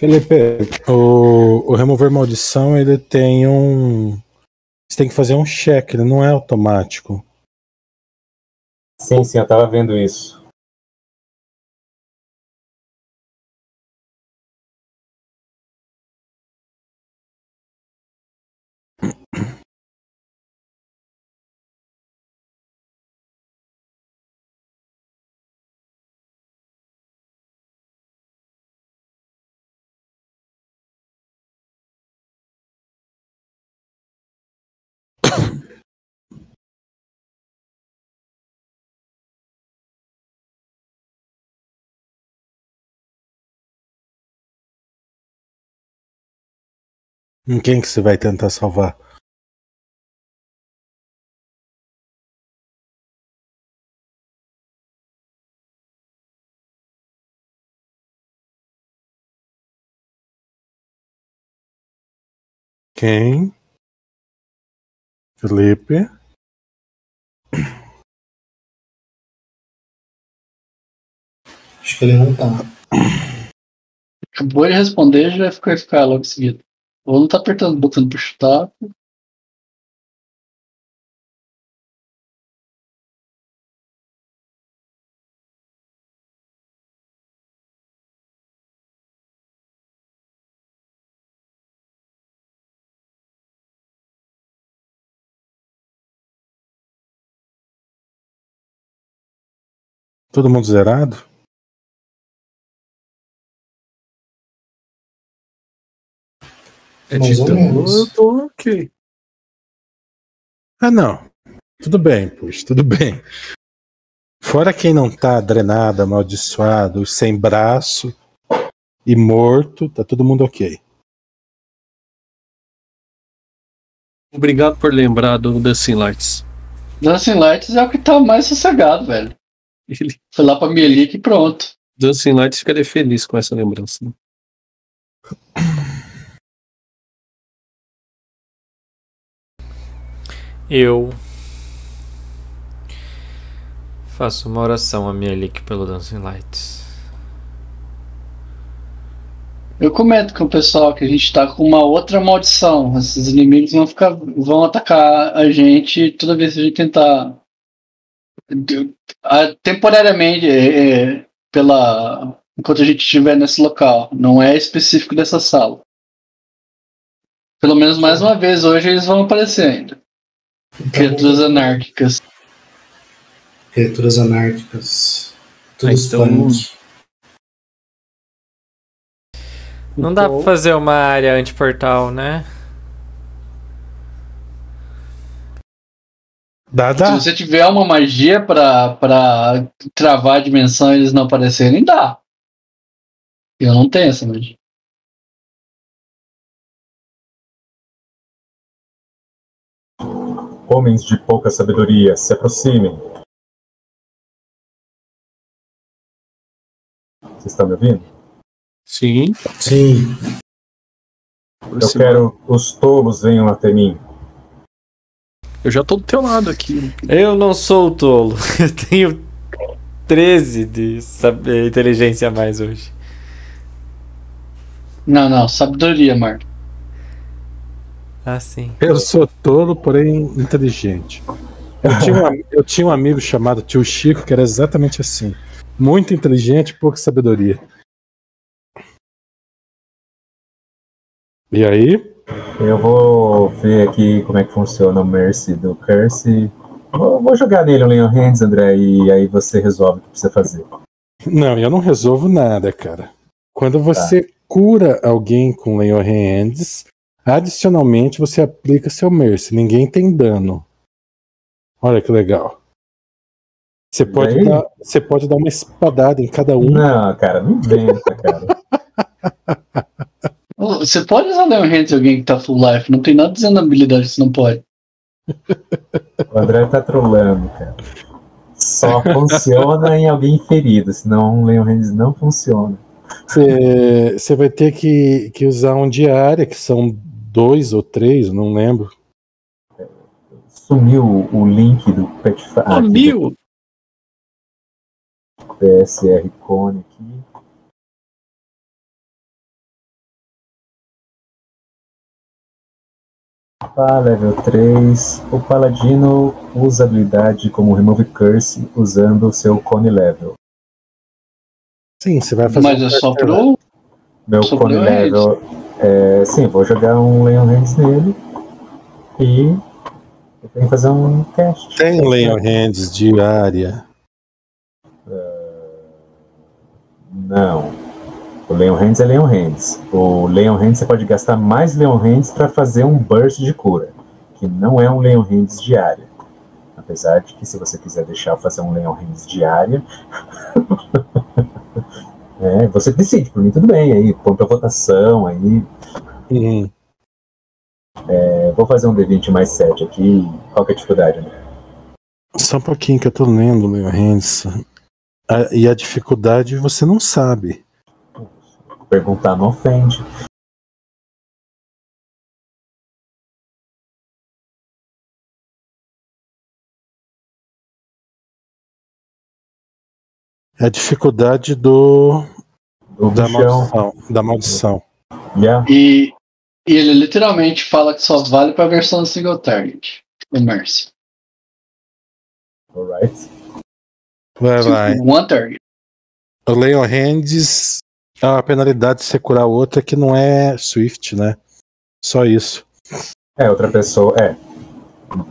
Felipe, o, o remover maldição ele tem um. Você tem que fazer um check, ele não é automático. Sim, sim, eu tava vendo isso. Em quem que você vai tentar salvar? Quem? Felipe? Acho que ele não tá. Acabou de responder, já vai ficar logo em seguida. Ou não tá apertando, botando pra chutar. Todo mundo zerado? É Mais ou menos. eu tô ok. Ah, não. Tudo bem, puxa, tudo bem. Fora quem não tá drenado, amaldiçoado, sem braço e morto, tá todo mundo ok. Obrigado por lembrar do Dancing Lights. Dancing Lights é o que tá mais sossegado, velho. Ele, Foi lá pra Melik e pronto. Dancing Lights ficaria feliz com essa lembrança. né? Eu faço uma oração a Mielik pelo Dancing Lights. Eu comento com o pessoal que a gente tá com uma outra maldição. Esses inimigos vão ficar, vão atacar a gente toda vez que a gente tentar ah, temporariamente é, é, pela enquanto a gente estiver nesse local. Não é específico dessa sala. Pelo menos mais uma vez hoje eles vão aparecer ainda. Criaturas anárquicas. Criaturas anárquicas. Tudo Ah, então- punk. Não dá Então, pra fazer uma área anti-portal, né? Dá, Se dá. você tiver uma magia pra, pra travar a dimensão e eles não aparecerem, dá. Eu não tenho essa magia. Homens de pouca sabedoria, se aproximem. Vocês estão me ouvindo? Sim. Sim. Eu quero os tolos venham até mim. Eu já tô do teu lado aqui. Eu não sou o tolo. Eu tenho 13 de saber, inteligência a mais hoje. Não, não, sabedoria, Marco. Ah, sim. Eu sou tolo, porém inteligente. Eu tinha, um, eu tinha um amigo chamado Tio Chico que era exatamente assim. Muito inteligente, pouca sabedoria. E aí? Eu vou ver aqui como é que funciona o Mercy do Curse. Vou, vou jogar nele um Leon Hands, André, e aí você resolve o que precisa fazer. Não, eu não resolvo nada, cara. Quando você cura alguém com Lay on Hands, adicionalmente você aplica seu Mercy. Ninguém tem dano. Olha que legal. Você pode, dar, você pode dar uma espadada em cada um. Não, cara, não inventa, cara. Ô, Você pode usar Leon Hands em alguém que tá full life, não tem nada dizendo na habilidade que você não pode. O André tá trolando, cara. Só funciona em alguém ferido, senão o Leon Hands não funciona. Você, você vai ter que, que usar um diária, que são dois ou três, não lembro. Sumiu o link do Petfire. Ah, mil! PSR Cone aqui. Ah, level 3. O Paladino usa habilidade como Remove Curse usando o seu Cone Level. Sim, você vai fazer. Mas um é só pro. Meu Só Cone Level. É, sim, vou jogar um Leon Hands nele. E. Eu tenho que fazer um teste. Tem Lay on Hands diária. Não. O Leon Hands é Leon Hands. O Leon Hands você pode gastar mais Leon Hands para fazer um burst de cura, que não é um Leon Hands diária. Apesar de que se você quiser deixar eu fazer um Leon Hands diária, é, você decide, por mim tudo bem, aí põe pra votação, aí Uhum. é, vou fazer um D20 mais 7 aqui, qual que é a dificuldade, né? Só um pouquinho que eu tô lendo, Hands. A- e a dificuldade você não sabe. Perguntar não ofende. É a dificuldade do Do da maldição. Da maldição. Yeah. E, e ele literalmente fala que só vale pra versão single target. O Mercy. Alright. Vai, vai. One target. O Lay on Hands, a penalidade de você curar outra que não é Swift, né? Só isso. É, outra pessoa. É.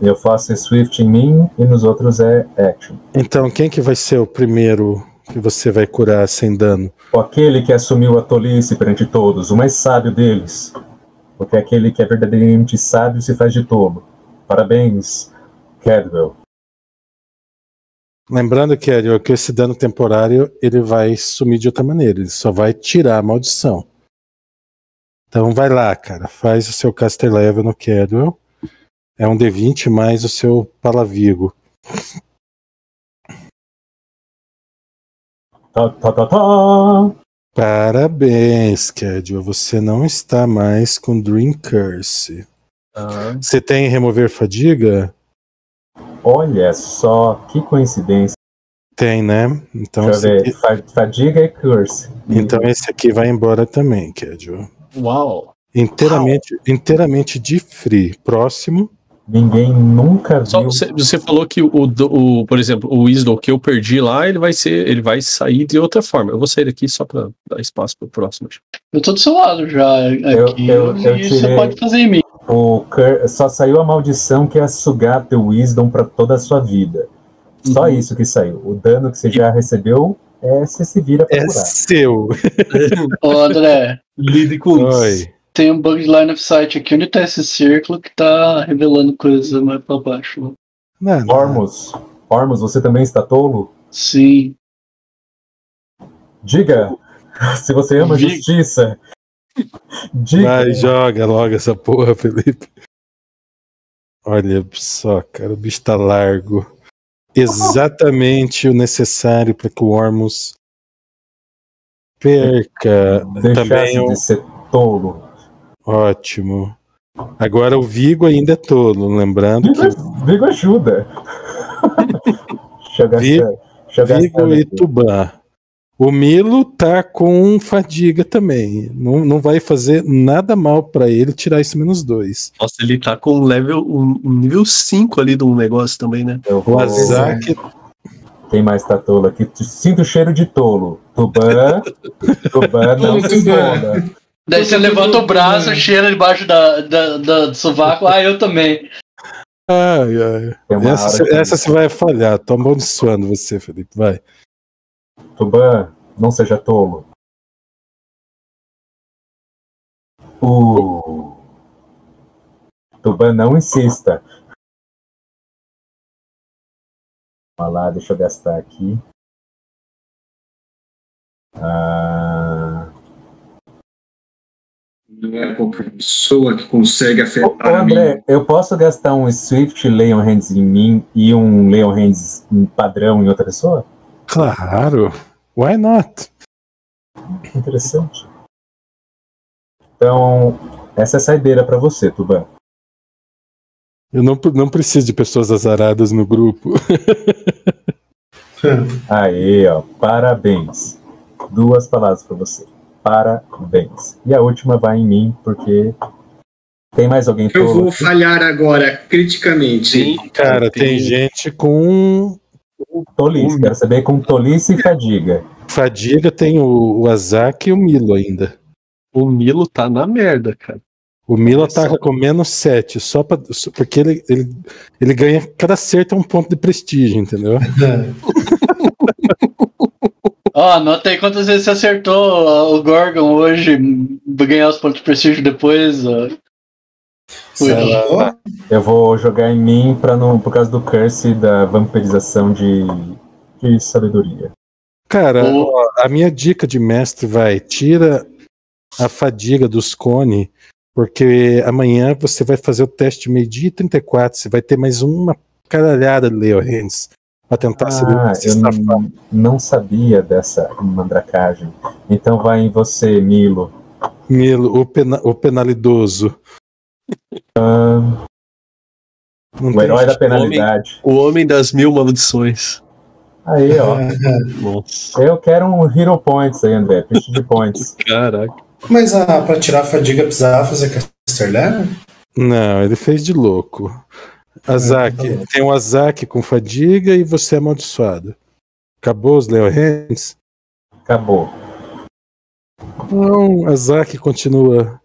Eu faço Swift em mim e nos outros é Action. Então, quem que vai ser o primeiro que você vai curar sem dano? O aquele que assumiu a tolice perante todos, o mais sábio deles. Porque aquele que é verdadeiramente sábio se faz de tolo. Parabéns, Cadwell. Lembrando Ariel, que esse dano temporário ele vai sumir de outra maneira, ele só vai tirar a maldição. Então vai lá, cara, faz o seu caster level no Cadwell. É um D20 mais o seu Palavigo. Tá, tá, tá, tá. Parabéns, Cadwell. Você não está mais com Dream Curse. Você tem remover fadiga? Olha só, que coincidência. Tem, né? Então, Deixa eu ver. aqui, Fa- Fadiga e Curse. então esse aqui vai embora também, Cadwell. Uau! Inteiramente, inteiramente de free. Próximo. Ninguém nunca Só viu. você, você falou que o, o, por exemplo, o Wisdom que eu perdi lá, ele vai ser, ele vai sair de outra forma. Eu vou sair daqui só pra dar espaço pro próximo. Eu tô do seu lado já aqui. eu- eu e você pode fazer em mim. O Cur- Só saiu a maldição que é sugar teu Wisdom pra toda a sua vida. Só Uhum. isso que saiu. O dano que você já recebeu é você se vira pra É curar. seu. Ô, André, Lide com Oi. Tem um bug de line of sight aqui onde tá esse círculo que tá revelando coisas mais pra baixo. Não. Ormus, Ormus, você também está tolo? Sim. Diga, se você ama Diga. justiça. Diga. Vai, joga logo essa porra, Felipe. Olha só, cara, o bicho tá largo. Exatamente o necessário para que o Ormus perca. Deixasse Também o... de ser tolo. Ótimo. Agora o Vigo ainda é tolo, lembrando que Vigo, Vigo ajuda. Deixa Vi- Vigo e. Tubã. O Milo tá com fadiga também. Não, não vai fazer nada mal pra ele tirar esse menos dois. Nossa, ele tá com um level, um, um nível 5 ali de um negócio também, né? Eu O vou- Azak Quem mais tá tolo aqui? Sinto o cheiro de tolo. Tubã. Tubã não se esconda. Daí você levanta o braço, cheira debaixo da, da, da- do sovaco. Ah, eu também. Ai, ai. Uma Essa, que- essa você vai falhar. Tô amaldiçoando você, Felipe. Vai. Tubã, não seja tolo. O Tubã, não insista. Vamos lá, deixa eu gastar aqui. Ah, Não é qualquer pessoa que consegue afetar ô, a mim. André, eu posso gastar um Swift Leon Hands em mim e um Leon Hands em padrão em outra pessoa? Claro. Why not? Interessante. Então, essa é a saideira pra você, Tuban. Eu não, não preciso de pessoas azaradas no grupo. Aí, ó, parabéns. Duas palavras pra você. Parabéns. E a última vai em mim, porque tem mais alguém Eu vou aqui? falhar agora, criticamente. Cara, tem gente com Tolice. Quero saber com tolice e fadiga. fadiga, tem o, o Azak e o Milo ainda. O Milo tá na merda, cara. O Milo ataca com menos 7, só, pra, só porque ele, ele, ele ganha cada acerto é um ponto de prestígio, entendeu? Ó, anota aí quantas vezes você acertou o Gorgon hoje, pra ganhar os pontos de prestígio depois. ó. Eu vou jogar em mim pra não, por causa do curse da vampirização de, de sabedoria. Cara, a minha dica de mestre vai, tira a fadiga dos cone, porque amanhã você vai fazer o teste meio-dia e 34, você vai ter mais uma caralhada de Leo Hands pra tentar se, Ah, se eu não, não sabia dessa mandracagem. Então vai em você, Milo. Milo, o, pena- o penalidoso. Ah, o herói da penalidade. O homem das mil maldições. Aí, ó. Eu quero um Hero Points aí, André. Pitch de points. caraca. Mas ah, pra tirar a fadiga precisava fazer caster level? Não, ele fez de louco. Azak, tá bom. tem o Azak com fadiga e você é amaldiçoado. Acabou os Leo Hands? Acabou. Não, Azak continua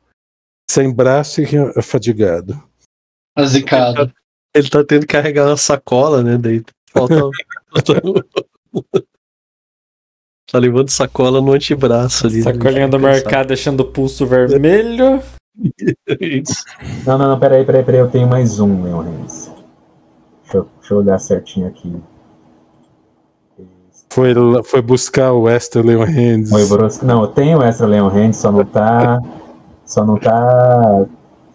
sem braço e afadigado. Azicado. Ele tá tendo que carregar uma sacola, né? Daí falta. falta- tá levando sacola no antebraço ali. né? Sacolinha do mercado deixando o pulso vermelho. Não, não, não, peraí, peraí, peraí. Eu tenho mais um, Leon Reis. Deixa eu, deixa eu olhar certinho aqui. Foi, foi buscar o Extra Leon Hands. Não, eu tenho extra Leon Hand, só não tá. Só não tá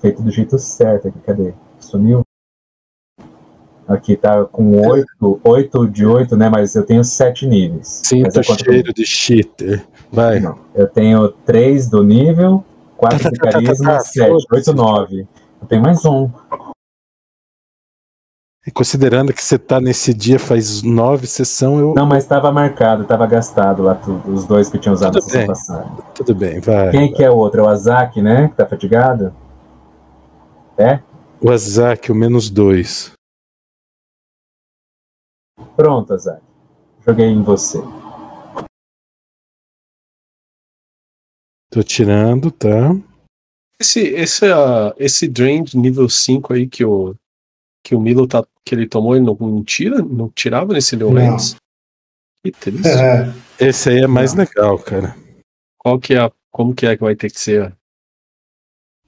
feito do jeito certo aqui. Cadê? Sumiu? Aqui tá com 8, 8 de 8, né? Mas eu tenho 7 níveis. Sinto é o cheiro de cheater. Vai. Não, eu tenho 3 do nível, 4 de carisma, tá, 7, foda-se. 8, 9. Eu tenho mais um. E Considerando que você tá nesse dia faz nove sessão, eu. Não, mas estava marcado, estava gastado lá tudo, os dois que eu tinha usado na Tudo sessão bem. passada. Tudo bem, vai. Quem que é o outro? É o Azak, né? Que tá fatigado? É? O Azak, o menos dois. Pronto, Azak. Joguei em você. Tô tirando, tá? Esse, esse, ah, esse drain de nível 5 aí que o, que o Milo tá, que ele tomou, ele não, não tira? Não tirava nesse Leorantes? Que triste. É, Esse aí é mais legal, cara. Qual que é a, como que é que vai ter que ser?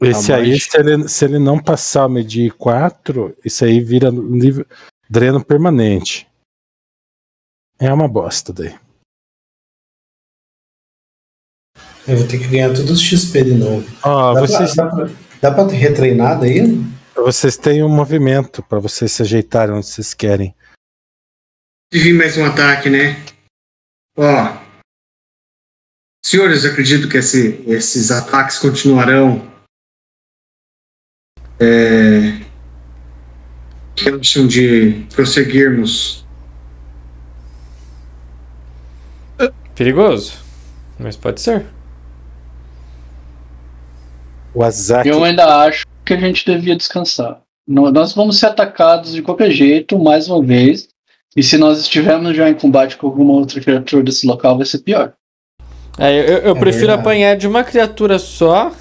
Esse aí, se ele, se ele não passar o medir 4, isso aí vira nível, dreno permanente. É uma bosta daí. Eu vou ter que ganhar todos os XP de novo. Ó, Dá, vocês, pra, dá, pra, dá pra retreinar daí? Vocês têm um movimento pra vocês se ajeitarem onde vocês querem. Vir mais um ataque, né? Ó. Senhores, eu acredito que esse- esses ataques continuarão. É, que acham de prosseguirmos? Perigoso. Mas pode ser. O Azak. Eu ainda acho que a gente devia descansar. Nós vamos ser atacados de qualquer jeito, mais uma vez. E se nós estivermos já em combate com alguma outra criatura desse local, vai ser pior. É, eu, eu É prefiro verdade. apanhar de uma criatura só.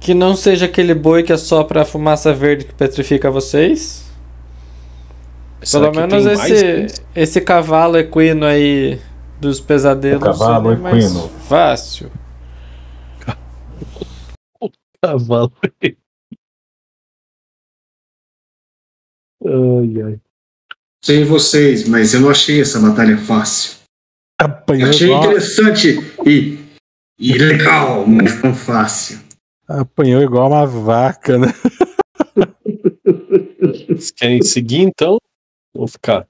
Que não seja aquele boi que é só pra fumaça verde que petrifica vocês. Será Pelo menos esse, esse cavalo equino aí dos pesadelos. O cavalo equino. Fácil. Cavalo. Ai, ai. Sei vocês, mas eu não achei essa batalha fácil. Apanhou Achei igual, interessante e, e legal, mas não fácil. apanhou igual uma vaca, né? Vocês querem seguir então? Ou ficar?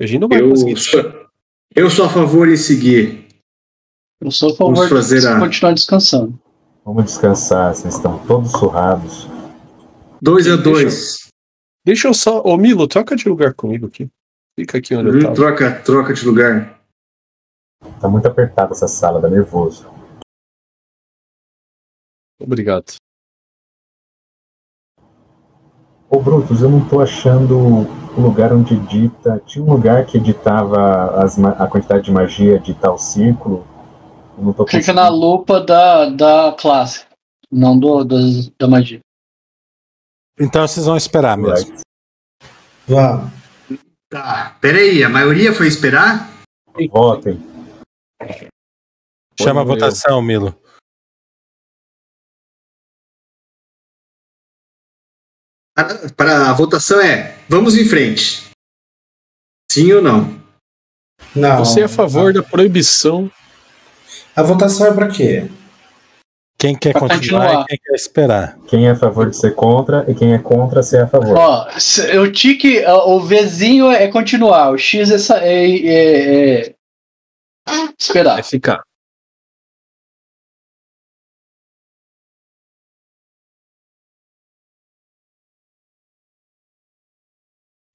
A gente não vai Eu conseguir. sou, eu sou a favor em seguir. Eu sou a favor Vamos fazer de a- continuar descansando. Vamos descansar, vocês estão todos surrados. Dois a Deixa- dois. Deixa eu só. Ô Milo, troca de lugar comigo aqui. Fica aqui onde eu Hum, tava. troca, troca de lugar. Tá muito apertada essa sala, tá nervoso. Obrigado. Ô Brutus, eu não tô achando o lugar onde edita. Tinha um lugar que editava as a quantidade de magia de tal círculo. Não Clica conseguindo. na lupa da, da classe, não do, das- da magia. Então vocês vão esperar mesmo. Right. Vamos. Tá, peraí, a maioria foi esperar? Votem. Chama a votação, Milo. Para, para a votação é: vamos em frente. Sim ou não? Não. Você é a favor da proibição. A votação é pra quê? Quem quer Pra continuar, continuar. e quem quer esperar. Quem é a favor de ser contra e quem é contra ser a favor. Ó, o tique, o Vzinho é continuar, o X é, é, é- é esperar. Vai ficar.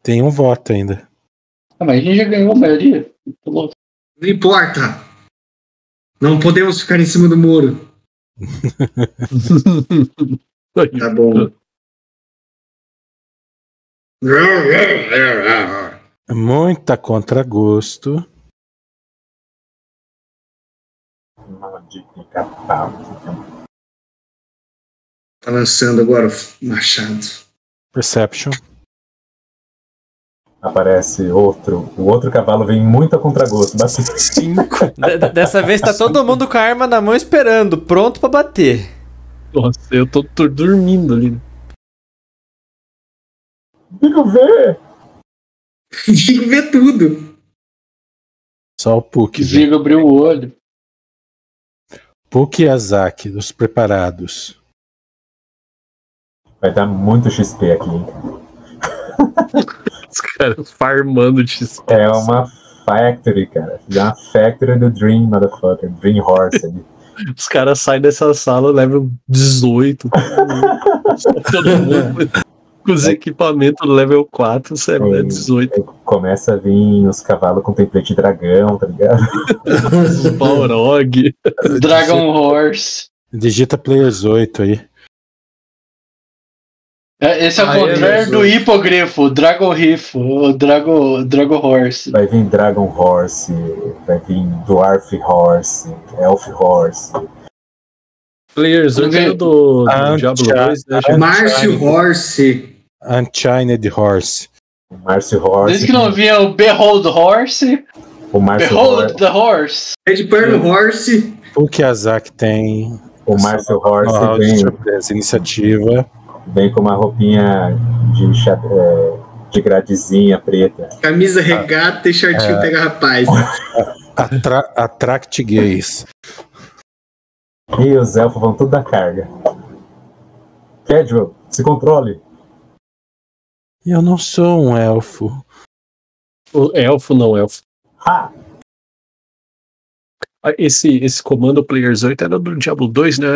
Tem um voto ainda. Ah, mas a gente já ganhou a maioria. Não importa. Não podemos ficar em cima do muro. Tá bom. Muita contragosto. Maldito capaz. Tá lançando agora o machado. Perception. Aparece outro. O outro cavalo vem muito a contragosto. Bate- Cinco. Dessa vez tá todo mundo com a arma na mão esperando, pronto pra bater. Nossa, eu tô, tô dormindo ali. Digo ver! Digo ver tudo. Só o Puck. Vigo abriu o olho. Puck e Azak, dos preparados. Vai dar muito XP aqui, hein? Os caras farmando de É uma factory, cara. É uma factory do Dream, motherfucker. Dream Horse ali. Os caras saem dessa sala, level 18. Todo mundo com os equipamentos level 4, você é 18. Começa a vir os cavalos com template de dragão, tá ligado? Os Balrog. Dragon Horse. Digita Players 8 aí. É, Esse é o Ah, é, contrário mas do o- hipogrifo, o Dragorrifo, o Drago, Drago Horse. Vai vir Dragon Horse, vai vir Dwarf Horse, Elf Horse. Players 8 é o do, do Ah, Diablo tchau. 2, né? Márcio Horse. Unchained Horse. O Márcio Horse. Desde que não vinha o Behold Horse, O Márcio Behold Horse. the Horse. Red Pearl Horse. Puck e Azak tem. O Márcio Horse de vem, surpresa, iniciativa. Vem com uma roupinha de, é, de gradezinha preta. Camisa regata e shortinho É. pega rapaz. Atra Attract Gays. E os elfos vão tudo da carga. Casual, se controle. Eu não sou um elfo. O elfo não, elfo. Ha! Ah, Esse, esse comando Players 8 era do Diablo 2, né,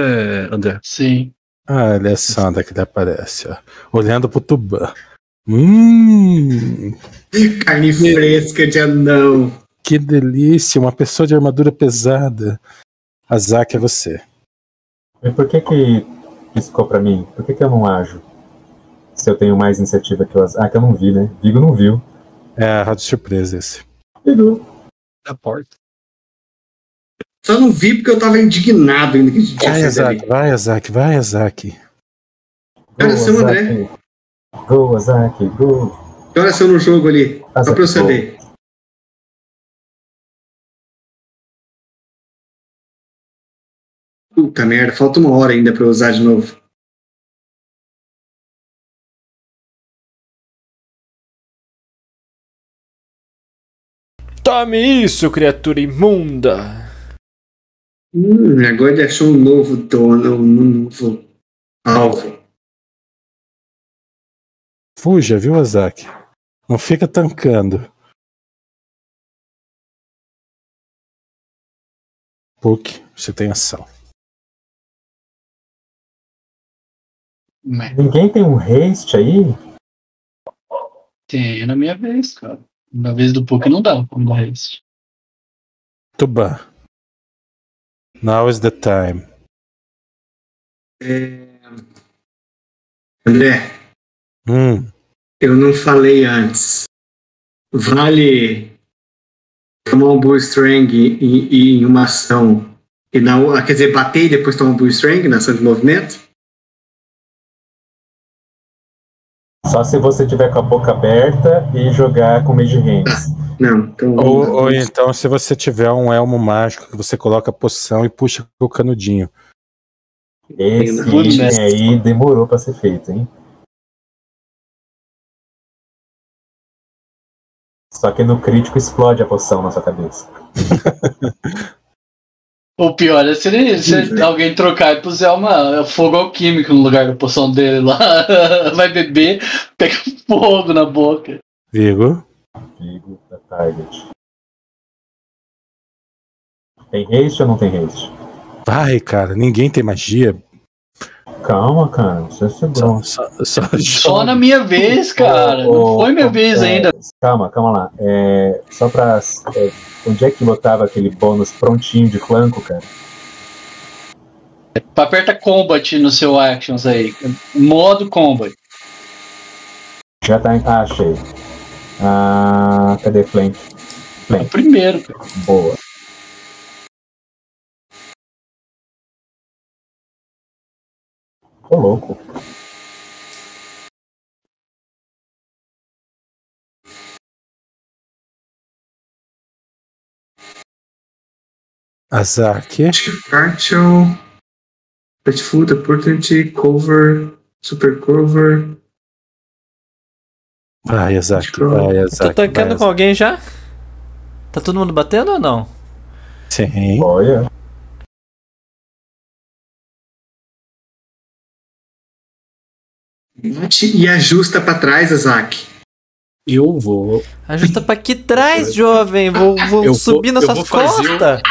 André? Sim. Ah, olha a Sandra que ele aparece, ó. Olhando pro Tubã. Hum, Carne fresca de anão. que delícia, uma pessoa de armadura pesada. Azak é você. E por que que piscou pra mim? Por que que eu não ajo? Se eu tenho mais iniciativa que o Azak. Ah, que eu não vi, né? Vigo não viu. É a rádio surpresa esse. Vigo. Da porta. Só não vi porque eu tava indignado ainda que a gente tinha Vai. Azak, vai, Azak, vai, Azak. Cara, seu André. Azak. Go, Azak, go. Que horas são no jogo ali? Só Azak, pra eu go. saber. Puta merda, falta uma hora ainda pra eu usar de novo. Tome isso, criatura imunda! Hum, agora ele achou um novo dono, um novo alvo. Fuja, viu, Azak? Não fica tancando. Puck, você tem ação. Mas Ninguém tem um haste aí? Tem na minha vez, cara. Na vez do Puck não dá dar isso. Tubã. Now is the time. É... André, Hum, eu não falei antes. Vale tomar um Bull Strang em, em- uma ação e na, o- quer dizer, bater e depois tomar um Bull Strang na ação de movimento? Só se você tiver com a boca aberta e jogar com Mage Hands. Não, então. ou, ou então, se você tiver um elmo mágico que você coloca a poção e puxa com o canudinho. Esse aí demorou pra ser feito, hein? Só que no crítico explode a poção na sua cabeça. O pior é se, ele, se alguém trocar e puser uma fogo alquímico no lugar da poção dele lá. Vai beber, pega fogo na boca. Vigo. Vigo da target. Tem haste ou não tem haste? Vai, cara, ninguém tem magia. Calma, cara. Você é Só, bom. só, só Só na minha vez, cara. Não foi minha vez ainda. Calma, calma lá. É, só pra. é, onde é que botava aquele bônus prontinho de flanco, cara? Aperta combat no seu actions aí. Modo combat. Já tá em. Ah, achei. Ah, cadê flank? É o primeiro, cara. Boa. Ô, louco. Azak. Partial. Pet Food, Opportunity, Cover, Super Cover. Vai, Azak, vai, Tô Azak. tancando vai, com alguém já? Tá todo mundo batendo ou não? Sim. Olha. Bate e ajusta pra trás, Azak. Eu vou. Ajusta pra aqui trás, jovem. Vou, vou Eu vou- subir nas suas vou fazer um- costas.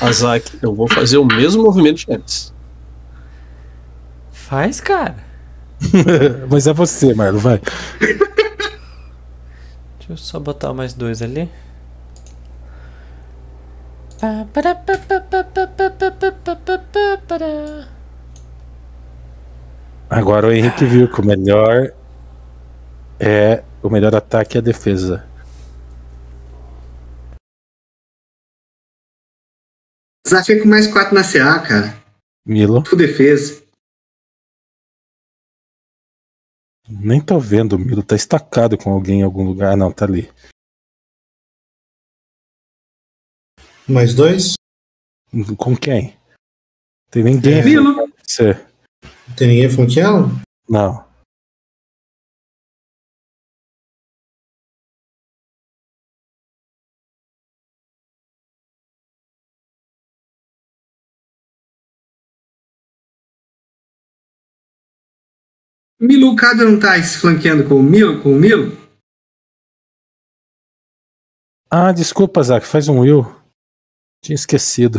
Azak, eu vou fazer o mesmo movimento de antes. Faz, cara. Mas é você, Marlon, vai. Deixa eu só botar mais dois ali. Pá, pá, pá, pá, pá, pá, pá, pá, pá, pá, pá, pará. Agora o Henrique viu que o melhor é o melhor ataque é a defesa. Azak fica com mais 4 na CA, cara. Milo, Full defesa. nem tô vendo, o Milo tá estacado com alguém em algum lugar. Ah, não, tá ali. Mais dois? Com quem? Tem ninguém. Milo. Você. Não tem ninguém flanqueando? Não. Milo Cado não tá se flanqueando com o Milo? Com o Milo? Ah, desculpa, Zac, faz um Will. Tinha esquecido.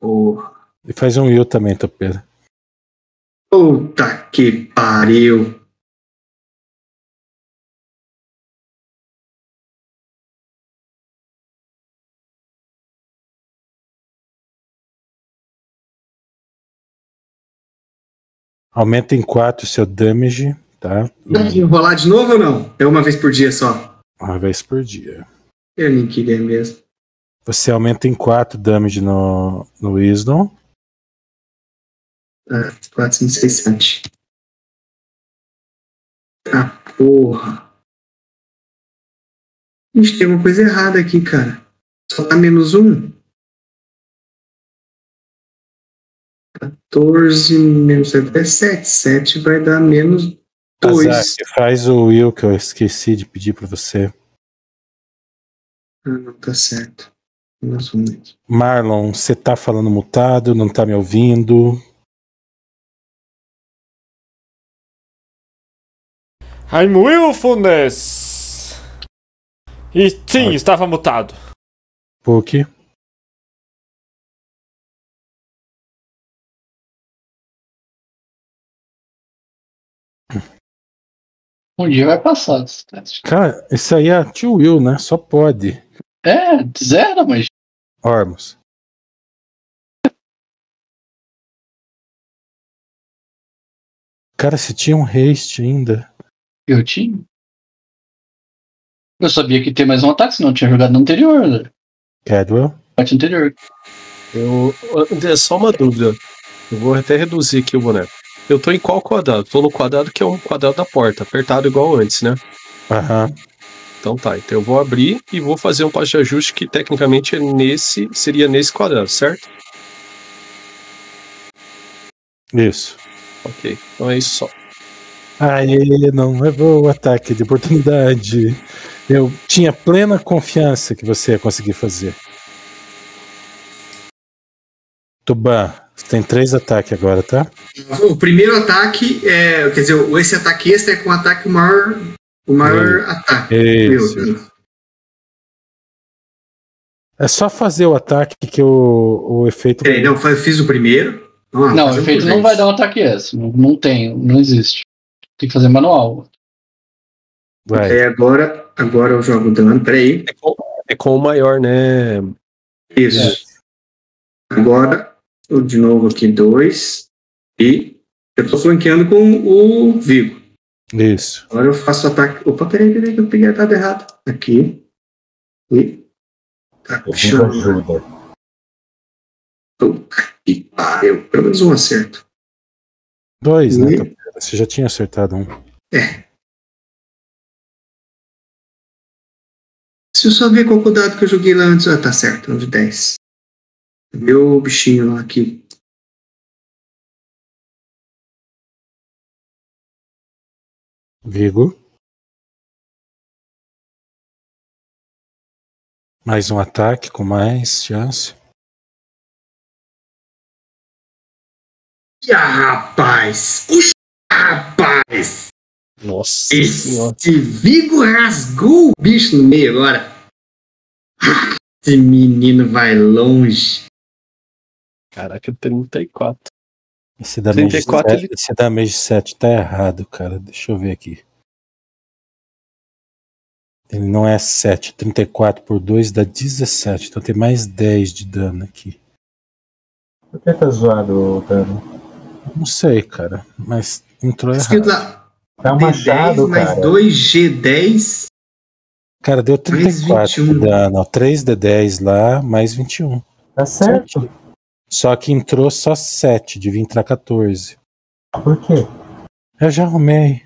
Porra. E faz um Will também, Topeira. Puta que pariu. Aumenta em 4 o seu damage, tá? Deve rolar de novo ou não? É uma vez por dia só. Uma vez por dia. Eu nem queria mesmo. Você aumenta em 4 damage no, no Wisdom. Ah, 4, 5, 6, 7. Ah, porra. Gente, tem uma coisa errada aqui, cara. Só tá menos um. 14 menos 7 é 7. 7 vai dar menos 2. Zac, faz o Will que eu esqueci de pedir pra você. Ah, não, tá certo. Marlon, você tá falando mutado, não tá me ouvindo. I'm willfulness! E sim, estava mutado. Puck. Um dia vai passar esse teste. Cara, isso aí é tio Will, né? Só pode. É, zero, mas Ormus. Cara, se tinha um haste ainda. Eu tinha. Eu sabia que tem mais um ataque, senão eu tinha jogado no anterior, né? Cadwell. Parte anterior. Eu, é só uma dúvida. Eu vou até reduzir aqui o boneco. Eu tô em qual quadrado? Tô no quadrado que é um quadrado da porta, apertado igual antes, né? Aham. Então tá, então eu vou abrir e vou fazer um passo de ajuste que tecnicamente é nesse, seria nesse quadrado, certo? Isso. Ok, então é isso só. Aê, não levou o ataque de oportunidade. Eu tinha plena confiança que você ia conseguir fazer. Tuban, você tem três ataques agora, tá? O primeiro ataque é. Quer dizer, esse ataque extra é com o ataque maior. O maior ataque. Isso. É só fazer o ataque que o, o efeito. Peraí, não, eu fiz o primeiro. Ah, não, o efeito não vai dar um ataque esse. Não, não tem, não existe. Tem que fazer manual. É, agora, agora eu jogo dano. Peraí. É com, é com o maior, né? Isso. Agora, eu de novo aqui, dois. E eu tô flanqueando com o Vigo. Isso. Agora eu faço o ataque. Opa, peraí, peraí, que eu peguei a dado errado. Aqui. E. Tá puxando. ajuda. Puta que pariu. Pelo menos um acerto. Dois, né? E- Topeira? Você já tinha acertado um. Se eu só ver qual é o dado que eu joguei lá antes. Ah, tá certo, um de 10. Meu bichinho lá aqui. Vigo. Mais um ataque com mais chance. Ah, rapaz! Puxa, rapaz! Nossa senhora. Esse Vigo rasgou o bicho no meio agora. Ah, Esse menino vai longe. Caraca, 34. Esse damage, 34 7, esse damage 7 tá errado, cara. Deixa eu ver aqui. Ele não é 7. 34 por 2 dá 17. Então tem mais 10 de dano aqui. Por que tá zoado o dano? Não sei, cara. Mas entrou Escrito errado. lá. É um D10 machado, mais cara. 2G10. Cara, deu 34 de 21. dano. ó. 3D10 lá, mais 21. Tá certo. Só que entrou só 7, devia entrar 14. Por quê? Eu já arrumei.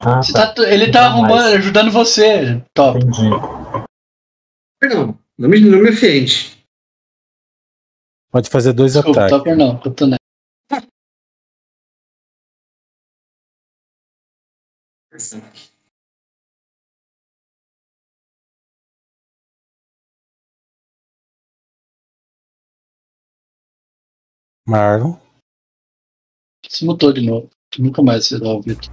Ah, Você tá- ele tá Não, arrumando, mas- ajudando você. Top. entendi. Perdão, não me, não me ofende. Pode fazer dois Desculpa, ataques. Topper não, cotonete. Interessante. Marlon. Se mutou de novo. Nunca mais será ouvido.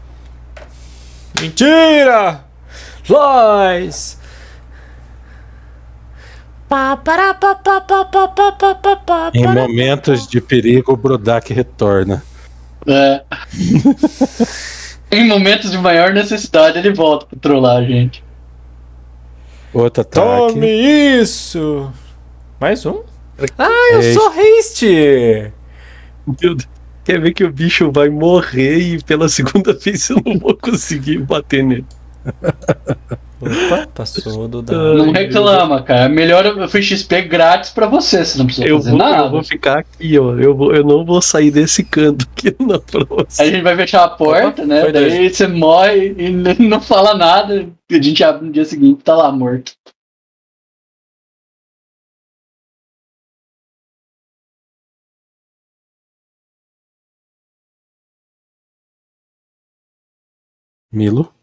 Mentira! Lois! Em momentos de perigo, o Brodak retorna. É. em momentos de maior necessidade, ele volta pra trollar a gente. Outro ataque. Tome isso! Mais um? Ah, eu Haste. sou haste! Meu Deus. Quer ver que o bicho vai morrer e pela segunda vez eu não vou conseguir bater nele. Opa, passou do dado. Não reclama, cara. Melhor eu fiz XP grátis pra você, você não precisa Eu fazer vou, nada. eu vou ficar aqui, ó. Eu, vou, eu não vou sair desse canto aqui, não, pra você. Aí a gente vai fechar a porta, Opa, né? Daí você morre e não fala nada. E a gente abre no dia seguinte tá lá morto. Milo.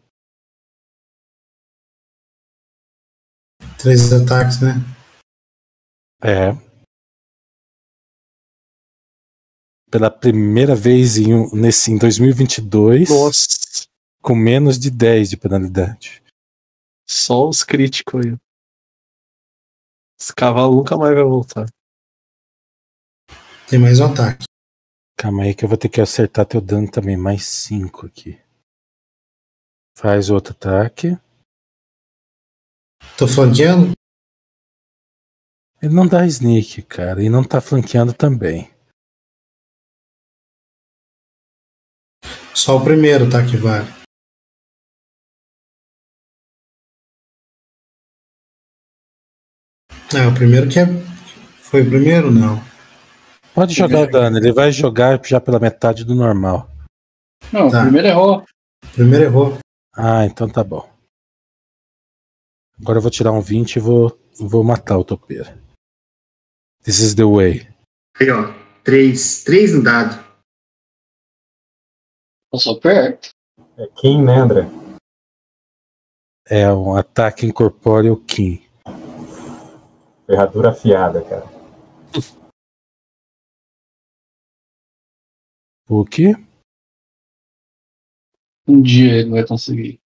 Três ataques, né? É. Pela primeira vez em, um- nesse, em 2022, Nossa, com menos de 10 de penalidade. só os críticos aí. Esse cavalo nunca mais vai voltar. Tem mais um ataque. Calma aí que eu vou ter que acertar teu dano também. Mais 5 aqui. Faz outro ataque. Tô flanqueando? Ele não dá sneak, cara. E não tá flanqueando também. Só o primeiro, tá? Que vale. É, o primeiro que é. Foi o primeiro? Não. Pode jogar o dano. Ele vai jogar já pela metade do normal. Não, Tá. o primeiro errou. O primeiro errou. Ah, então tá bom. Agora eu vou tirar um 20 e vou, vou matar o topeiro. This is the way. Aí, ó. Três. Três no dado. Passou perto. É Kim, né, André? É um ataque incorpóreo Kim. Ferradura afiada, cara. O que? Um dia ele vai conseguir.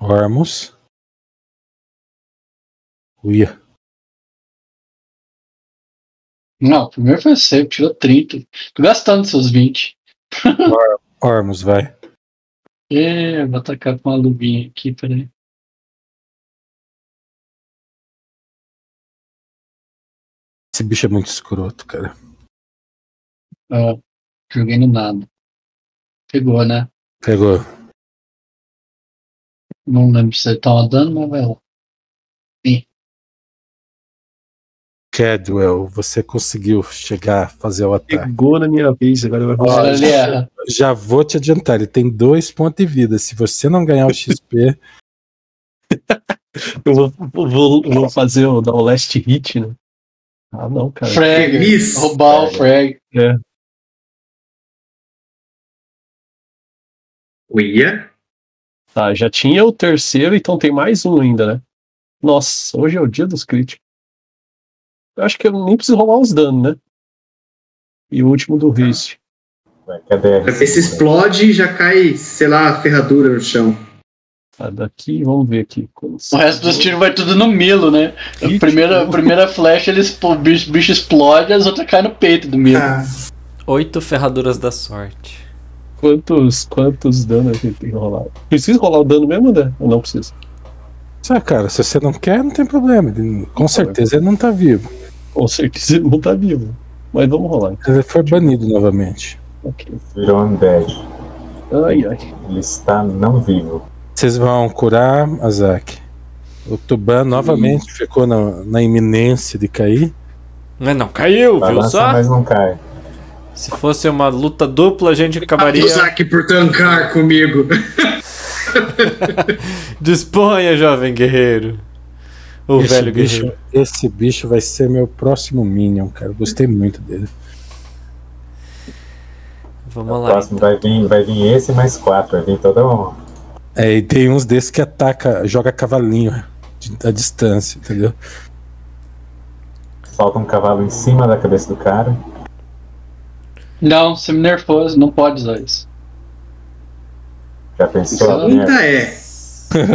Ormus. Uia. Não, primeiro foi seco, tirou 30. Tô gastando seus 20. Ormus, vai. É, vou atacar com uma luvinha aqui, peraí. Esse bicho é muito escroto, cara. Ó, joguei no nada. Pegou, né? Pegou. Não lembro se ele tava dando, mas vai lá. Cadwell, você conseguiu chegar a fazer o ataque. Pegou na minha vez, agora vai ele erra. Já vou te adiantar, ele tem dois pontos de vida. Se você não ganhar o XP, Eu vou, vou, vou fazer o, dar o last hit, né? Ah, não, cara. Frag. Miss. Roubar o frag. Uia. Tá, já tinha o terceiro, então tem mais um ainda, né? Nossa, hoje é o dia dos críticos. Eu acho que eu nem preciso rolar os danos, né? E o último do Rist. Vai, Cadê? a Pra ver se receita? explode e já cai, sei lá, a ferradura no chão. Tá, daqui, vamos ver aqui. O resto dos tiros vai tudo no Milo, né? A primeira, a primeira flecha, ele, expo- o bicho, o bicho explode, as outras caem no peito do Milo. Ah, Oito ferraduras da sorte. Quantos, quantos danos a gente tem que rolar? Precisa rolar o dano mesmo, André? Ou não precisa? ah, cara, se você não quer, não tem problema. Com certeza ele não tá vivo. Com certeza ele não tá vivo. Mas vamos rolar. então. Ele foi banido novamente. Ok. Virou undead. Ai, ai. Ele está não vivo. Vocês vão curar Azak. O Tuban novamente ficou na, na iminência de cair. Mas não caiu, viu Balança, só? mas não cai. Se fosse uma luta dupla, a gente acabaria. Abusaki por tancar comigo. Disponha, jovem guerreiro. O esse, velho bicho, guerreiro. esse bicho vai ser meu próximo Minion, cara. Gostei muito dele. Vamos O lá. próximo vai vir, vai vir esse mais quatro. Vai vir todo um. É, e tem uns desses que ataca, joga cavalinho de, a distância, entendeu? Solta um cavalo em cima da cabeça do cara. Não, você me nerfou, não pode usar isso. Já pensou? Ainda é.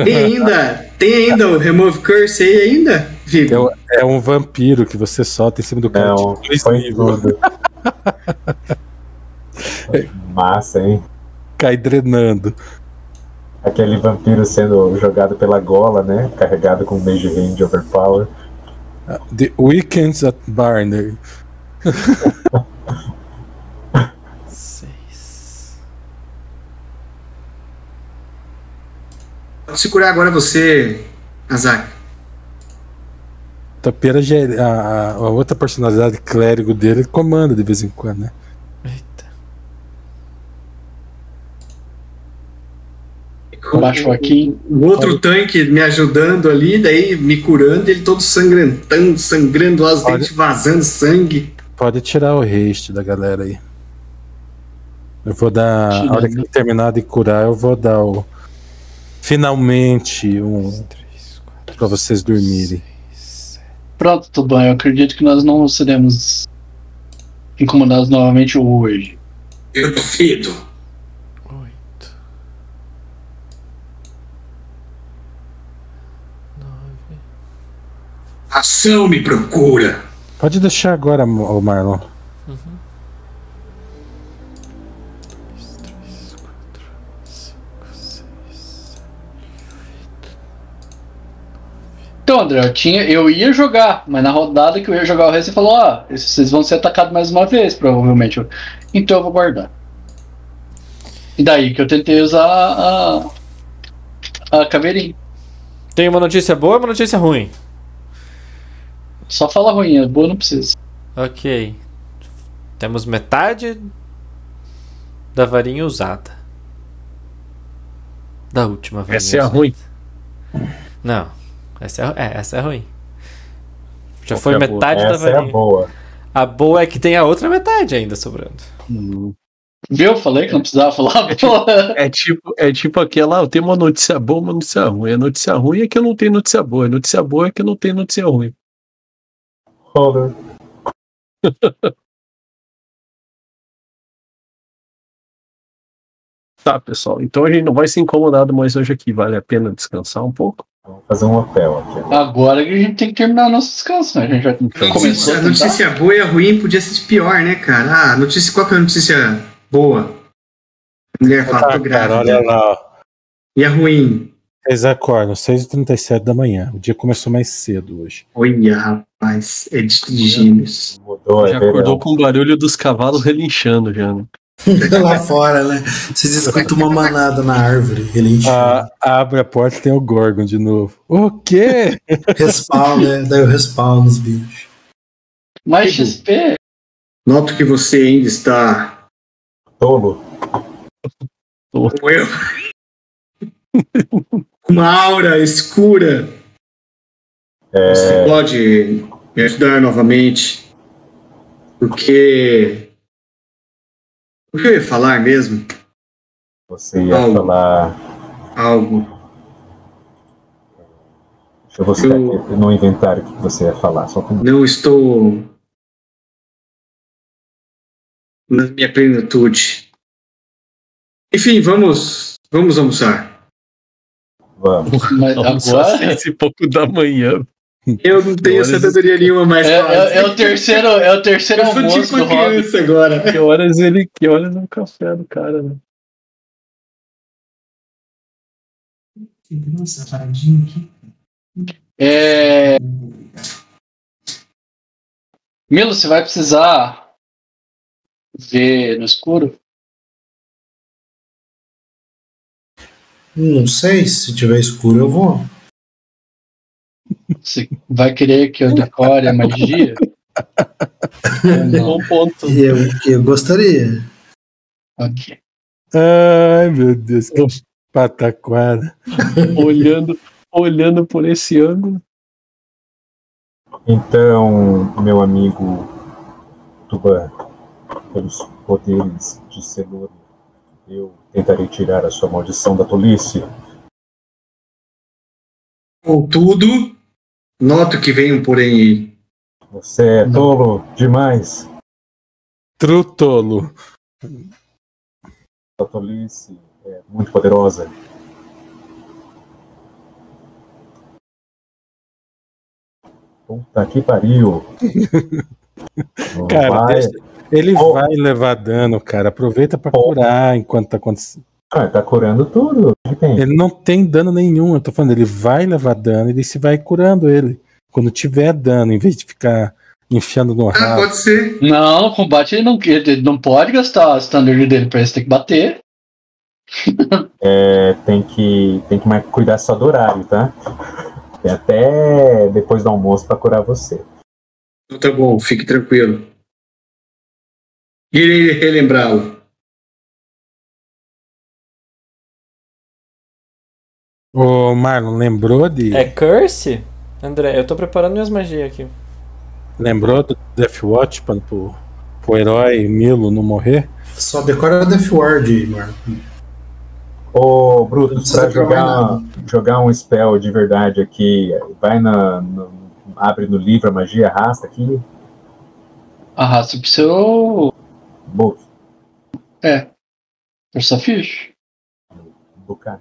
Tem ainda, tem ainda o Remove Curse aí ainda, É, Vigo? um- é um vampiro que você solta em cima do cara. Não, tipo, dois foi tudo. Massa, hein? Cai drenando. Aquele vampiro sendo jogado pela gola, né? Carregado com Mage Hand Overpower. The Weekends at Barner. Pode se curar agora você, Azak. Tapeira já é- a, a- outra personalidade clérigo dele ele comanda de vez em quando, né? Eita. Baixo aqui. O outro tanque me ajudando ali, daí me curando, ele todo sangrentando, sangrando, as Olha. dentes vazando sangue. Pode tirar o haste da galera aí. Eu vou dar. A hora que ele terminar de curar, eu vou dar o. Finalmente um. Três, quatro, Pra vocês dormirem. Pronto, Tuban, eu acredito que nós não seremos incomodados novamente hoje. Eu duvido. Oito. Nove. Ação me procura. Pode deixar agora, Marlon. Então, André, eu, tinha, eu ia jogar, mas na rodada que eu ia jogar o resto, você falou: ó, esses- vocês vão ser atacados mais uma vez, provavelmente. Eu- Então eu vou guardar. E daí que eu tentei usar a. a caveirinha. Tem uma notícia boa e uma notícia ruim. Só fala ruim, é boa não precisa. Ok. Temos metade da varinha usada. Da última varinha. Essa é a ruim. Não. Essa é, é, essa é ruim. Já Qual foi é a boa? metade da Essa é a boa. a boa é que tem a outra metade ainda sobrando. Hum. Viu? Eu falei que não precisava falar. porra. É tipo, é tipo aquela, eu tenho uma notícia boa, uma notícia ruim. A notícia ruim é que eu não tenho notícia boa. A notícia boa é que eu não tenho notícia ruim. Roller. Tá, pessoal. Então a gente não vai ser incomodado mais hoje aqui. Vale a pena descansar um pouco. Vamos fazer um hotel aqui. Agora que a gente tem que terminar nosso descanso, né? A gente já Então, começou a notícia boa e a ruim podia ser pior, né, cara? Ah, notícia, qual que é a notícia boa? A mulher fala, Ah, cara, grávida. olha lá. E a ruim? Eles acordam, 6h37 da manhã. O dia começou mais cedo hoje. Olha, rapaz, é de, gêmeos. Mudou, Já é verão. acordou com o barulho dos cavalos relinchando já, né? Lá fora, né? Vocês escutam uma manada na árvore, ele enche. Ah, abre a porta e tem o Gorgon de novo. O quê? Respawn, né? Daí eu respawn nos bichos. Mais XP? Noto que você ainda está Tolo. como eu. Com uma aura escura. É, Você pode me ajudar novamente? Porque. O que eu ia falar mesmo? você ia Algo. falar. Algo. Deixa eu buscar Eu- no inventário o que você ia falar. Só um Não estou. Na minha plenitude. Enfim, vamos. Vamos almoçar. Vamos. Mas agora. e pouco da manhã. Eu não tenho Horas sabedoria nenhuma mais É, é- é o terceiro, é o terceiro Eu almoço tipo do Hobbit. agora. Que horas ele. Que horas é o café do cara, né? Nossa, paradinho aqui. É... Milo, você vai precisar ver no escuro? Não sei, se tiver escuro eu vou. Você vai querer que eu decore a magia? Não? Bom ponto. Eu, eu gostaria. Ok. Ai, meu Deus, que pataquada. olhando, olhando por esse ângulo. Então, meu amigo Tuban, pelos poderes de Celuri, eu tentarei tirar a sua maldição da tolice. Contudo, noto que vem um porém aí. Você é tolo demais. Trutolo. A tolice é muito poderosa. Puta que pariu. Não Cara, vai- deixa- ele Oh. vai levar dano, cara. Aproveita pra curar enquanto tá acontecendo. Ah, tá curando tudo. O que tem? Ele não tem dano nenhum. Eu tô falando, ele vai levar dano, ele se vai curando ele. Quando tiver dano, em vez de ficar enfiando no Ah, rabo. pode ser. Não, no combate ele não, ele não pode gastar a standard dele pra isso, tem que bater. É, tem que tem que mais cuidar só do horário, tá? Tem até depois do almoço pra curar você. Então tá bom, fique tranquilo. Irei relembrá-lo. Ô, Marlon, lembrou de. É Curse? André, eu tô preparando minhas magias aqui. Lembrou do Death Watch pra, pro, pro herói Milo não morrer? Só decora Death Ward, mano. Ô, Bruto, pra jogar, jogar um spell de verdade aqui, vai na. no- abre no livro a magia, arrasta aqui. Arrasta pro seu. Book, É. Pro sua ficha. bookar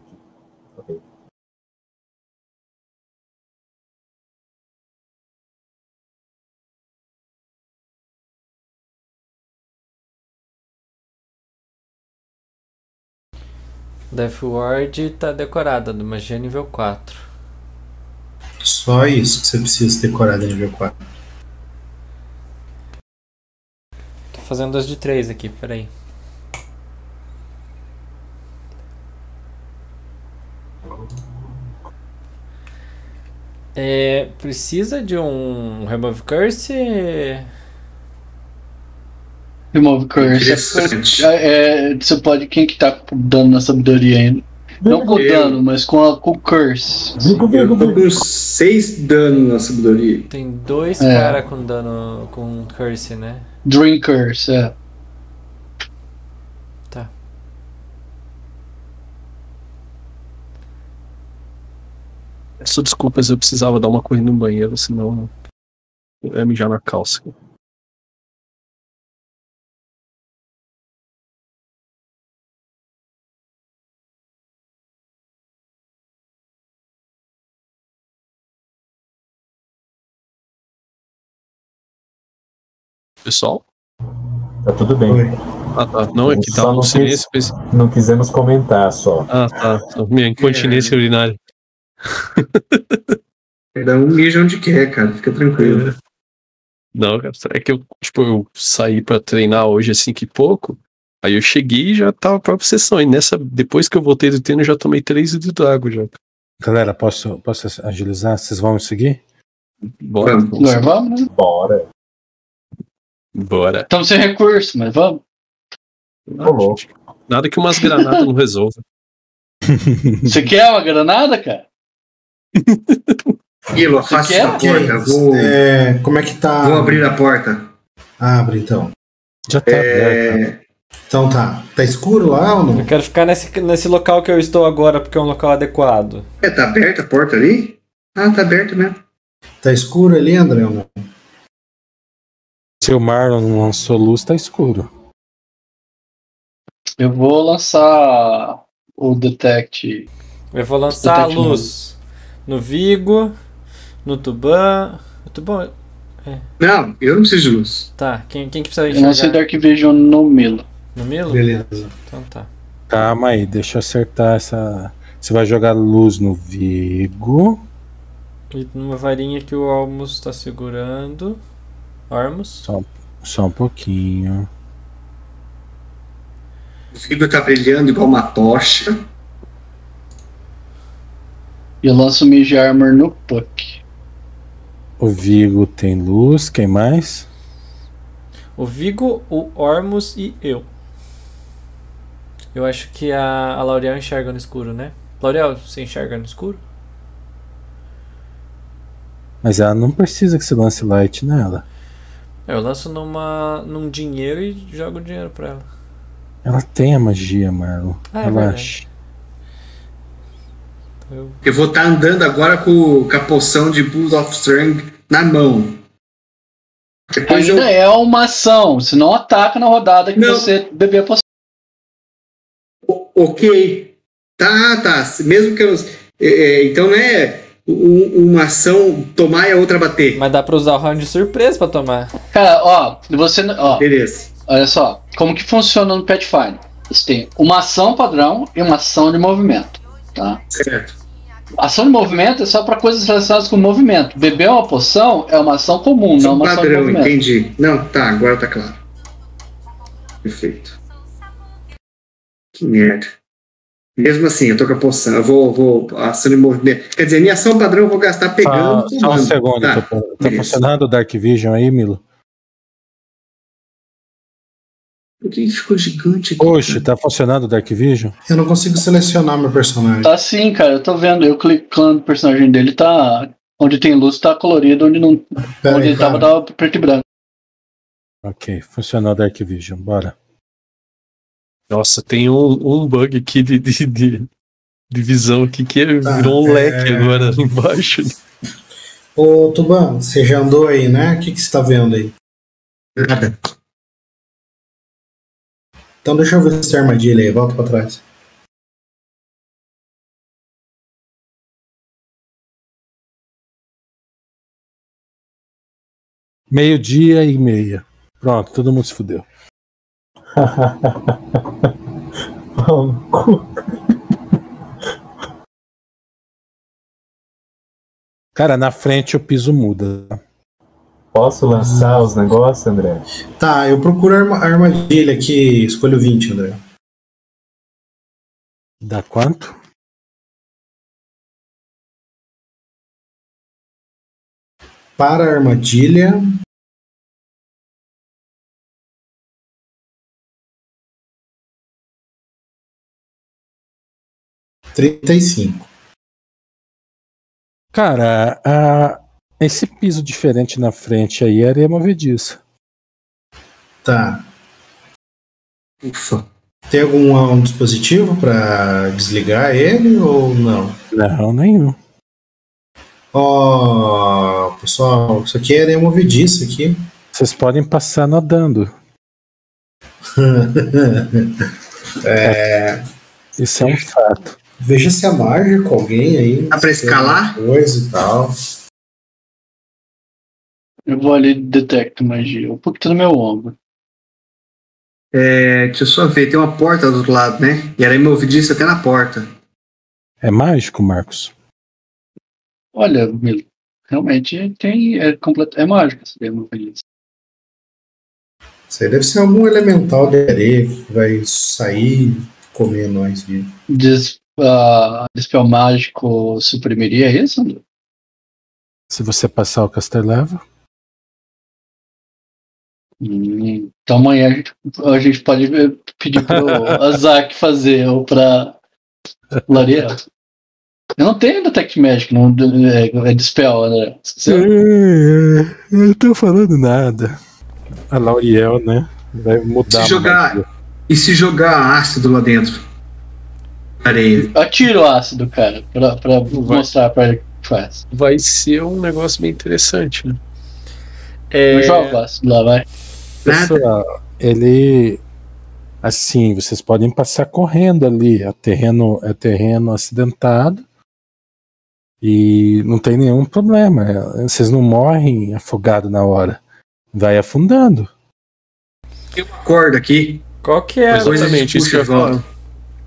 Death Ward tá decorada, do magia nível 4. Só isso que você precisa decorar de nível 4. Tô fazendo as de 3 aqui, peraí. É, precisa de um Remove Curse? Remove curse. Interessante. É, é, você pode. Quem que tá com dano na sabedoria ainda? Não com Eu. dano, mas com, a, com curse. Eu tô com 6 danos na sabedoria. Tem dois É. cara com dano com Curse, né? Dream curse, é. Peço desculpas, eu precisava dar uma corrida no banheiro, senão eu ia mijar na calça. Pessoal? Tá tudo bem. Oi. Ah, tá. Não, é que Só tava quis- silêncio. pensei- Não quisemos comentar só. Ah, tá. Minha incontinência urinária. Dá um mijo onde quer, cara. Fica tranquilo. Não, cara, é que eu, tipo, eu saí pra treinar hoje assim que pouco. Aí eu cheguei e já tava pra sessão. E nessa, depois que eu voltei do treino, eu já tomei 3 litros d'água já. Galera, posso, posso agilizar? Vocês vão me seguir? Bora. Vamos. Vamos, né? Bora. Bora. Estamos sem recurso, mas vamos. Não, gente, nada que umas granadas não resolva. Você quer uma granada, cara? Ilo, afasta essa porta. Vou, É, como é que tá? vou abrir a porta. Abre então. Já tá aberto. É, Então tá. Tá escuro lá ou Eu não? quero ficar nesse, nesse local que eu estou agora, porque é um local adequado. é, tá aberta a porta ali? Ah, tá aberta mesmo. Tá escuro ali, André ou não? Se o Marlon não lançou luz, tá escuro. Eu vou lançar o Detect. Eu vou lançar a luz no Vigo, no Tuban. O Tuban. Não, eu não preciso de luz. Tá, quem, quem que precisa Eu lancei? Dark Vision no Milo. No Milo? Beleza. Então tá. Calma aí, deixa eu acertar essa. Você vai jogar luz no Vigo. E numa varinha que o Almus tá segurando. Ormus. Só um pouquinho. O fibra tá brilhando igual uma tocha. E eu lanço Mage Armor no Puck. O Vigo tem luz. Quem mais? O Vigo, o Ormus e eu. Eu acho que a, a Laurel enxerga no escuro, né? Laurel, você enxerga no escuro? Mas ela não precisa que você lance light nela. Eu lanço numa, num dinheiro e jogo o dinheiro pra ela. Ela tem a magia, Marlon. Ah, é Relaxa. Eu, Eu vou estar andando agora com, com a poção de Bulls of Strength na mão. Depois eu, Ainda é uma ação. Você não ataca na rodada que Não. você beber a poção. O- Ok. Tá, tá. Mesmo que eu. é, é, então é u- uma ação tomar e a outra bater. Mas dá pra usar o round de surpresa pra tomar. Cara, ó, você. Ó, Beleza. olha só. Como que funciona no Pathfinder? Você tem uma ação padrão e uma ação de movimento. Tá? Certo. Ação de movimento é só para coisas relacionadas com movimento. Beber uma poção é uma ação comum, não uma ação de padrão, movimento. entendi. Não, tá, agora tá claro. Perfeito. Que merda. Mesmo assim, eu tô com a poção. Eu vou, vou ação movimento. Quer dizer, minha ação padrão eu vou gastar pegando. Só, só um segundo. Tá. Tá, tá funcionando o Dark Vision aí, Milo? Por que ficou gigante aqui? Oxe, tá funcionando o Dark Vision? Eu não consigo selecionar meu personagem. Tá sim, cara, eu tô vendo. Eu clicando no personagem dele, tá. Onde tem luz tá colorido, onde não. Pera onde aí, ele tava, tava preto e branco. Ok, funcionou o Dark Vision, bora. Nossa, tem um, um bug aqui de, de, de, de visão aqui que Tá, virou um é- leque agora embaixo. Ô, Tuban, você já andou aí, né? O que, que você tá vendo aí? Nada. Então deixa eu ver se tem armadilha aí. Volta pra trás. Meio-dia e meia. Pronto, todo mundo se fudeu. Cara, na frente o piso muda. Posso lançar os negócios, André? Tá, eu procuro a arma- a armadilha aqui. Escolho 20, André. Dá quanto? Para a armadilha. Trinta e cinco. Cara, a- esse piso diferente na frente aí é areia movediça. Tá. Ufa. Tem algum um dispositivo para desligar ele ou não? Não, nenhum. Ó, pessoal, isso aqui é areia movediça aqui. Vocês podem passar nadando. É, Isso é um fato. Veja se há mágica com alguém aí. Dá pra tem escalar? Coisa e tal. Eu vou ali detecto magia. Um pouquinho no meu ombro. É, deixa eu só ver, tem uma porta do outro lado, né? E era movediça até na porta. É mágico, Marcos? Olha, Milo, realmente tem. É, completo, é mágico essa feliz. Isso aí deve ser algum elemental de areia que vai sair e comer nós vivos. Uh, Dispel mágico suprimiria isso? André? Se você passar o Casteleva. Hum, Então amanhã a gente, a gente pode pedir pro Azak fazer ou pra Lariel. Eu não tenho Detect Magic, não, é, é Dispel, André. Esqueceu? Eu não tô falando nada. A Lauriel, né? Vai mudar. Se jogar-. E se jogar ácido lá dentro? Areia. Atira o ácido, cara, pra, pra mostrar pra ele o que faz. Vai ser um negócio bem interessante, né? Eu É, jogo o ácido lá, vai. Pessoal, ele. Assim, vocês podem passar correndo ali. É terreno, é terreno acidentado. E não tem nenhum problema. é, Vocês não morrem afogado na hora. Vai afundando. Corda aqui. Qual que é? exatamente, isso que eu ia puxa e falar. volta.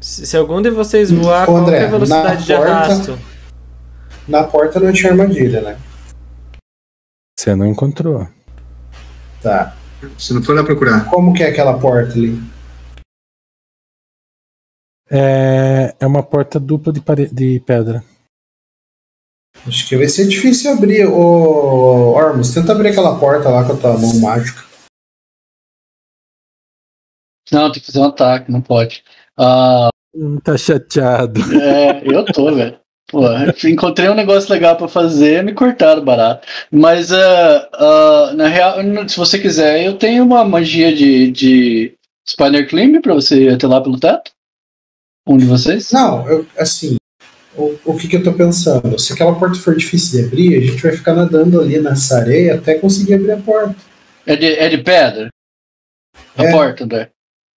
Se, se algum de vocês voar, Ô, qual André, que é a velocidade de porta- arrasto? Na porta não tinha armadilha, né? Você não encontrou. Tá. Se não for lá procurar. Como que é aquela porta ali? É, é uma porta dupla de, pare- de pedra. Acho que vai ser difícil abrir. Ô, Ormus, tenta abrir aquela porta lá com a tua mão mágica. Não, tem que fazer um ataque, não pode. Ah, Hum, Tá chateado. é, eu tô, velho. Pô, encontrei um negócio legal pra fazer, me cortaram barato. Mas, ah, ah, na real, se você quiser, eu tenho uma magia de, de Spider Climb pra você ir até lá pelo teto. Um de vocês? Não, eu, assim, o, o que, que eu tô pensando? Se aquela porta for difícil de abrir, a gente vai ficar nadando ali nessa areia até conseguir abrir a porta. É de, é de pedra? A É. porta, André.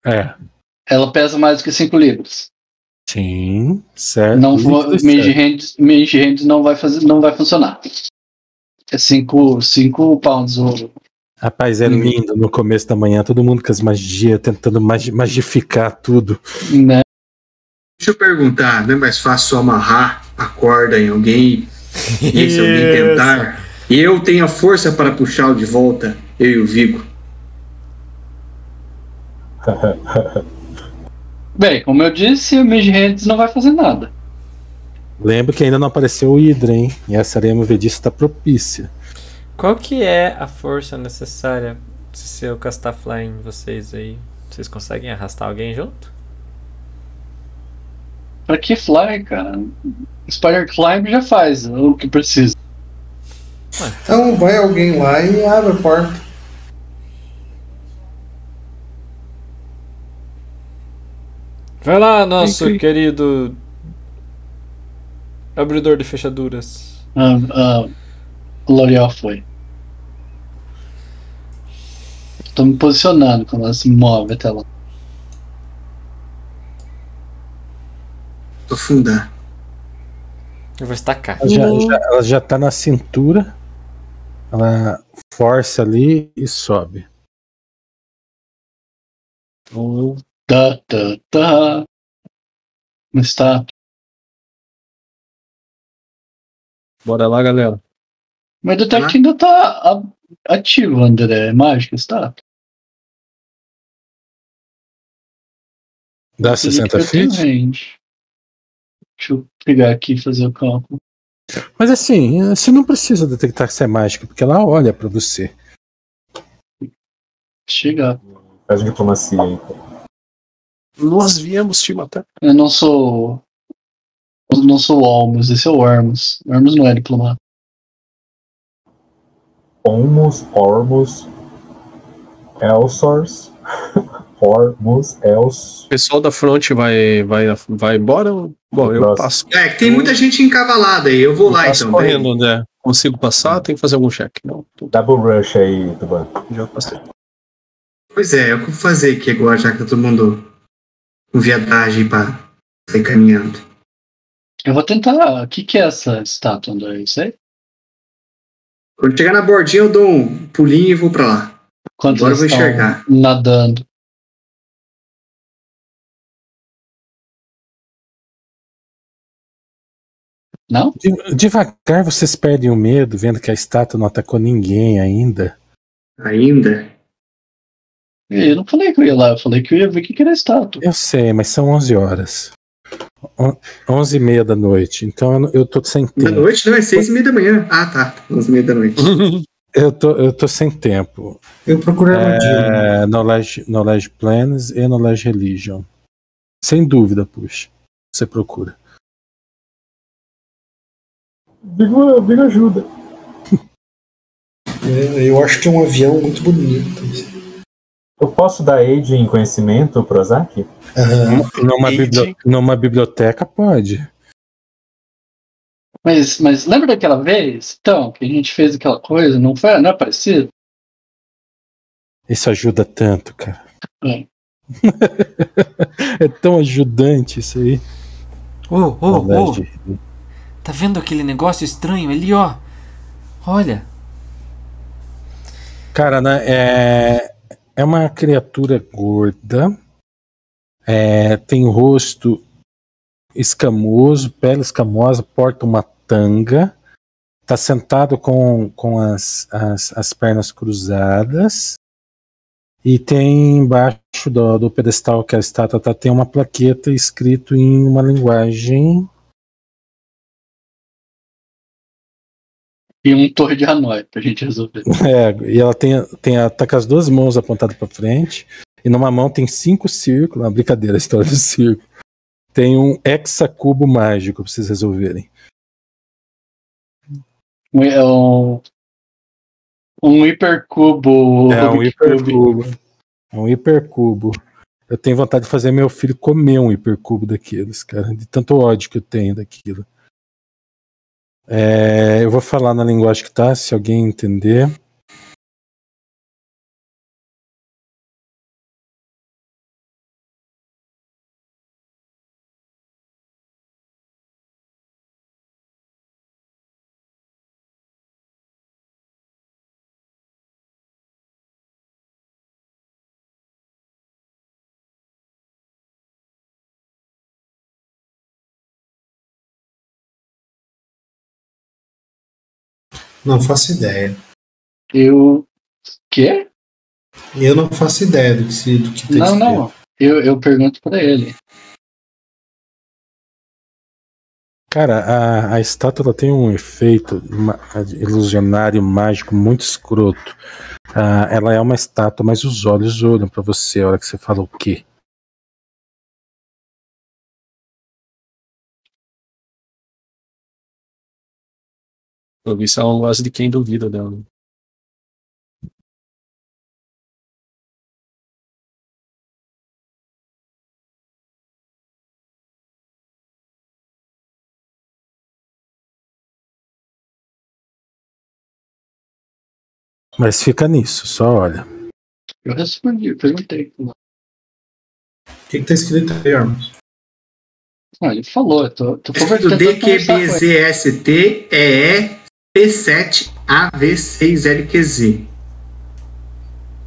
É. Ela pesa mais do que 5 libras. Sim, certo. Não, Mage certo. Hands, Mage Hands não vai fazer, não vai funcionar. É 5 cinco pounds o Rapaz, é Hum. lindo no começo da manhã, todo mundo com as magias, tentando magi- magificar tudo. né? Deixa eu perguntar, não é mais fácil só amarrar a corda em alguém e se alguém tentar? E eu tenho a força para puxá-lo de volta, eu e o Vigo. Bem, como eu disse, o Mage Hands não vai fazer nada. Lembro que ainda não apareceu o Hydra, hein? E essa areia movediça está propícia. Qual que é a força necessária se eu castar fly em vocês aí? Vocês conseguem arrastar alguém junto? Pra que fly, cara? Spider Climb já faz o que precisa. Então vai alguém lá e abre a porta. Vai lá, nosso querido abridor de fechaduras. Ah, ah, o L'Oreal foi. Tô me posicionando quando ela se move até lá. Aprofundar. Eu vou estacar. Ela já, já- ela já tá na cintura, ela força ali e sobe. Então eu. Tá, tá, tá. Não está. Bora lá, galera. Mas o detect ainda tá ativo, André. É mágica, está? Dá Acredito 60 que eu tenho feet? Deixa eu pegar aqui e fazer o cálculo. Mas assim, você não precisa detectar se é mágica, porque ela olha pra você. Chegar. Faz diplomacia aí. pô. Nós viemos te matar. Eu não sou. Eu não sou o Almus, esse é o Ormus. Ormus não é diplomata. Ormus, Ormus, Elsors, Ormus, Els. O pessoal da front vai, vai, vai embora? Bom, eu Próximo. passo. É, que tem muita gente encavalada aí, eu vou lá passo então. correndo, André. Consigo passar? Tem que fazer algum check. Não, tô- Double Rush aí, Tuban. já passei. Pois é, é o que eu vou fazer aqui agora, já que tá todo mundo com viadagem pra sair caminhando. Eu vou tentar. O que, que é essa estátua, André? Isso aí? Quando chegar na bordinha, eu dou um pulinho e vou pra lá. Quantos Agora eu vou enxergar. nadando? Não? De- Devagar vocês perdem o medo, vendo que a estátua não atacou ninguém ainda. Ainda? Eu não falei que eu ia lá, eu falei que eu ia ver o que, que era a estátua. Eu sei, mas são 11 horas. On- 11 e meia da noite. Então eu, tô sem Da tempo. noite não é seis e meia da manhã. Ah, tá. Onze e meia da noite. Eu tô, eu tô sem tempo. Eu procuro armadilha. É, knowledge, knowledge Plans e Knowledge Religion. Sem dúvida, puxa. Você procura. Vigo, Vigo ajuda. É, Eu acho que é um avião muito bonito. Eu posso dar aid em conhecimento, Prozac? Aham. Numa, Aid. bibli- numa biblioteca pode. Mas, mas lembra daquela vez? Então, que a gente fez aquela coisa, não foi? Não é parecido? Isso ajuda tanto, cara. É. é tão ajudante isso aí. Ô, ô, ô, tá vendo aquele negócio estranho ali, ó? Olha, Cara, né, é, é uma criatura gorda. É, tem rosto escamoso, pele escamosa, porta uma tanga. Tá sentado com, com as, as, as pernas cruzadas. E tem embaixo do, do pedestal que a estátua tá, tem uma plaqueta escrito em uma linguagem. E um torre de Hanoi pra gente resolver. É, e ela tem, tem a, tá com as duas mãos apontadas para frente, e numa mão tem cinco círculos, uma brincadeira a história do círculo. Tem um hexacubo mágico pra vocês resolverem. Um, é um, um hipercubo. É um hipercubo. É um hipercubo. Eu tenho vontade de fazer meu filho comer um hipercubo daqueles, cara, de tanto ódio que eu tenho daquilo. É, eu vou falar na linguagem que tá, se alguém entender. Não faço ideia. Eu. Quê? Eu não faço ideia do que, se, do que tá Não, não. Eu, eu pergunto pra ele. Cara, a, a estátua ela tem um efeito ilusionário, mágico, muito escroto. Ah, ela é uma estátua, mas os olhos olham pra você a hora que você fala o quê? Eu se ela não gosta de quem duvida dela. Mas fica nisso, só olha. Eu respondi, perguntei. O que, que tá escrito aí, Armos? Ah, ele falou, eu tô, tô Do conversando. DQBZST EE P7AV6LQZ.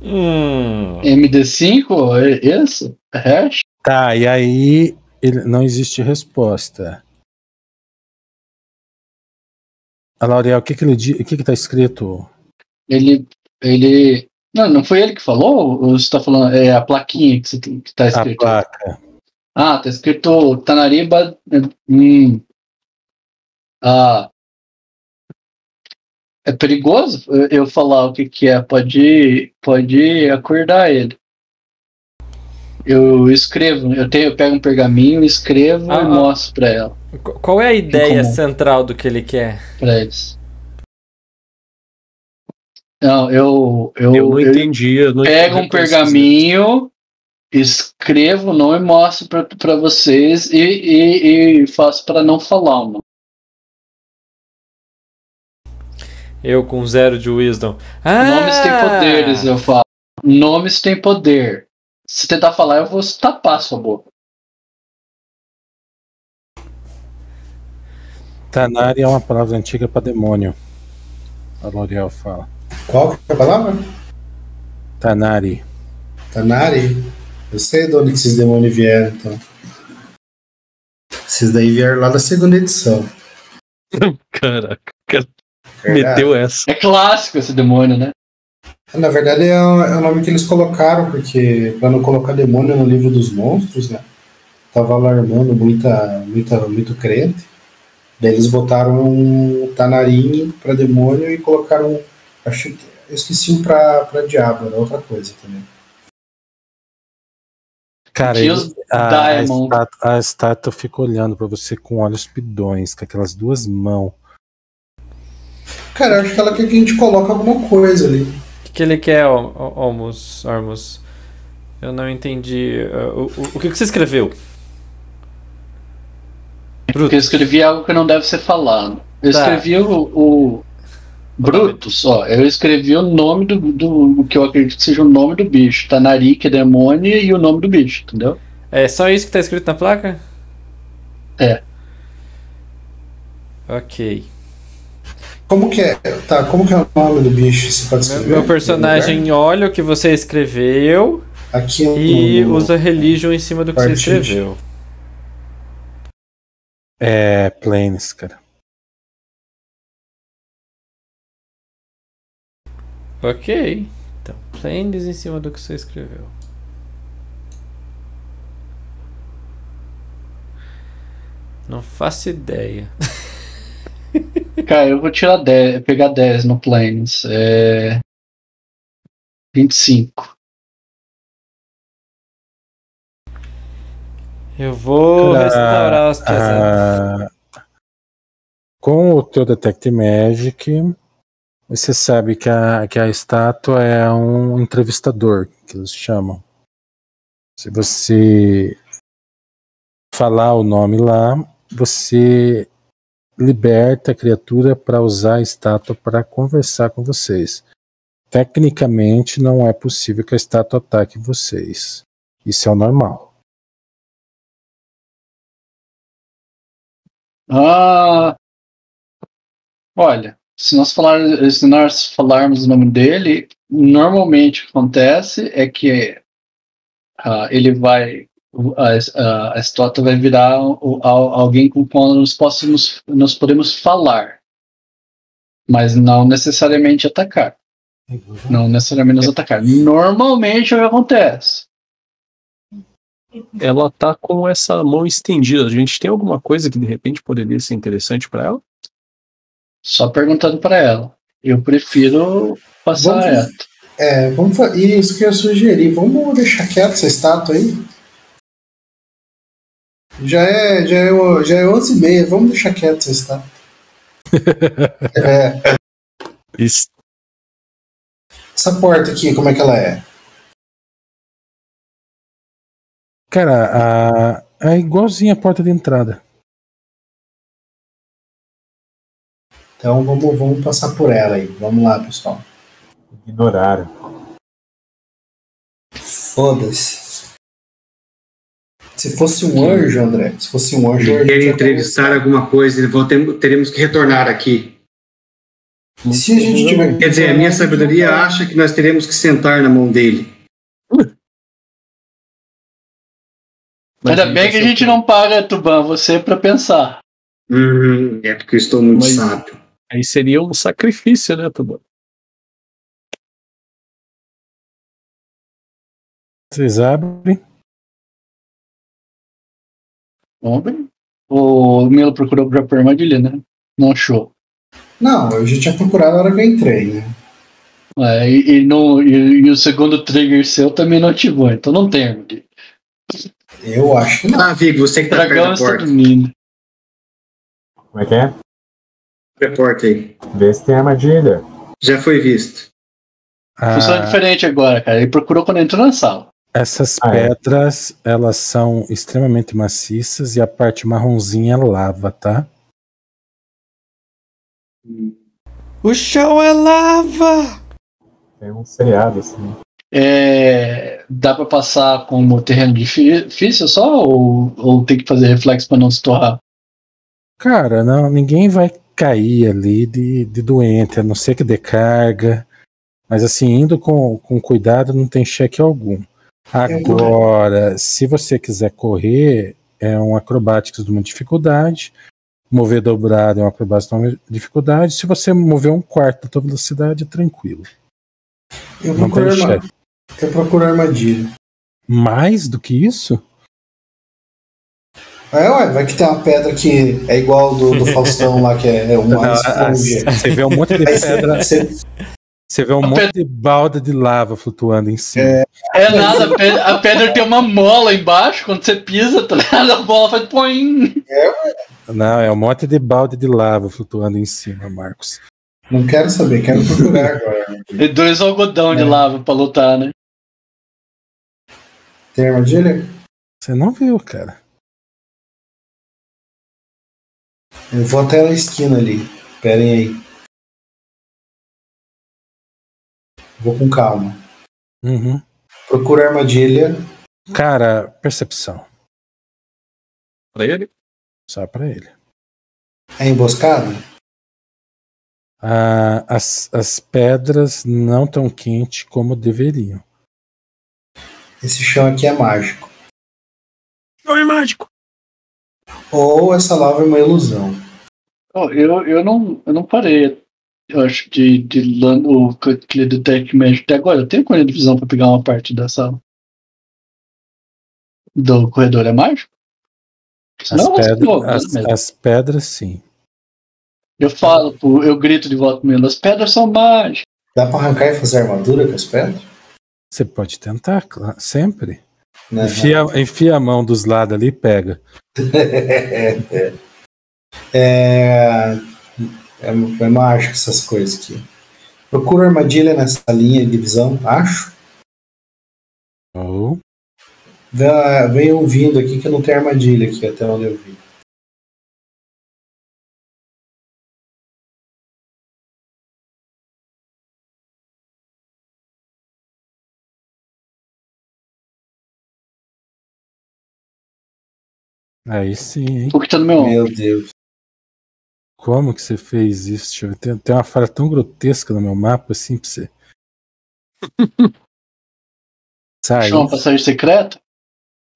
Hum. MD5, é esse? Hash? Tá, e aí ele- não existe resposta. A L'Oreal, o que que ele o que que tá escrito? Ele. Ele. Não, não foi ele que falou? Ou você tá falando. É a plaquinha que, você, tem- que tá A escrito? placa. Ah, tá escrito Tanariba. Hum, ah, é perigoso eu- eu falar o que, que é. Pode, pode acordar ele. Eu escrevo, eu, tenho, eu pego um pergaminho, escrevo Ah, e ah. mostro pra ela, Qu- Qual é a ideia comum. central do que ele quer? pra eles. Não, eu, eu, Eu não eu entendi. Eu não pego entendi um pergaminho, escrevo o nome e mostro pra, pra vocês e, e, e faço pra não falar, mano. Eu com zero de wisdom. Ah! Nomes têm poderes, eu falo. Nomes têm poder. Se tentar falar, eu vou tapar sua boca. Tanari é uma palavra antiga para demônio. A L'Oreal fala. Qual que é a palavra? Tanari. Tanari? Eu sei de onde que esses demônios vieram, então. Esses daí vieram lá da segunda edição. Caraca, Verdade. meteu essa. É clássico esse demônio, né? Na verdade é o, é o nome que eles colocaram, porque pra não colocar demônio no livro dos monstros, né? Tava alarmando muita, muita, muito crente. Daí eles botaram um Tanarim pra demônio e colocaram. Acho que. Eu esqueci um pra, pra diabo, era outra coisa também. Cara, ele- a, a, estátua, a estátua fica olhando para você com olhos pidões, com aquelas duas mãos. Cara, acho que ela quer que a gente coloque alguma coisa ali. O que, que ele quer, Al- Al- Almus, Ormus? Eu não entendi. uh, o, o, o que, que você escreveu? Porque eu escrevi algo que não deve ser falado. Eu Tá. escrevi o, o Brutus, ó. Eu escrevi o nome do, do o que eu acredito que seja o nome do bicho. Tanari, que é demônio, e o nome do bicho, entendeu? É só isso que tá escrito na placa? É. Ok. Como que é? Tá, como que é o nome do bicho? Você pode Meu, escrever? meu personagem olha o que você escreveu Aqui no- e no- usa religion em cima do que você Parte de- escreveu. É, Planes, cara. Ok. Então, planes em cima do que você escreveu. Não faço ideia. Cara, eu vou tirar 10, pegar 10 no Planes. É. 25. Eu vou restaurar os pesados. Ah, com o teu Detect Magic, você sabe que a, que a estátua é um entrevistador, que eles chamam. Se você falar o nome lá, você liberta a criatura para usar a estátua para conversar com vocês. Tecnicamente, não é possível que a estátua ataque vocês. Isso é o normal. Ah. Olha, se nós, falar, se nós falarmos o nome dele, normalmente o que acontece é que ah, ele vai. A, a, a estátua vai virar o- al- alguém com quem nós, possamos, nós podemos falar. Mas não necessariamente atacar. Não necessariamente nos atacar. Normalmente é o que acontece. Ela tá com essa mão estendida. A gente tem alguma coisa que de repente poderia ser interessante pra ela? Só perguntando pra ela. Eu prefiro passar Vamos- reto. É, vamos isso que eu sugeri. Vamos deixar quieto essa estátua aí. Já é, já é, já é 11 e meia. Vamos deixar quieto essa estátua. É, Isso. essa porta aqui, como é que ela é? Cara, a, é igualzinha a porta de entrada. Então vamos, vamos passar por ela aí. Vamos lá, pessoal. Ignoraram. Foda-se. Se fosse um anjo, André, se fosse um anjo, Quer entrevistar alguma coisa, vou ter- teremos que retornar aqui. Se a gente tiver. Quer dizer, a minha sabedoria acha que nós teremos que sentar na mão dele. Ainda bem que a gente não paga, Tuban, você pra pensar. Hum, é porque eu estou muito Mas- sábio. Aí seria um sacrifício, né, Tuban? Vocês abrem. Vamos ver. O Milo procurou pra por armadilha, né? Não achou. Não, eu já tinha procurado na hora que eu entrei, né? É, e, e no- e- e o segundo trigger seu também não ativou, então não tem armadilha. Eu acho que não. Ah, Vigo, você que O tá perto dragão da está porta. dormindo. Como é que é? Abre a porta aí. Vê se tem armadilha. Já foi visto. Funciona Ah, diferente agora, cara. Ele procurou quando entrou na sala. Essas Ah, é. pedras, elas são extremamente maciças e a parte marronzinha é lava, tá? O chão é lava! Tem um seriado assim. É, dá pra passar como terreno difí- difícil só? Ou, ou tem que fazer reflexo pra não se torrar? Cara, não, ninguém vai cair ali de, de doente, a não ser que dê carga. Mas assim, indo com, com cuidado, não tem cheque algum. Agora, se você quiser correr, é um acrobático de uma dificuldade. Mover dobrado é um acrobático de uma dificuldade. Se você mover um quarto da tua velocidade, é tranquilo. Eu Não procuro, tem arma... eu procuro armadilha. Mais do que isso? É, ué, vai que tem uma pedra que é igual do, do Faustão lá, que é, é ah, esponja. Você vê um monte de pedra, você- você vê um A monte de balda de lava flutuando em cima. É nada, a pedra, a pedra tem uma mola embaixo, quando você pisa, tá ligado? A bola faz põe. Não, é um monte de balde de lava flutuando em cima, Marcos. Não quero saber, quero procurar agora. E dois algodão de É. lava pra lutar, né? Tem armadilha? Você não viu, cara. Eu vou até na esquina ali. Esperem aí. Vou com calma. Uhum. Procura armadilha. Cara, percepção. Pra ele? Só pra ele. É emboscada? Ah, as, as pedras não tão quentes como deveriam. Esse chão aqui é mágico. Não é mágico. Ou essa lava é uma ilusão. Ó, eu, eu, não, eu não parei, eu acho, de, de lan- o aquele Detect Magic até agora. Eu tenho colher de visão pra pegar uma parte da sala. Do corredor é mágico? As, pedra- vou, né, as, as pedras, sim. Eu falo, pô, eu grito de volta mesmo, as pedras são mágicas. Dá pra arrancar e fazer armadura com as pedras? Você pode tentar, claro, sempre. Né? Enfia, enfia a mão dos lados ali e pega. é, é, é mágico essas coisas aqui. Procura armadilha nessa linha de visão, acho. Ou Vem- Vem ouvindo aqui que não tem armadilha aqui até onde eu vi. aí sim, hein? O que tá no meu ombro. Meu Deus. Como que você fez isso? Deixa eu ver. Tem, tem uma falha tão grotesca no meu mapa assim pra você. Saiu. Achou uma passagem secreta?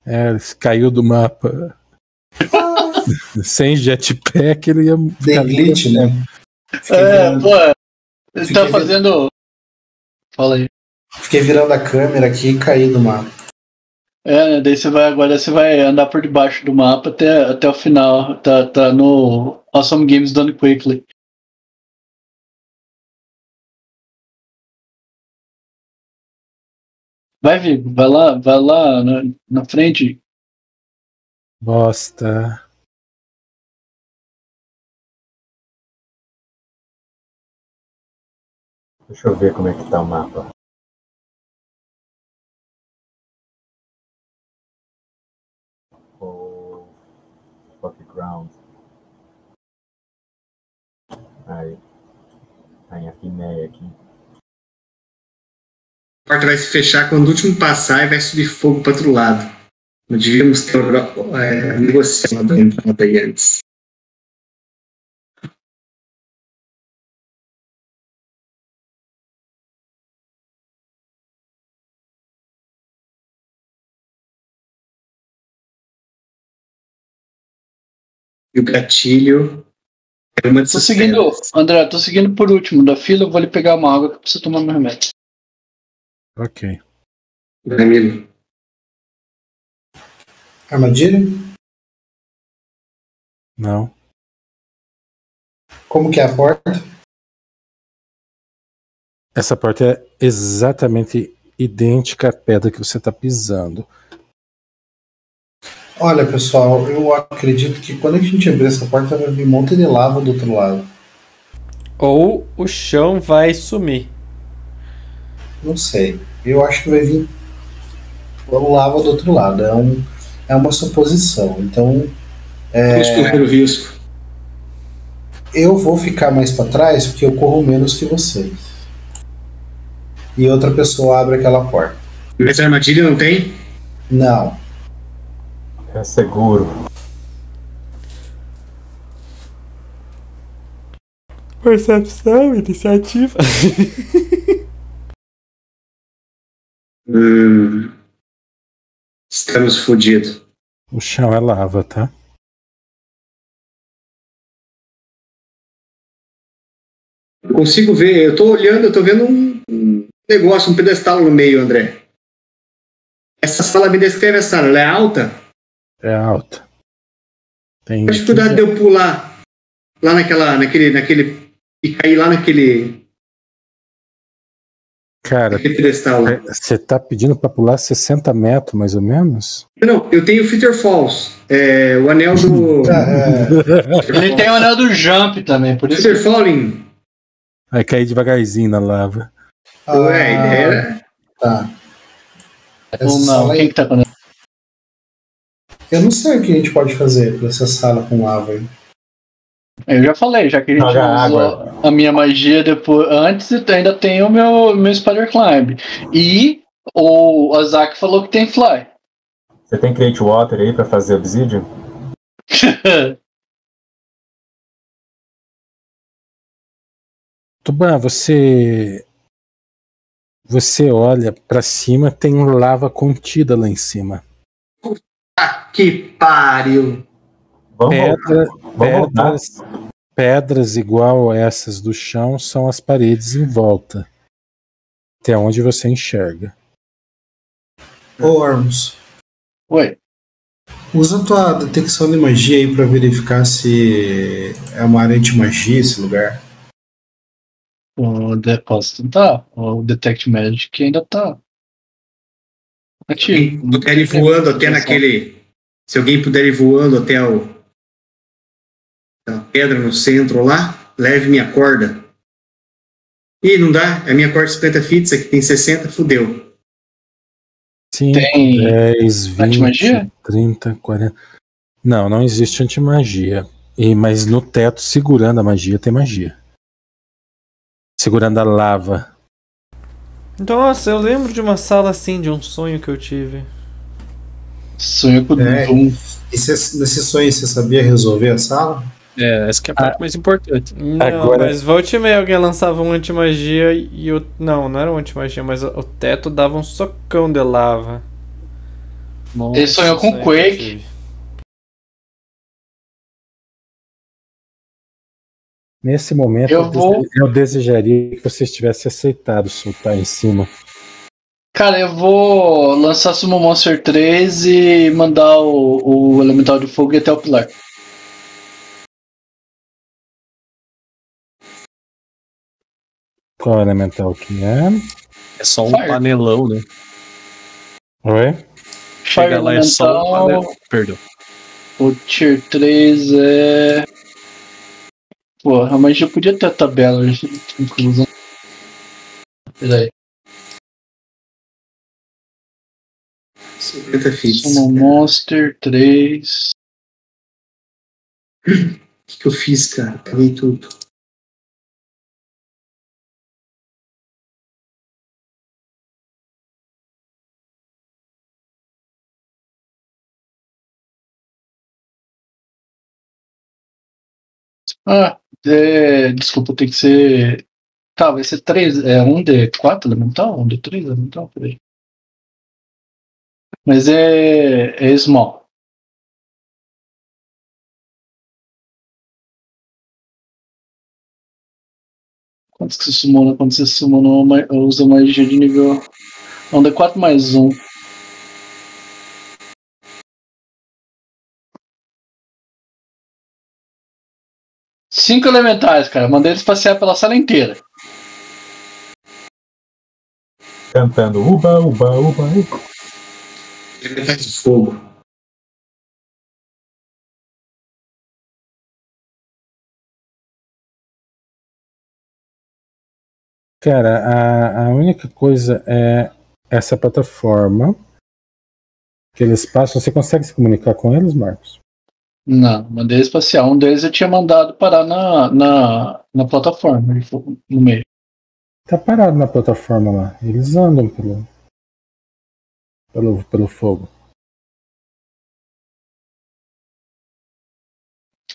É, caiu do mapa. Sem jetpack ele ia Tem glitch, né? Fiquei, É, virando, pô, ele Fiquei tá fazendo. Fala aí. fiquei virando a câmera aqui e caí do mapa. É, né, daí você vai agora você vai andar por debaixo do mapa até, até o final. Tá, tá no Awesome Games Done Quickly. Vai, Vigo, vai lá, vai lá na, na frente. Bosta. Deixa eu ver como é que tá o mapa. Oh, fuck ground. Aí. Apneia aqui. A porta vai se fechar quando o último passar e vai subir fogo para outro lado. Não devíamos ter é, negociado a entrada aí antes. E o gatilho é uma Tô seguindo. André, tô seguindo por último da fila. Eu vou lhe pegar uma água que eu preciso tomar meu remédio. Ok. Amigo. Armadilha? Não. Como que é a porta? Essa porta é exatamente idêntica à pedra que você está pisando. Olha, pessoal, eu acredito que quando a gente abrir essa porta vai vir um monte de lava do outro lado. Ou o chão vai sumir. Não sei. Eu acho que vai vir lava do outro lado. É, um, é uma suposição. Então, Vamos correr o risco. eu vou ficar mais para trás porque eu corro menos que vocês. E outra pessoa abre aquela porta. Mas a armadilha não tem? Não. É seguro. Percepção, iniciativa. Hum, estamos fodidos. O chão é lava, tá? Eu consigo ver, eu tô olhando, eu tô vendo um, um negócio, um pedestal no meio, André. Essa sala me descreve a sala, ela é alta? É alta. Tem Mas cuidado de eu pular lá naquela, naquele, naquele, e cair lá naquele, Cara, naquele pedestal lá. você tá pedindo pra pular 60 metros, mais ou menos? Não, eu tenho Fitter Falls, é, o anel do... É, Ele tem o anel do jump também, por isso. Fitter Falling, Vai cair devagarzinho na lava. Ué, a ideia era- Tá. Ou não, quem que tá com Eu não sei o que a gente pode fazer pra essa sala com lava aí. Eu já falei, já que a gente usou a minha magia depois, antes e ainda tem o meu, meu Spider Climb. E o Azak falou que tem Fly. Você tem Create Water aí pra fazer Obsidian? Tuban, você. Você olha pra cima, tem lava contida lá em cima. Ah, que pariu! Vamos Pedra, pedras, pedras igual a essas do chão são as paredes em volta. Até onde você enxerga. Ô, Ormus, Oi. usa tua detecção de magia aí pra verificar se é uma área de magia esse lugar. O depósito tá. O Detect Magic ainda tá. Quem Ativo. puder ir voando até naquele. Se alguém puder ir voando até o. a pedra no centro lá, leve minha corda. Ih, não dá? A minha corda 50 feet, aqui tem 60, fudeu. Sim, Tem 10, 20, antimagia? 30, 40. Não, não existe antimagia. E, mas no teto, segurando a magia, tem magia. Segurando a lava. Nossa, eu lembro de uma sala assim, de um sonho que eu tive. sonho com o É. Doom. E cê- nesse sonho você sabia resolver a sala? É, essa que é a parte mais importante. Não, Agora- mas volte e meia alguém lançava um antimagia e o. Não, não era um antimagia, mas o, teto dava um socão de lava. Ele sonhou com Quake. Nesse momento, Eu eu, vou- dese- eu desejaria que você tivesse aceitado soltar em cima. Cara, eu vou lançar Sumo Monster 3 e mandar o, o Elemental de Fogo até o pilar. Qual elemental que é? É só um Fire. panelão, né? Oi? Chega lá é só um Elemental, panelão. Perdão. O Tier 3 é. Porra, mas já podia ter a tabela de inclusão. Peraí. 50 fits. Summon Monster 3. O que, que eu fiz, cara? Paguei tudo. Ah, é, desculpa, tem que ser. Tá, vai ser 3. É 1D4 elemental? 1D3 elemental? Peraí. Mas é, é small. Quantos que você sumona? Quando você sumona, ma- usa magia de nível. É um D4 mais um. Cinco elementais, cara. Mandei eles passear pela sala inteira. Cantando uba, uba, uba, uba. Elementais de fogo. Cara, a, a única coisa é essa plataforma que eles passam. Você consegue se comunicar com eles, Marcos? Não, mandei passear. Um deles eu tinha mandado parar na, na, na plataforma, no meio. Tá parado na plataforma lá. Eles andam pelo, pelo, pelo fogo.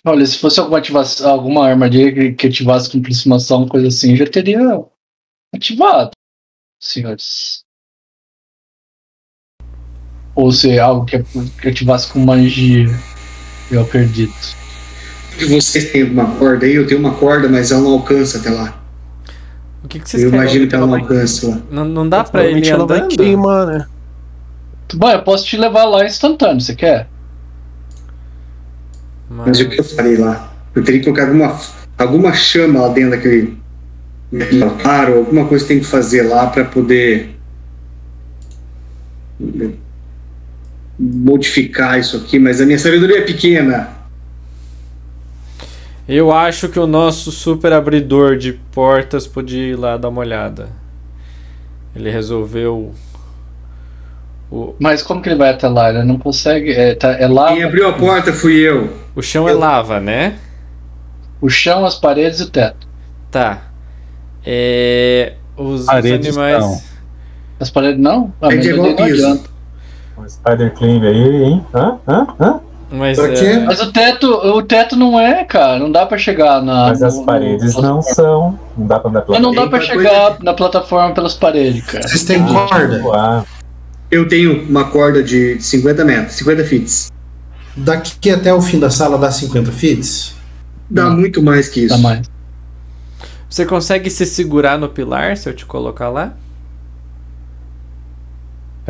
Olha, se fosse alguma, ativação, alguma armadilha que, que ativasse com aproximação, coisa assim, já teria ativado, senhores. Ou se é algo que, que ativasse com magia, eu acredito. E vocês têm uma corda aí? Eu tenho uma corda, mas ela não alcança até lá. O que, que vocês Eu imagino que ela não alcança lá. Não, não dá pra ele Provavelmente ela vai andando? queimar, né? Bom, eu posso te levar lá instantâneo, você quer? Mas o que eu farei lá? Eu teria que colocar alguma, alguma chama lá dentro daquele altar, ou alguma coisa que tem que fazer lá para poder modificar isso aqui, mas a minha sabedoria é pequena. Eu acho que o nosso super abridor de portas podia ir lá dar uma olhada. Ele resolveu. O, Mas como que ele vai até lá? Ele não consegue. É, tá, é lá Quem abriu a porta fui eu. o chão é lava, né? o chão, as paredes e o teto. Tá. É, os, os Paredes animais. não. As paredes não? Ah, É de não piso. adianta. Um Spider Climb aí, hein? Hã? Hã? Hã? Mas é, Mas o teto, o teto não é, cara. Não dá pra chegar na. Mas as paredes no- não são. Não dá pra andar pela Mas não dá pra chegar na plataforma pelas paredes, cara. Vocês têm corda? Ah, Eu tenho uma corda de 50 metros, 50 fits. Daqui até o fim da sala dá 50 fits? Dá Não. muito mais que isso. Dá mais. Você consegue se segurar no pilar se eu te colocar lá?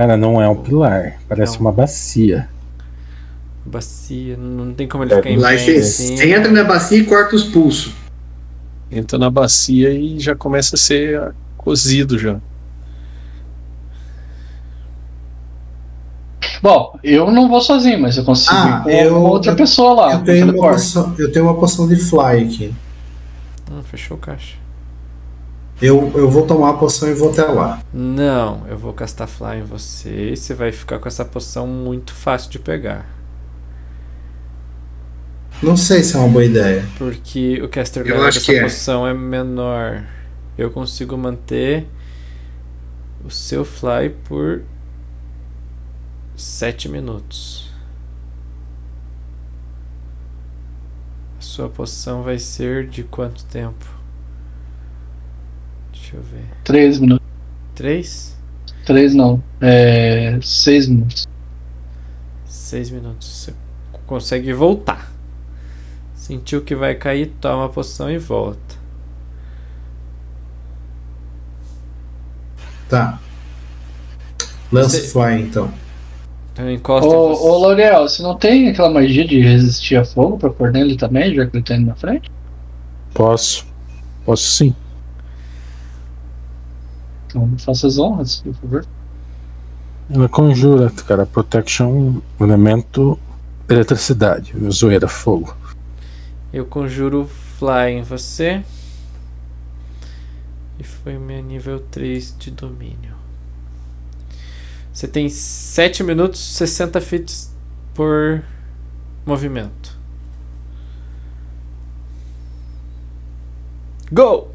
Cara, não é um pilar. Parece Não. uma bacia. Bacia, não tem como ele É, ficar em Lá pé você, assim. você entra na bacia e corta os pulsos. Entra na bacia e já começa a ser ah, cozido já. Bom, eu não vou sozinho, mas eu consigo Ah, ir com eu- uma outra pessoa lá. eu, tenho uma poção, eu tenho uma poção de fly aqui. Hum, fechou o caixa. Eu, eu vou tomar a poção e vou até lá. Não, eu vou castar fly em você e você vai ficar com essa poção muito fácil de pegar. Não sei se é uma boa ideia. Porque o caster level dessa que é. poção é menor. Eu consigo manter o seu fly por 7 minutos. A sua poção vai ser de quanto tempo? Deixa eu ver. Três minutos. 3? Três não. É. Seis minutos. 6 minutos. Você consegue voltar. Sentiu que vai cair, toma a poção e volta. Tá. Lança Você- fly então. Então encosta Ô, você. ô L'Oreal, você não tem aquela magia de resistir a fogo pra pôr nele também, já que ele tá indo na frente? Posso. Posso sim. Então faça as honras, por favor. Ela conjura, cara, protection, elemento eletricidade, zoeira, fogo. Eu conjuro Fly em você. E foi meu nível 3 de domínio. Você tem 7 minutos 60 feet por movimento. Go!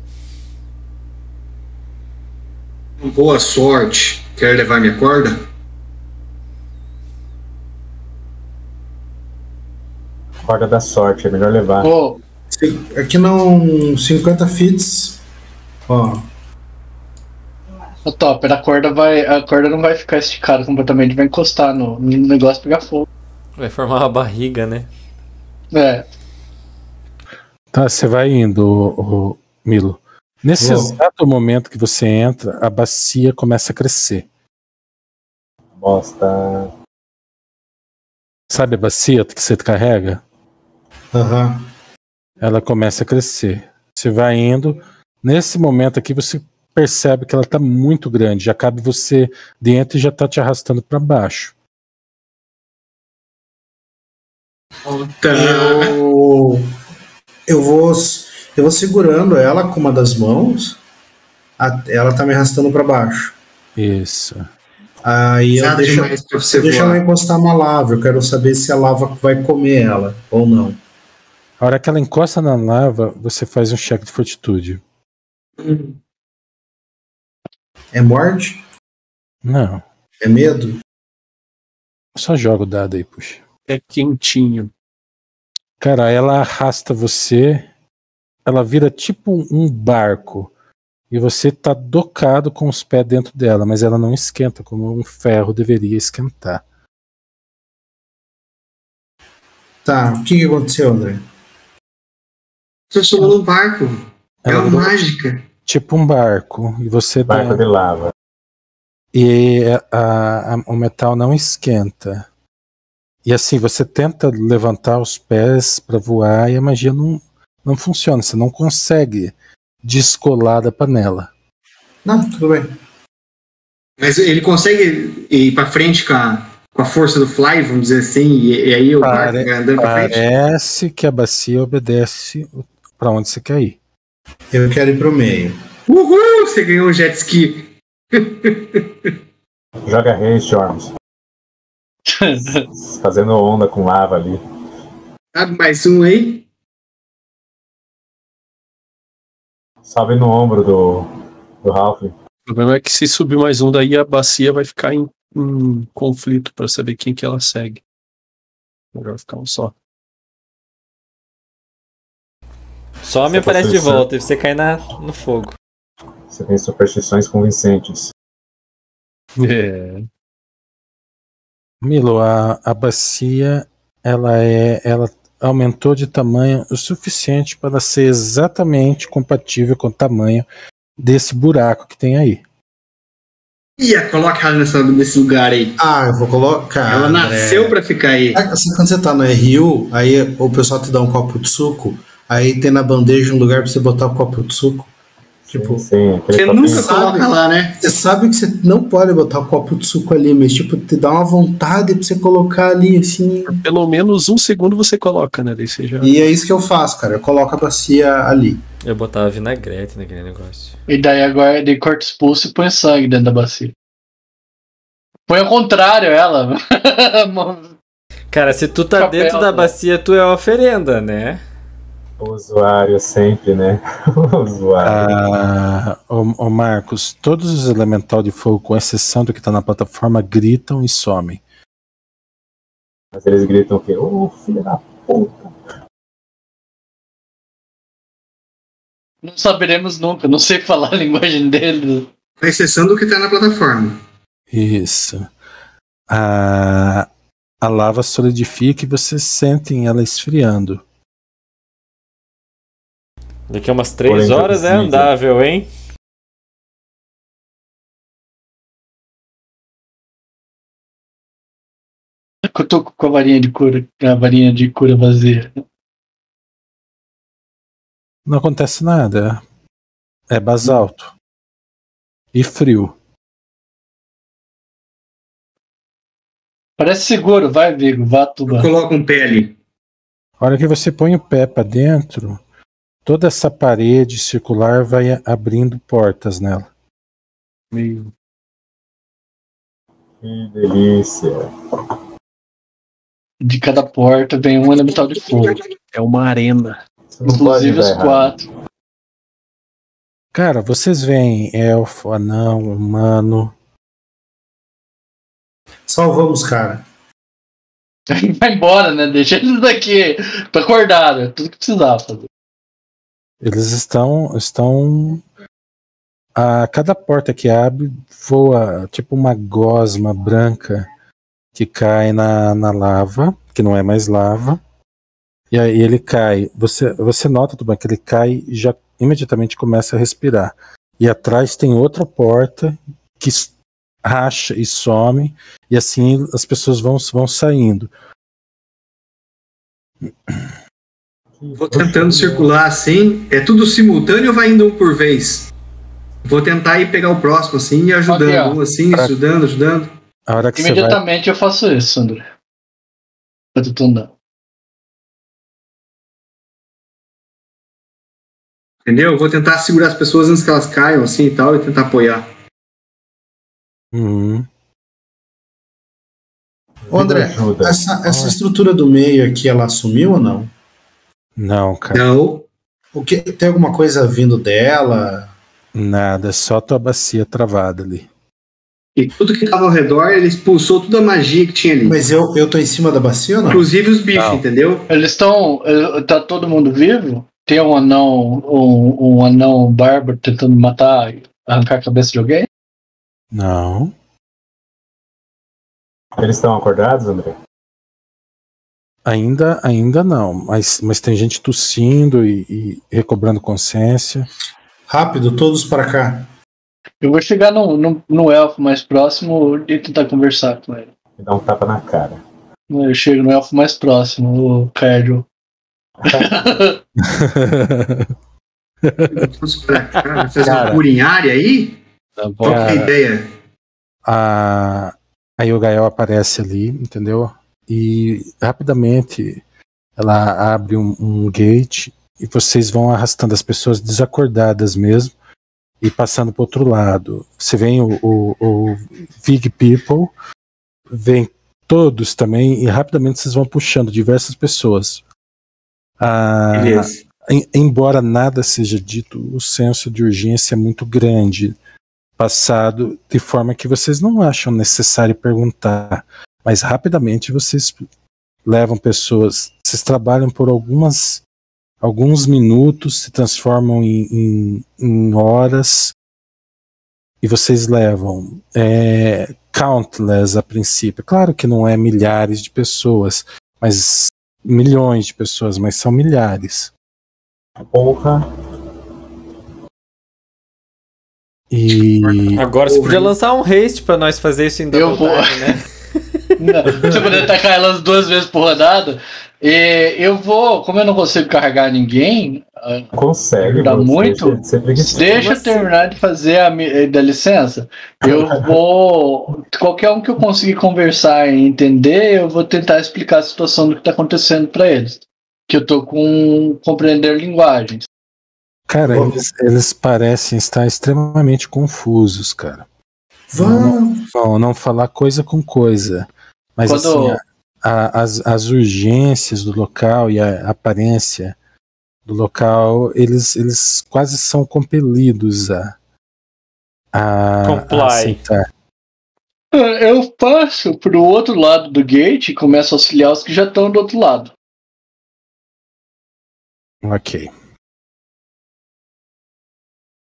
Boa sorte. Quer levar minha corda? Corda da sorte, é melhor levar. Se- Aqui não 50 fits. Ó, ô Topper, a corda vai. A corda não vai ficar esticada completamente, vai encostar no, no negócio e pegar fogo. Vai formar uma barriga, né? É. Tá, você vai indo, Milo. Nesse exato momento que você entra, a bacia começa a crescer. Bosta. Sabe a bacia que você carrega? aham. Ela começa a crescer. Você vai indo. Nesse momento aqui, você percebe que ela está muito grande. Já cabe você dentro e já está te arrastando para baixo. Tá. Eu, eu vou eu vou segurando ela com uma das mãos. a- Ela tá me arrastando pra baixo. Isso. Aí eu Pesado deixo, você deixo ela encostar uma lava. Eu quero saber se a lava vai comer ela ou não. A hora que ela encosta na lava, você faz um cheque de fortitude. É morte? Não. É medo? Só joga o dado aí, puxa. É quentinho. Cara, ela arrasta você, ela vira tipo um- barco. E você tá docado com os pés dentro dela, mas ela não esquenta como um ferro deveria esquentar. Tá, o que, que aconteceu, André? Transformou num barco. É Ela uma virou mágica. tipo um barco. E você dá- Barco de lava. E a- a- o metal não esquenta. E assim, você tenta levantar os pés para voar e a magia não, não funciona. Você não consegue descolar da panela. Não, tudo bem. Mas ele consegue ir pra frente com a, com a força do Fly, vamos dizer assim, e, e aí o barco Pare- vai andando pra frente? Parece que a bacia obedece para onde você quer ir. Eu quero ir pro meio. Uhul! Você ganhou um jet ski. Joga haste, Ormus. Fazendo onda com lava ali. Sabe mais um aí? Sobe no ombro do, do Ralph. O problema é que se subir mais um daí, a bacia vai ficar em, em conflito pra saber quem que ela segue. Melhor ficar um só. Só me Você aparece de volta e você cai na, no fogo. Você tem superstições convincentes. É. Milo, a, a bacia ela é ela aumentou de tamanho o suficiente para ser exatamente compatível com o tamanho desse buraco que tem aí. Ia, coloca ela nessa, nesse lugar aí. Ah, eu vou colocar. Ela nasceu pra ficar aí. Sabe sabe quando você tá no RU, aí o pessoal te dá um copo de suco, aí tem na bandeja um lugar pra você botar o copo de suco. Tipo, Sim, Você nunca sabe? coloca lá, né? você sabe que você não pode botar o copo de suco ali, mas tipo, te dá uma vontade pra você colocar ali, assim. Pelo menos um segundo você coloca, né? Daí você já. E é isso que eu faço, cara. Eu coloco a bacia ali. Eu botava vinagrete naquele negócio. E daí agora ele corta os pulsos e põe sangue dentro da bacia. Põe ao contrário ela. Cara, se tu tá Chapéu, dentro da né? bacia, tu é oferenda, né? O usuário sempre, né? O usuário. Ah, ô, ô Marcos, todos os elemental de fogo, com exceção do que está na plataforma, gritam e somem. Mas eles gritam o quê? Ô, filho da puta. não saberemos nunca, não sei falar a linguagem dele. Com exceção do que tá na plataforma. Isso. A, a lava solidifica e vocês sentem ela esfriando. Daqui a umas 3 Porém, horas é andável, hein? Eu tô com a varinha de cura, a varinha de cura vazia. Não acontece nada. É basalto. E frio. Parece seguro, vai, Vigo, vá tuba. Coloca um pé ali. A hora que você põe o pé para dentro, toda essa parede circular vai abrindo portas nela. Meio. Que delícia. De cada porta vem um elemental de fogo. É uma arena. Inclusive os errado. quatro. Cara, vocês veem elfo, anão, humano. Salvamos, cara. Vai embora, né? Deixa eles daqui. Tô acordado, é tudo que precisava fazer. Eles estão. estão. A cada porta que abre voa tipo uma gosma branca que cai na, na lava, que não é mais lava. E aí ele cai. Você, você nota, Tuban, que ele cai e já imediatamente começa a respirar. E atrás tem outra porta que racha e some. E assim as pessoas vão, vão saindo. Vou tentando circular assim. É tudo simultâneo ou vai indo um por vez? Vou tentar ir pegar o próximo assim e ajudando. Ok, ó. um assim, Pra- ajudando, ajudando. A hora que você vai. Imediatamente eu faço isso, André. Eu tô andando. Entendeu? Vou tentar segurar as pessoas antes que elas caiam assim e tal e tentar apoiar. Uhum. Ô, André, essa, essa estrutura do meio aqui, ela sumiu ou não? Não, cara. Não. O que, tem alguma coisa vindo dela? Nada, só tua bacia travada ali. E tudo que tava ao redor, ele expulsou toda a magia que tinha ali. Mas eu, eu tô em cima da bacia ou não? Inclusive os bichos, Não. entendeu? Eles estão. Tá todo mundo vivo? Tem um anão, um, um anão bárbaro tentando matar, arrancar a cabeça de alguém? Não. Eles estão acordados, André? Ainda, ainda não, mas, mas tem gente tossindo e, e recobrando consciência. Rápido, todos para cá. Eu vou chegar no, no, no elfo mais próximo e tentar conversar com ele. Me dá um tapa na cara. Eu chego no elfo mais próximo, o Cardio. Vamos pra cá, Cara. cura em área aí? Tá Qual que é a ideia? a, a Yogael aparece ali, entendeu? E rapidamente ela abre um, um gate e vocês vão arrastando as pessoas desacordadas mesmo e passando para outro lado. Você vem o, o, o Big People, vem todos também e rapidamente vocês vão puxando diversas pessoas. Ah, em- embora nada seja dito, o senso de urgência é muito grande, passado de forma que vocês não acham necessário perguntar, mas rapidamente vocês levam pessoas, vocês trabalham por algumas alguns minutos, se transformam em, em, em horas e vocês levam é, countless a princípio. Claro que não é milhares de pessoas, mas milhões de pessoas, mas são milhares. Porra. E Agora você podia lançar um haste pra nós fazer isso em Eu double vou. time, né? Não, Se eu puder tacar elas duas vezes por rodada, e eu vou, como eu não consigo carregar ninguém, ah, Consegue. Dá muito? deixa eu terminar de fazer a eh, dá licença. Eu vou. Qualquer um que eu conseguir conversar e entender, eu vou tentar explicar a situação do que está acontecendo para eles. Que eu tô com compreender linguagens. Cara, eles, eles parecem estar extremamente confusos, cara. Vamos. Não, não falar coisa com coisa. Mas Quando- assim, a- a- as, as urgências do local e a aparência do local, eles, eles quase são compelidos a, a, Comply. a aceitar. Eh, Eu passo pro outro lado do gate e começo a auxiliar os que já estão do outro lado. Ok.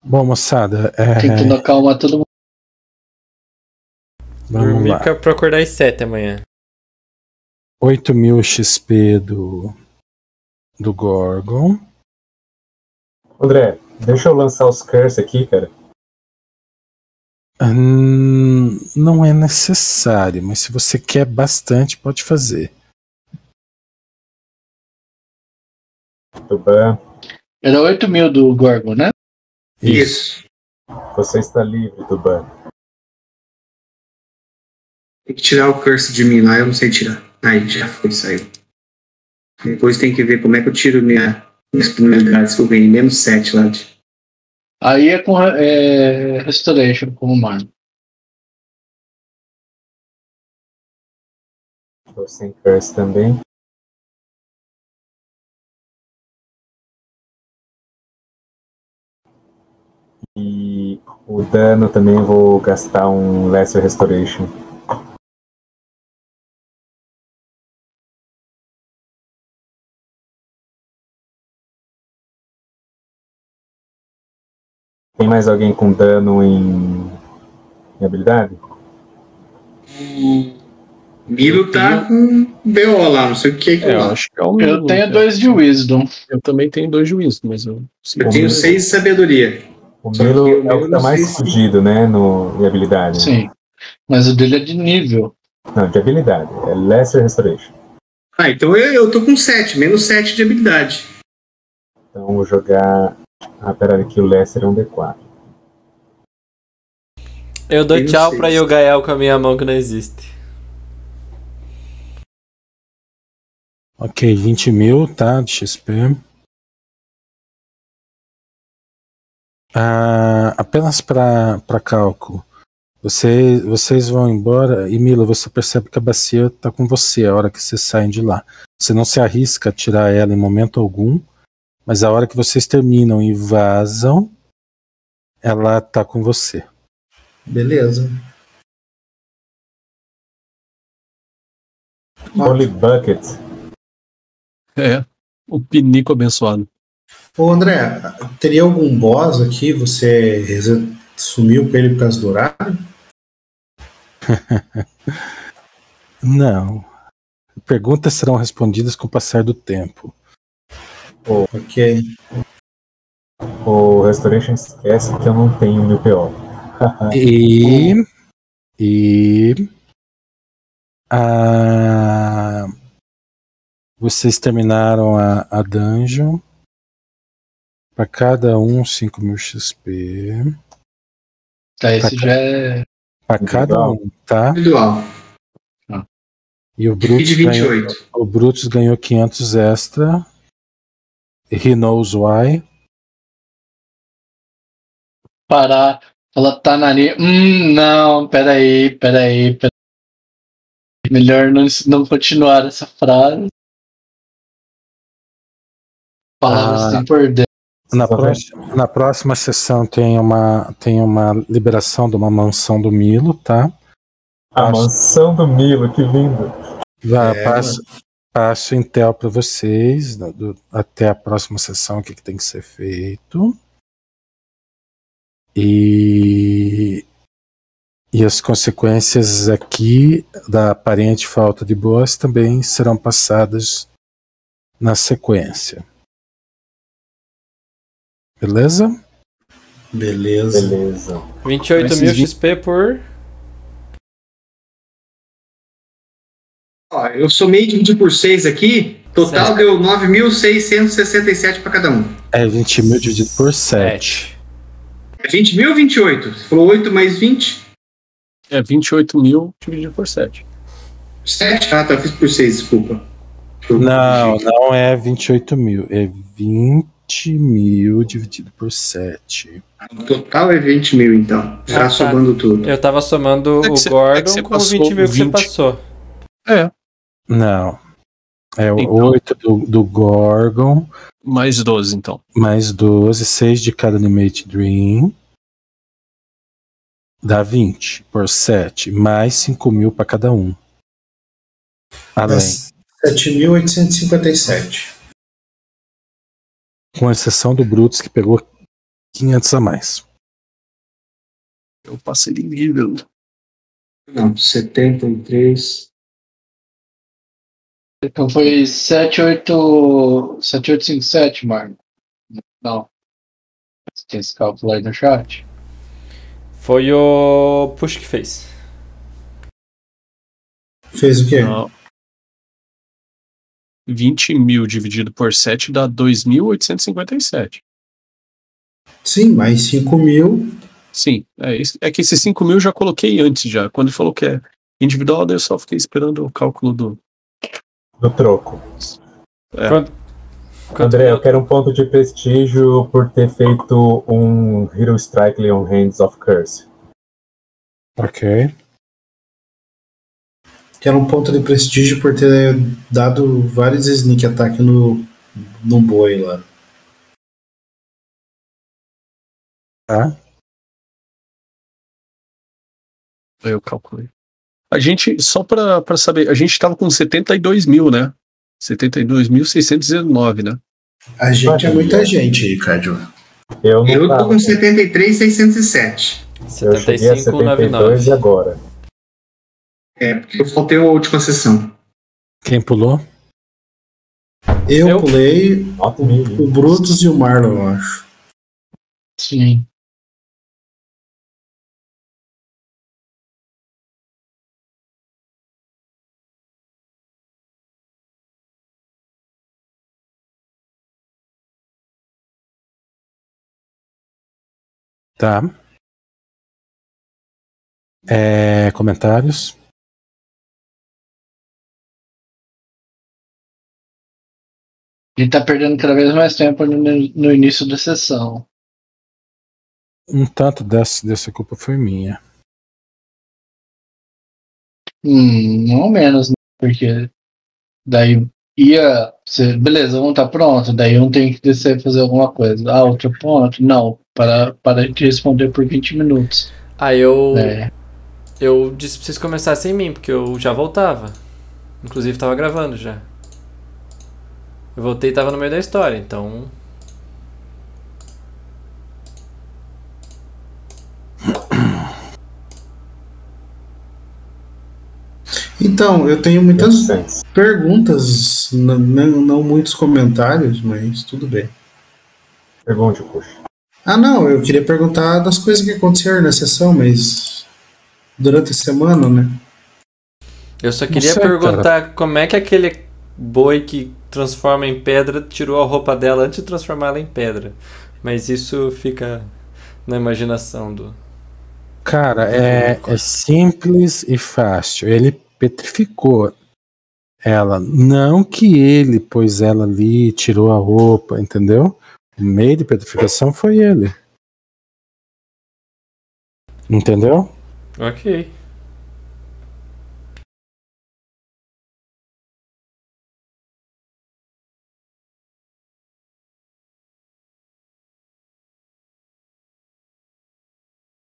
Bom, moçada, é, Tentando acalmar todo mundo. Vamos Dormir lá. pra, pra acordar às 7 amanhã. 8 mil XP do, do Gorgon. André, deixa eu lançar os curse aqui, cara. Hum, não é necessário, mas se você quer bastante, pode fazer. Tuban, Era 8 mil do Gorgon, né? Isso. você está livre, Tuban. Tem que tirar o curse de mim lá, eu não sei tirar. Aí, já foi, saiu. Depois tem que ver como é que eu tiro minha, minhas penalidades que eu ganhei. Menos 7 lá. De... Aí é com é, Restoration, com o Marno. Tô sem curse também. E o dano também eu vou gastar um Lesser Restoration. Tem mais alguém com dano em, em habilidade? Milo tá com BO lá, não sei o que que É, eu lá. acho que é o Eu mínimo, tenho cara. dois de Wisdom. Eu também tenho dois de wisdom, mas eu. Eu tenho 6 de sabedoria. O Milo é o que Milo tá não mais fugido, né? No, em habilidade. né? Sim. Mas o dele é de nível. Não, de habilidade. É Lesser Restoration. Ah, então eu, eu tô com 7, menos 7 de habilidade. Então eu vou jogar. Ah, pera aqui, o Lesser é um D4. Eu dou tchau sei. pra Yogael com a minha mão que não existe. Ok, 20 mil, tá? De XP. Ah, apenas para cálculo. Você, vocês vão embora e Mila, você percebe que a bacia tá com você a hora que vocês saem de lá. Você não se arrisca a tirar ela em momento algum, mas a hora que vocês terminam e vazam, ela tá com você. Beleza. Holy Bucket. É. O pinico abençoado. Ô André, teria algum boss aqui? Você sumiu com ele por causa do horário? Não. Perguntas serão respondidas com o passar do tempo. Ok. O Restoration esquece que eu não tenho mil PO. E. E. A, vocês terminaram a, a dungeon. Para cada um, 5 mil XP. Tá, esse Tá, já é. Para cada um, tá? Individual. E o E Brutus, ganhou, 28. o Brutus ganhou 500 extra. He knows why. Parar. Ela tá na linha. Hum, não, peraí, peraí, peraí. Melhor não, não continuar essa frase. Palavras Ah. sem poder. Na próxima, na próxima sessão tem uma, tem uma liberação de uma mansão do Milo, tá? A Passo- mansão do Milo, que lindo. Vai, É, passo, passo Intel para vocês do- até a próxima sessão o que, que tem que ser feito. E, e as consequências aqui da aparente falta de boas também serão passadas na sequência. Beleza? Beleza. Beleza. 28 Esses mil XP por. Ó, eu somei e dividi por 6 aqui. Total Certo. deu 9.667 pra cada um. É 20 mil dividido por 7. É 20 mil ou 28? Você falou 8 mais 20? É 28 mil dividido por 7. 7? Ah, tá, eu fiz por 6, desculpa. Não, não é 28 mil, é 20 mil dividido por 7. O total é 20 mil, então. Já Ah, tá. somando tudo. Eu tava somando É o cê- é Gordon cê com os passou 20 mil que você 20. passou. É. Não. É o Então. 8 do, do Gorgon, Mais 12, então. mais 12, 6 de cada Animate Dream. Dá 20 por 7, mais 5 mil para cada um. Além, 7.857. com exceção do Brutus que pegou 500 a mais. Eu passei de nível. Não, 73. Então foi 78. 7857, Marco. Não. Tem esse cálculo aí no chat? Foi o Push que fez. Fez o quê? Não. 20 mil dividido por 7 dá 2.857. Sim, mais 5 mil. Sim, é, isso- é que esses 5 mil eu já coloquei antes já. Quando ele falou que é individual, eu só fiquei esperando o cálculo do. Do troco. É. Quanto- quanto André, eu quero um ponto de prestígio por ter feito um Hero Strike Leon Hands of Curse. Ok. Que era um ponto de prestígio por ter dado vários sneak attack no, no boi lá. Tá. Aí eu calculei. A gente, só pra, pra saber, a gente tava com 72 mil, né? 72.619, né? A gente é muita gente, Ricardo. Eu Eu tô com 73,607. Eu cheguei a 72 e agora. É, porque eu faltei a última sessão. Quem pulou? Eu, Eu? pulei o Brutus e o Marlon, eu acho. Sim. Tá. É, comentários? A gente tá perdendo cada vez mais tempo no, no início da sessão. Um tanto dessa, dessa culpa foi minha. Hum, não menos, né? Porque daí ia. Beleza, um tá pronto, daí um tem que descer e fazer alguma coisa. Ah, outro ponto? Não, para, para de responder por 20 minutos. Aí eu. É. Eu disse pra vocês começarem sem mim, porque eu já voltava. Inclusive tava gravando já. Eu voltei e tava no meio da história, então. Então, eu tenho muitas perguntas, não, não muitos comentários, mas tudo bem. Pergunte, puxa. Ah, não, eu queria perguntar das coisas que aconteceram na sessão, mas durante a semana, né? Eu só queria sei, perguntar como é que aquele boi que transforma em pedra tirou a roupa dela antes de transformar ela em pedra. Mas isso fica na imaginação do. Cara, é, é simples e fácil. Ele petrificou ela. Não que ele pôs ela ali, tirou a roupa, entendeu? O meio de petrificação foi ele. Entendeu? Ok.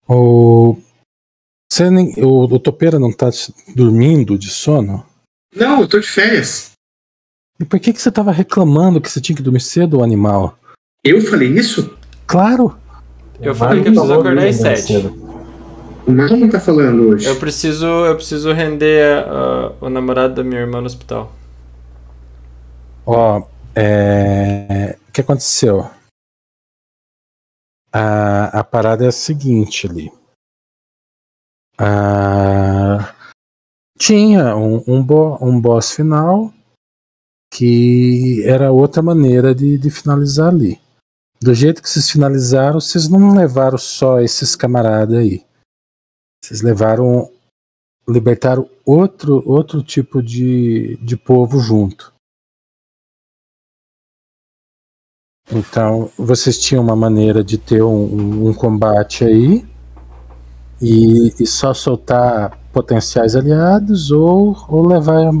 O, você nem- o, o topeira não tá dormindo de sono? Não, eu tô de férias. E por que, que você tava reclamando que você tinha que dormir cedo, o animal? Eu falei isso? Claro! Eu falei que eu preciso acordar às sete. O Marlon tá falando hoje. Eu preciso, eu preciso render a- a- o namorado da minha irmã no hospital. Ó, é, o que aconteceu? A, a parada é a seguinte ali. Ah, tinha um, um, bo- um boss final que era outra maneira de, de finalizar ali. Do jeito que vocês finalizaram, vocês não levaram só esses camaradas aí. Vocês levaram. Libertaram outro, outro tipo de, de povo junto. Então, vocês tinham uma maneira de ter um, um- um combate aí e, e só soltar potenciais aliados ou, ou levar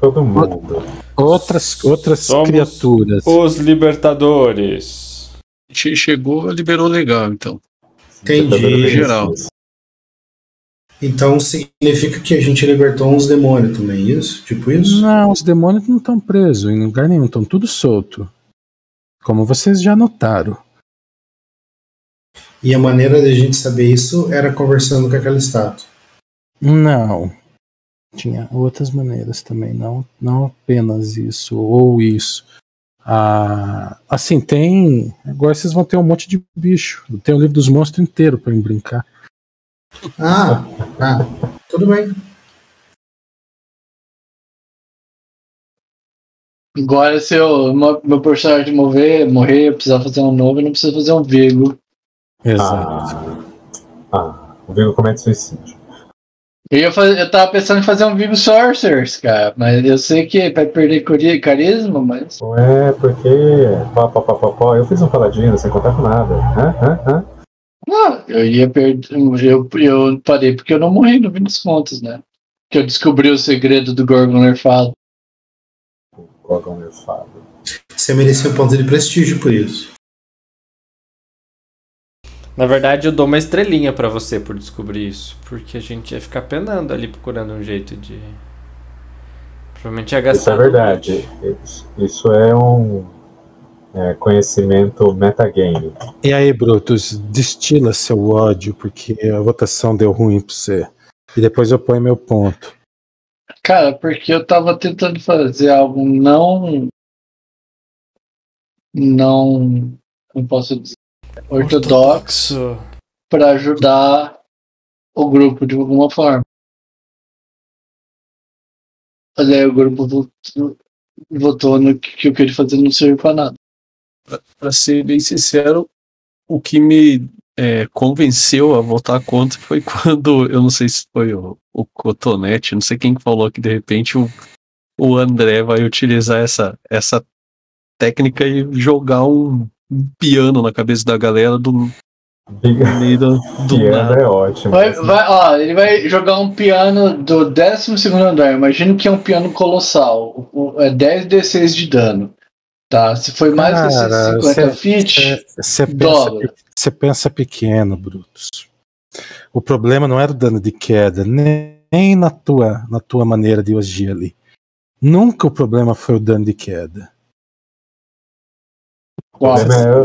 Todo mundo. outras, outras Somos criaturas. Os Libertadores. Che- Chegou, liberou legal, então. Entendi. Geral. Então significa que a gente libertou uns demônios também, isso? Tipo isso? Não, os demônios não estão presos em lugar nenhum, estão tudo solto. Como vocês já notaram. E a maneira de a gente saber isso era conversando com aquela estátua. Não. Tinha outras maneiras também, não, não apenas isso ou isso. Ah, assim, tem. Agora vocês vão ter um monte de bicho. Tem o livro dos monstros inteiro pra eu brincar. Ah, ah, tudo bem. Agora, se eu, meu personagem mover, morrer, eu precisar fazer um novo, eu não preciso fazer um Vigo. Exato. Ah, ah, o Vigo comete suicídio. Eu, ia fazer, eu tava pensando em fazer um Vigo Sorcerers, cara, mas eu sei que vai perder cori- carisma, mas. Não é porque. Pó, pó, pó, pó, pó. Eu fiz um paladino sem contar com nada. Hã? Hã? Hã? Não, eu ia perder. Eu, eu parei porque eu não morri no fim das contas, né? Que eu descobri o segredo do Gorgon nerfado. Gorgon nerfado. Você merecia um ponto de prestígio por isso. Na verdade, eu dou uma estrelinha pra você por descobrir isso. Porque a gente ia ficar penando ali procurando um jeito de. Provavelmente ia gastar. Isso é verdade. Isso, é um é, conhecimento metagame. E aí, Brutus, destila seu ódio, porque a votação deu ruim pra você. E depois eu ponho meu ponto. Cara, porque eu tava tentando fazer algo não. Não. Não posso dizer. Ortodoxo para ajudar o grupo de alguma forma. Mas aí o grupo votou, votou no que, que eu queria fazer não serve pra nada. Pra ser bem sincero, o que me é, convenceu a votar contra foi quando, eu não sei se foi o, o Cotonete, não sei quem que falou que de repente o, o André vai utilizar essa, essa técnica e jogar um, um piano na cabeça da galera do, meio do, do Piano nada. é ótimo. Vai, vai, ó, ele vai jogar um piano do 12 andar. Imagina que é um piano colossal. É 10 D6 de dano. Tá? Se foi mais que Cara, 50 feet, Você pensa, pensa pequeno, Brutus. O problema não era o dano de queda, nem nem na tua, na tua maneira de agir ali. Nunca o problema foi o dano de queda.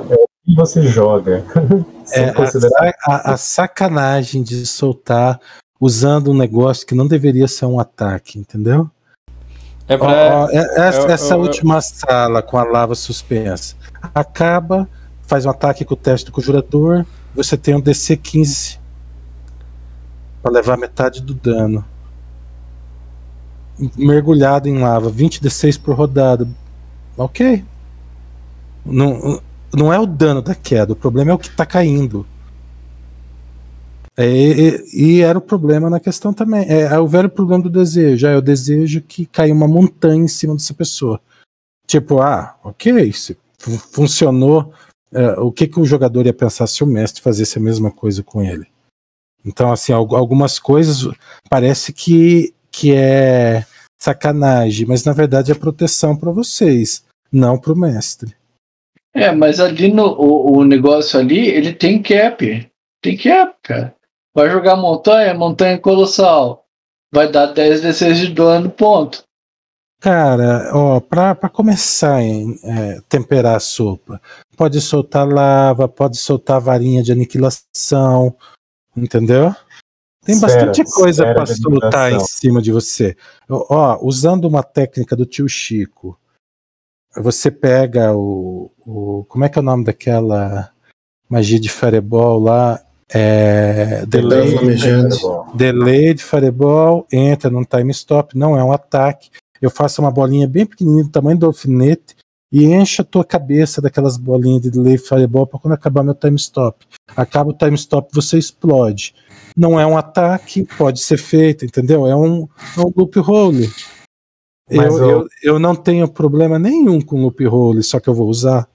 É, é o que você joga. É a, considerar a- a sacanagem de soltar usando um negócio que não deveria ser um ataque, entendeu? É pra. ó, é- essa eu- essa eu- última sala com a lava suspensa acaba, faz um ataque com o teste do conjurador, você tem um DC 15 para levar metade do dano. Mergulhado em lava, 20 D6 por rodada. Ok. Não, não é o dano da queda, o problema é o que tá caindo. É, e, e era o problema na questão também. É, é o velho problema do desejo. É o desejo que caiu uma montanha em cima dessa pessoa. Tipo, ah, ok, se fu- funcionou. é, o que, que o jogador ia pensar se o mestre fizesse a mesma coisa com ele? Então, assim, algu- algumas coisas parece que, que é sacanagem, mas na verdade é proteção para vocês, não para o mestre. É, mas ali no o, o negócio ali, ele tem cap. Tem cap, cara. Vai jogar montanha, montanha colossal. Vai dar 10 D6 de dano, ponto. Cara, ó, pra, pra começar em é, temperar a sopa, pode soltar lava, pode soltar varinha de aniquilação, entendeu? Tem bastante coisa de soltar em cima de você. Ó, ó, usando uma técnica do tio Chico, você pega o, o. Como é que é o nome daquela magia de fireball lá? É. Delay. Delay de Fireball, entra num time stop, não é um ataque. Eu faço uma bolinha bem pequenininha, do tamanho do alfinete, e encho a tua cabeça daquelas bolinhas de Delay de Fireball para quando acabar meu time stop. Acaba o time stop, você explode. Não é um ataque, pode ser feito, entendeu? É um, é um loop hole. Mas Eu, eu, eu não tenho problema nenhum com loop hole, só que eu vou usar.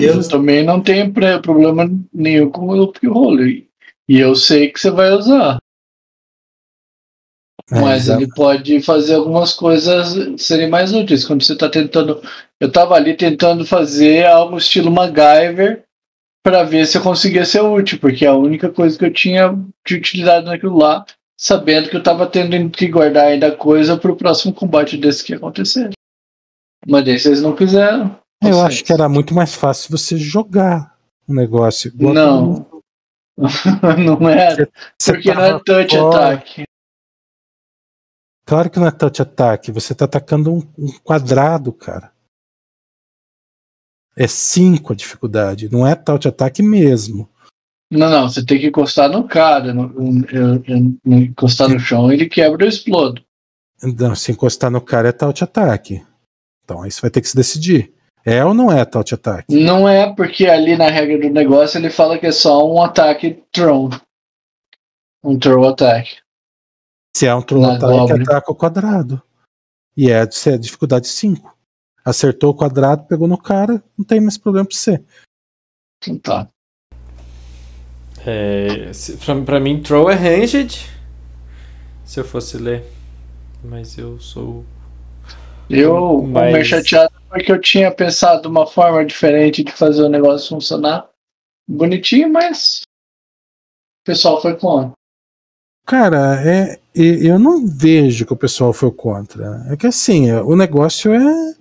Eu também não tenho problema nenhum com o loop roller. E eu sei que você vai usar. É, Mas ele pode fazer algumas coisas serem mais úteis. Quando você está tentando. Eu estava ali tentando fazer algo estilo MacGyver para ver se eu conseguia ser útil, porque é a única coisa que eu tinha de utilidade naquilo lá, sabendo que eu estava tendo que guardar ainda coisa para o próximo combate desse que ia acontecer. Mas daí vocês não quiseram. Eu Vocês. acho que era muito mais fácil você jogar um negócio. igual Não. não era. Você Porque não é tava touch fora. attack. Claro que não é touch attack, você tá atacando um, um quadrado, cara. É 5 a dificuldade, não é touch attack mesmo. Não, não, você tem que encostar no cara. no- eu- eu- no- encostar no chão, ele quebra ou explodo. Não, se encostar no cara é touch attack. Então aí você vai ter que se decidir. É ou não é touch attack? Não é porque ali na regra do negócio ele fala que é só um ataque throw. Um throw attack. Se é um throw attack, Goblin. ataca o quadrado. E é, se é dificuldade 5. Acertou o quadrado, pegou no cara, não tem mais problema pra você. Então tá. É, se- pra, pra mim, throw é ranged. Se eu fosse ler. Mas eu sou. Eu Mas- meio chateado porque eu tinha pensado uma forma diferente de fazer o negócio funcionar. Bonitinho, mas o pessoal foi contra. Cara, é, e- eu não vejo que o pessoal foi contra. É que assim, o negócio é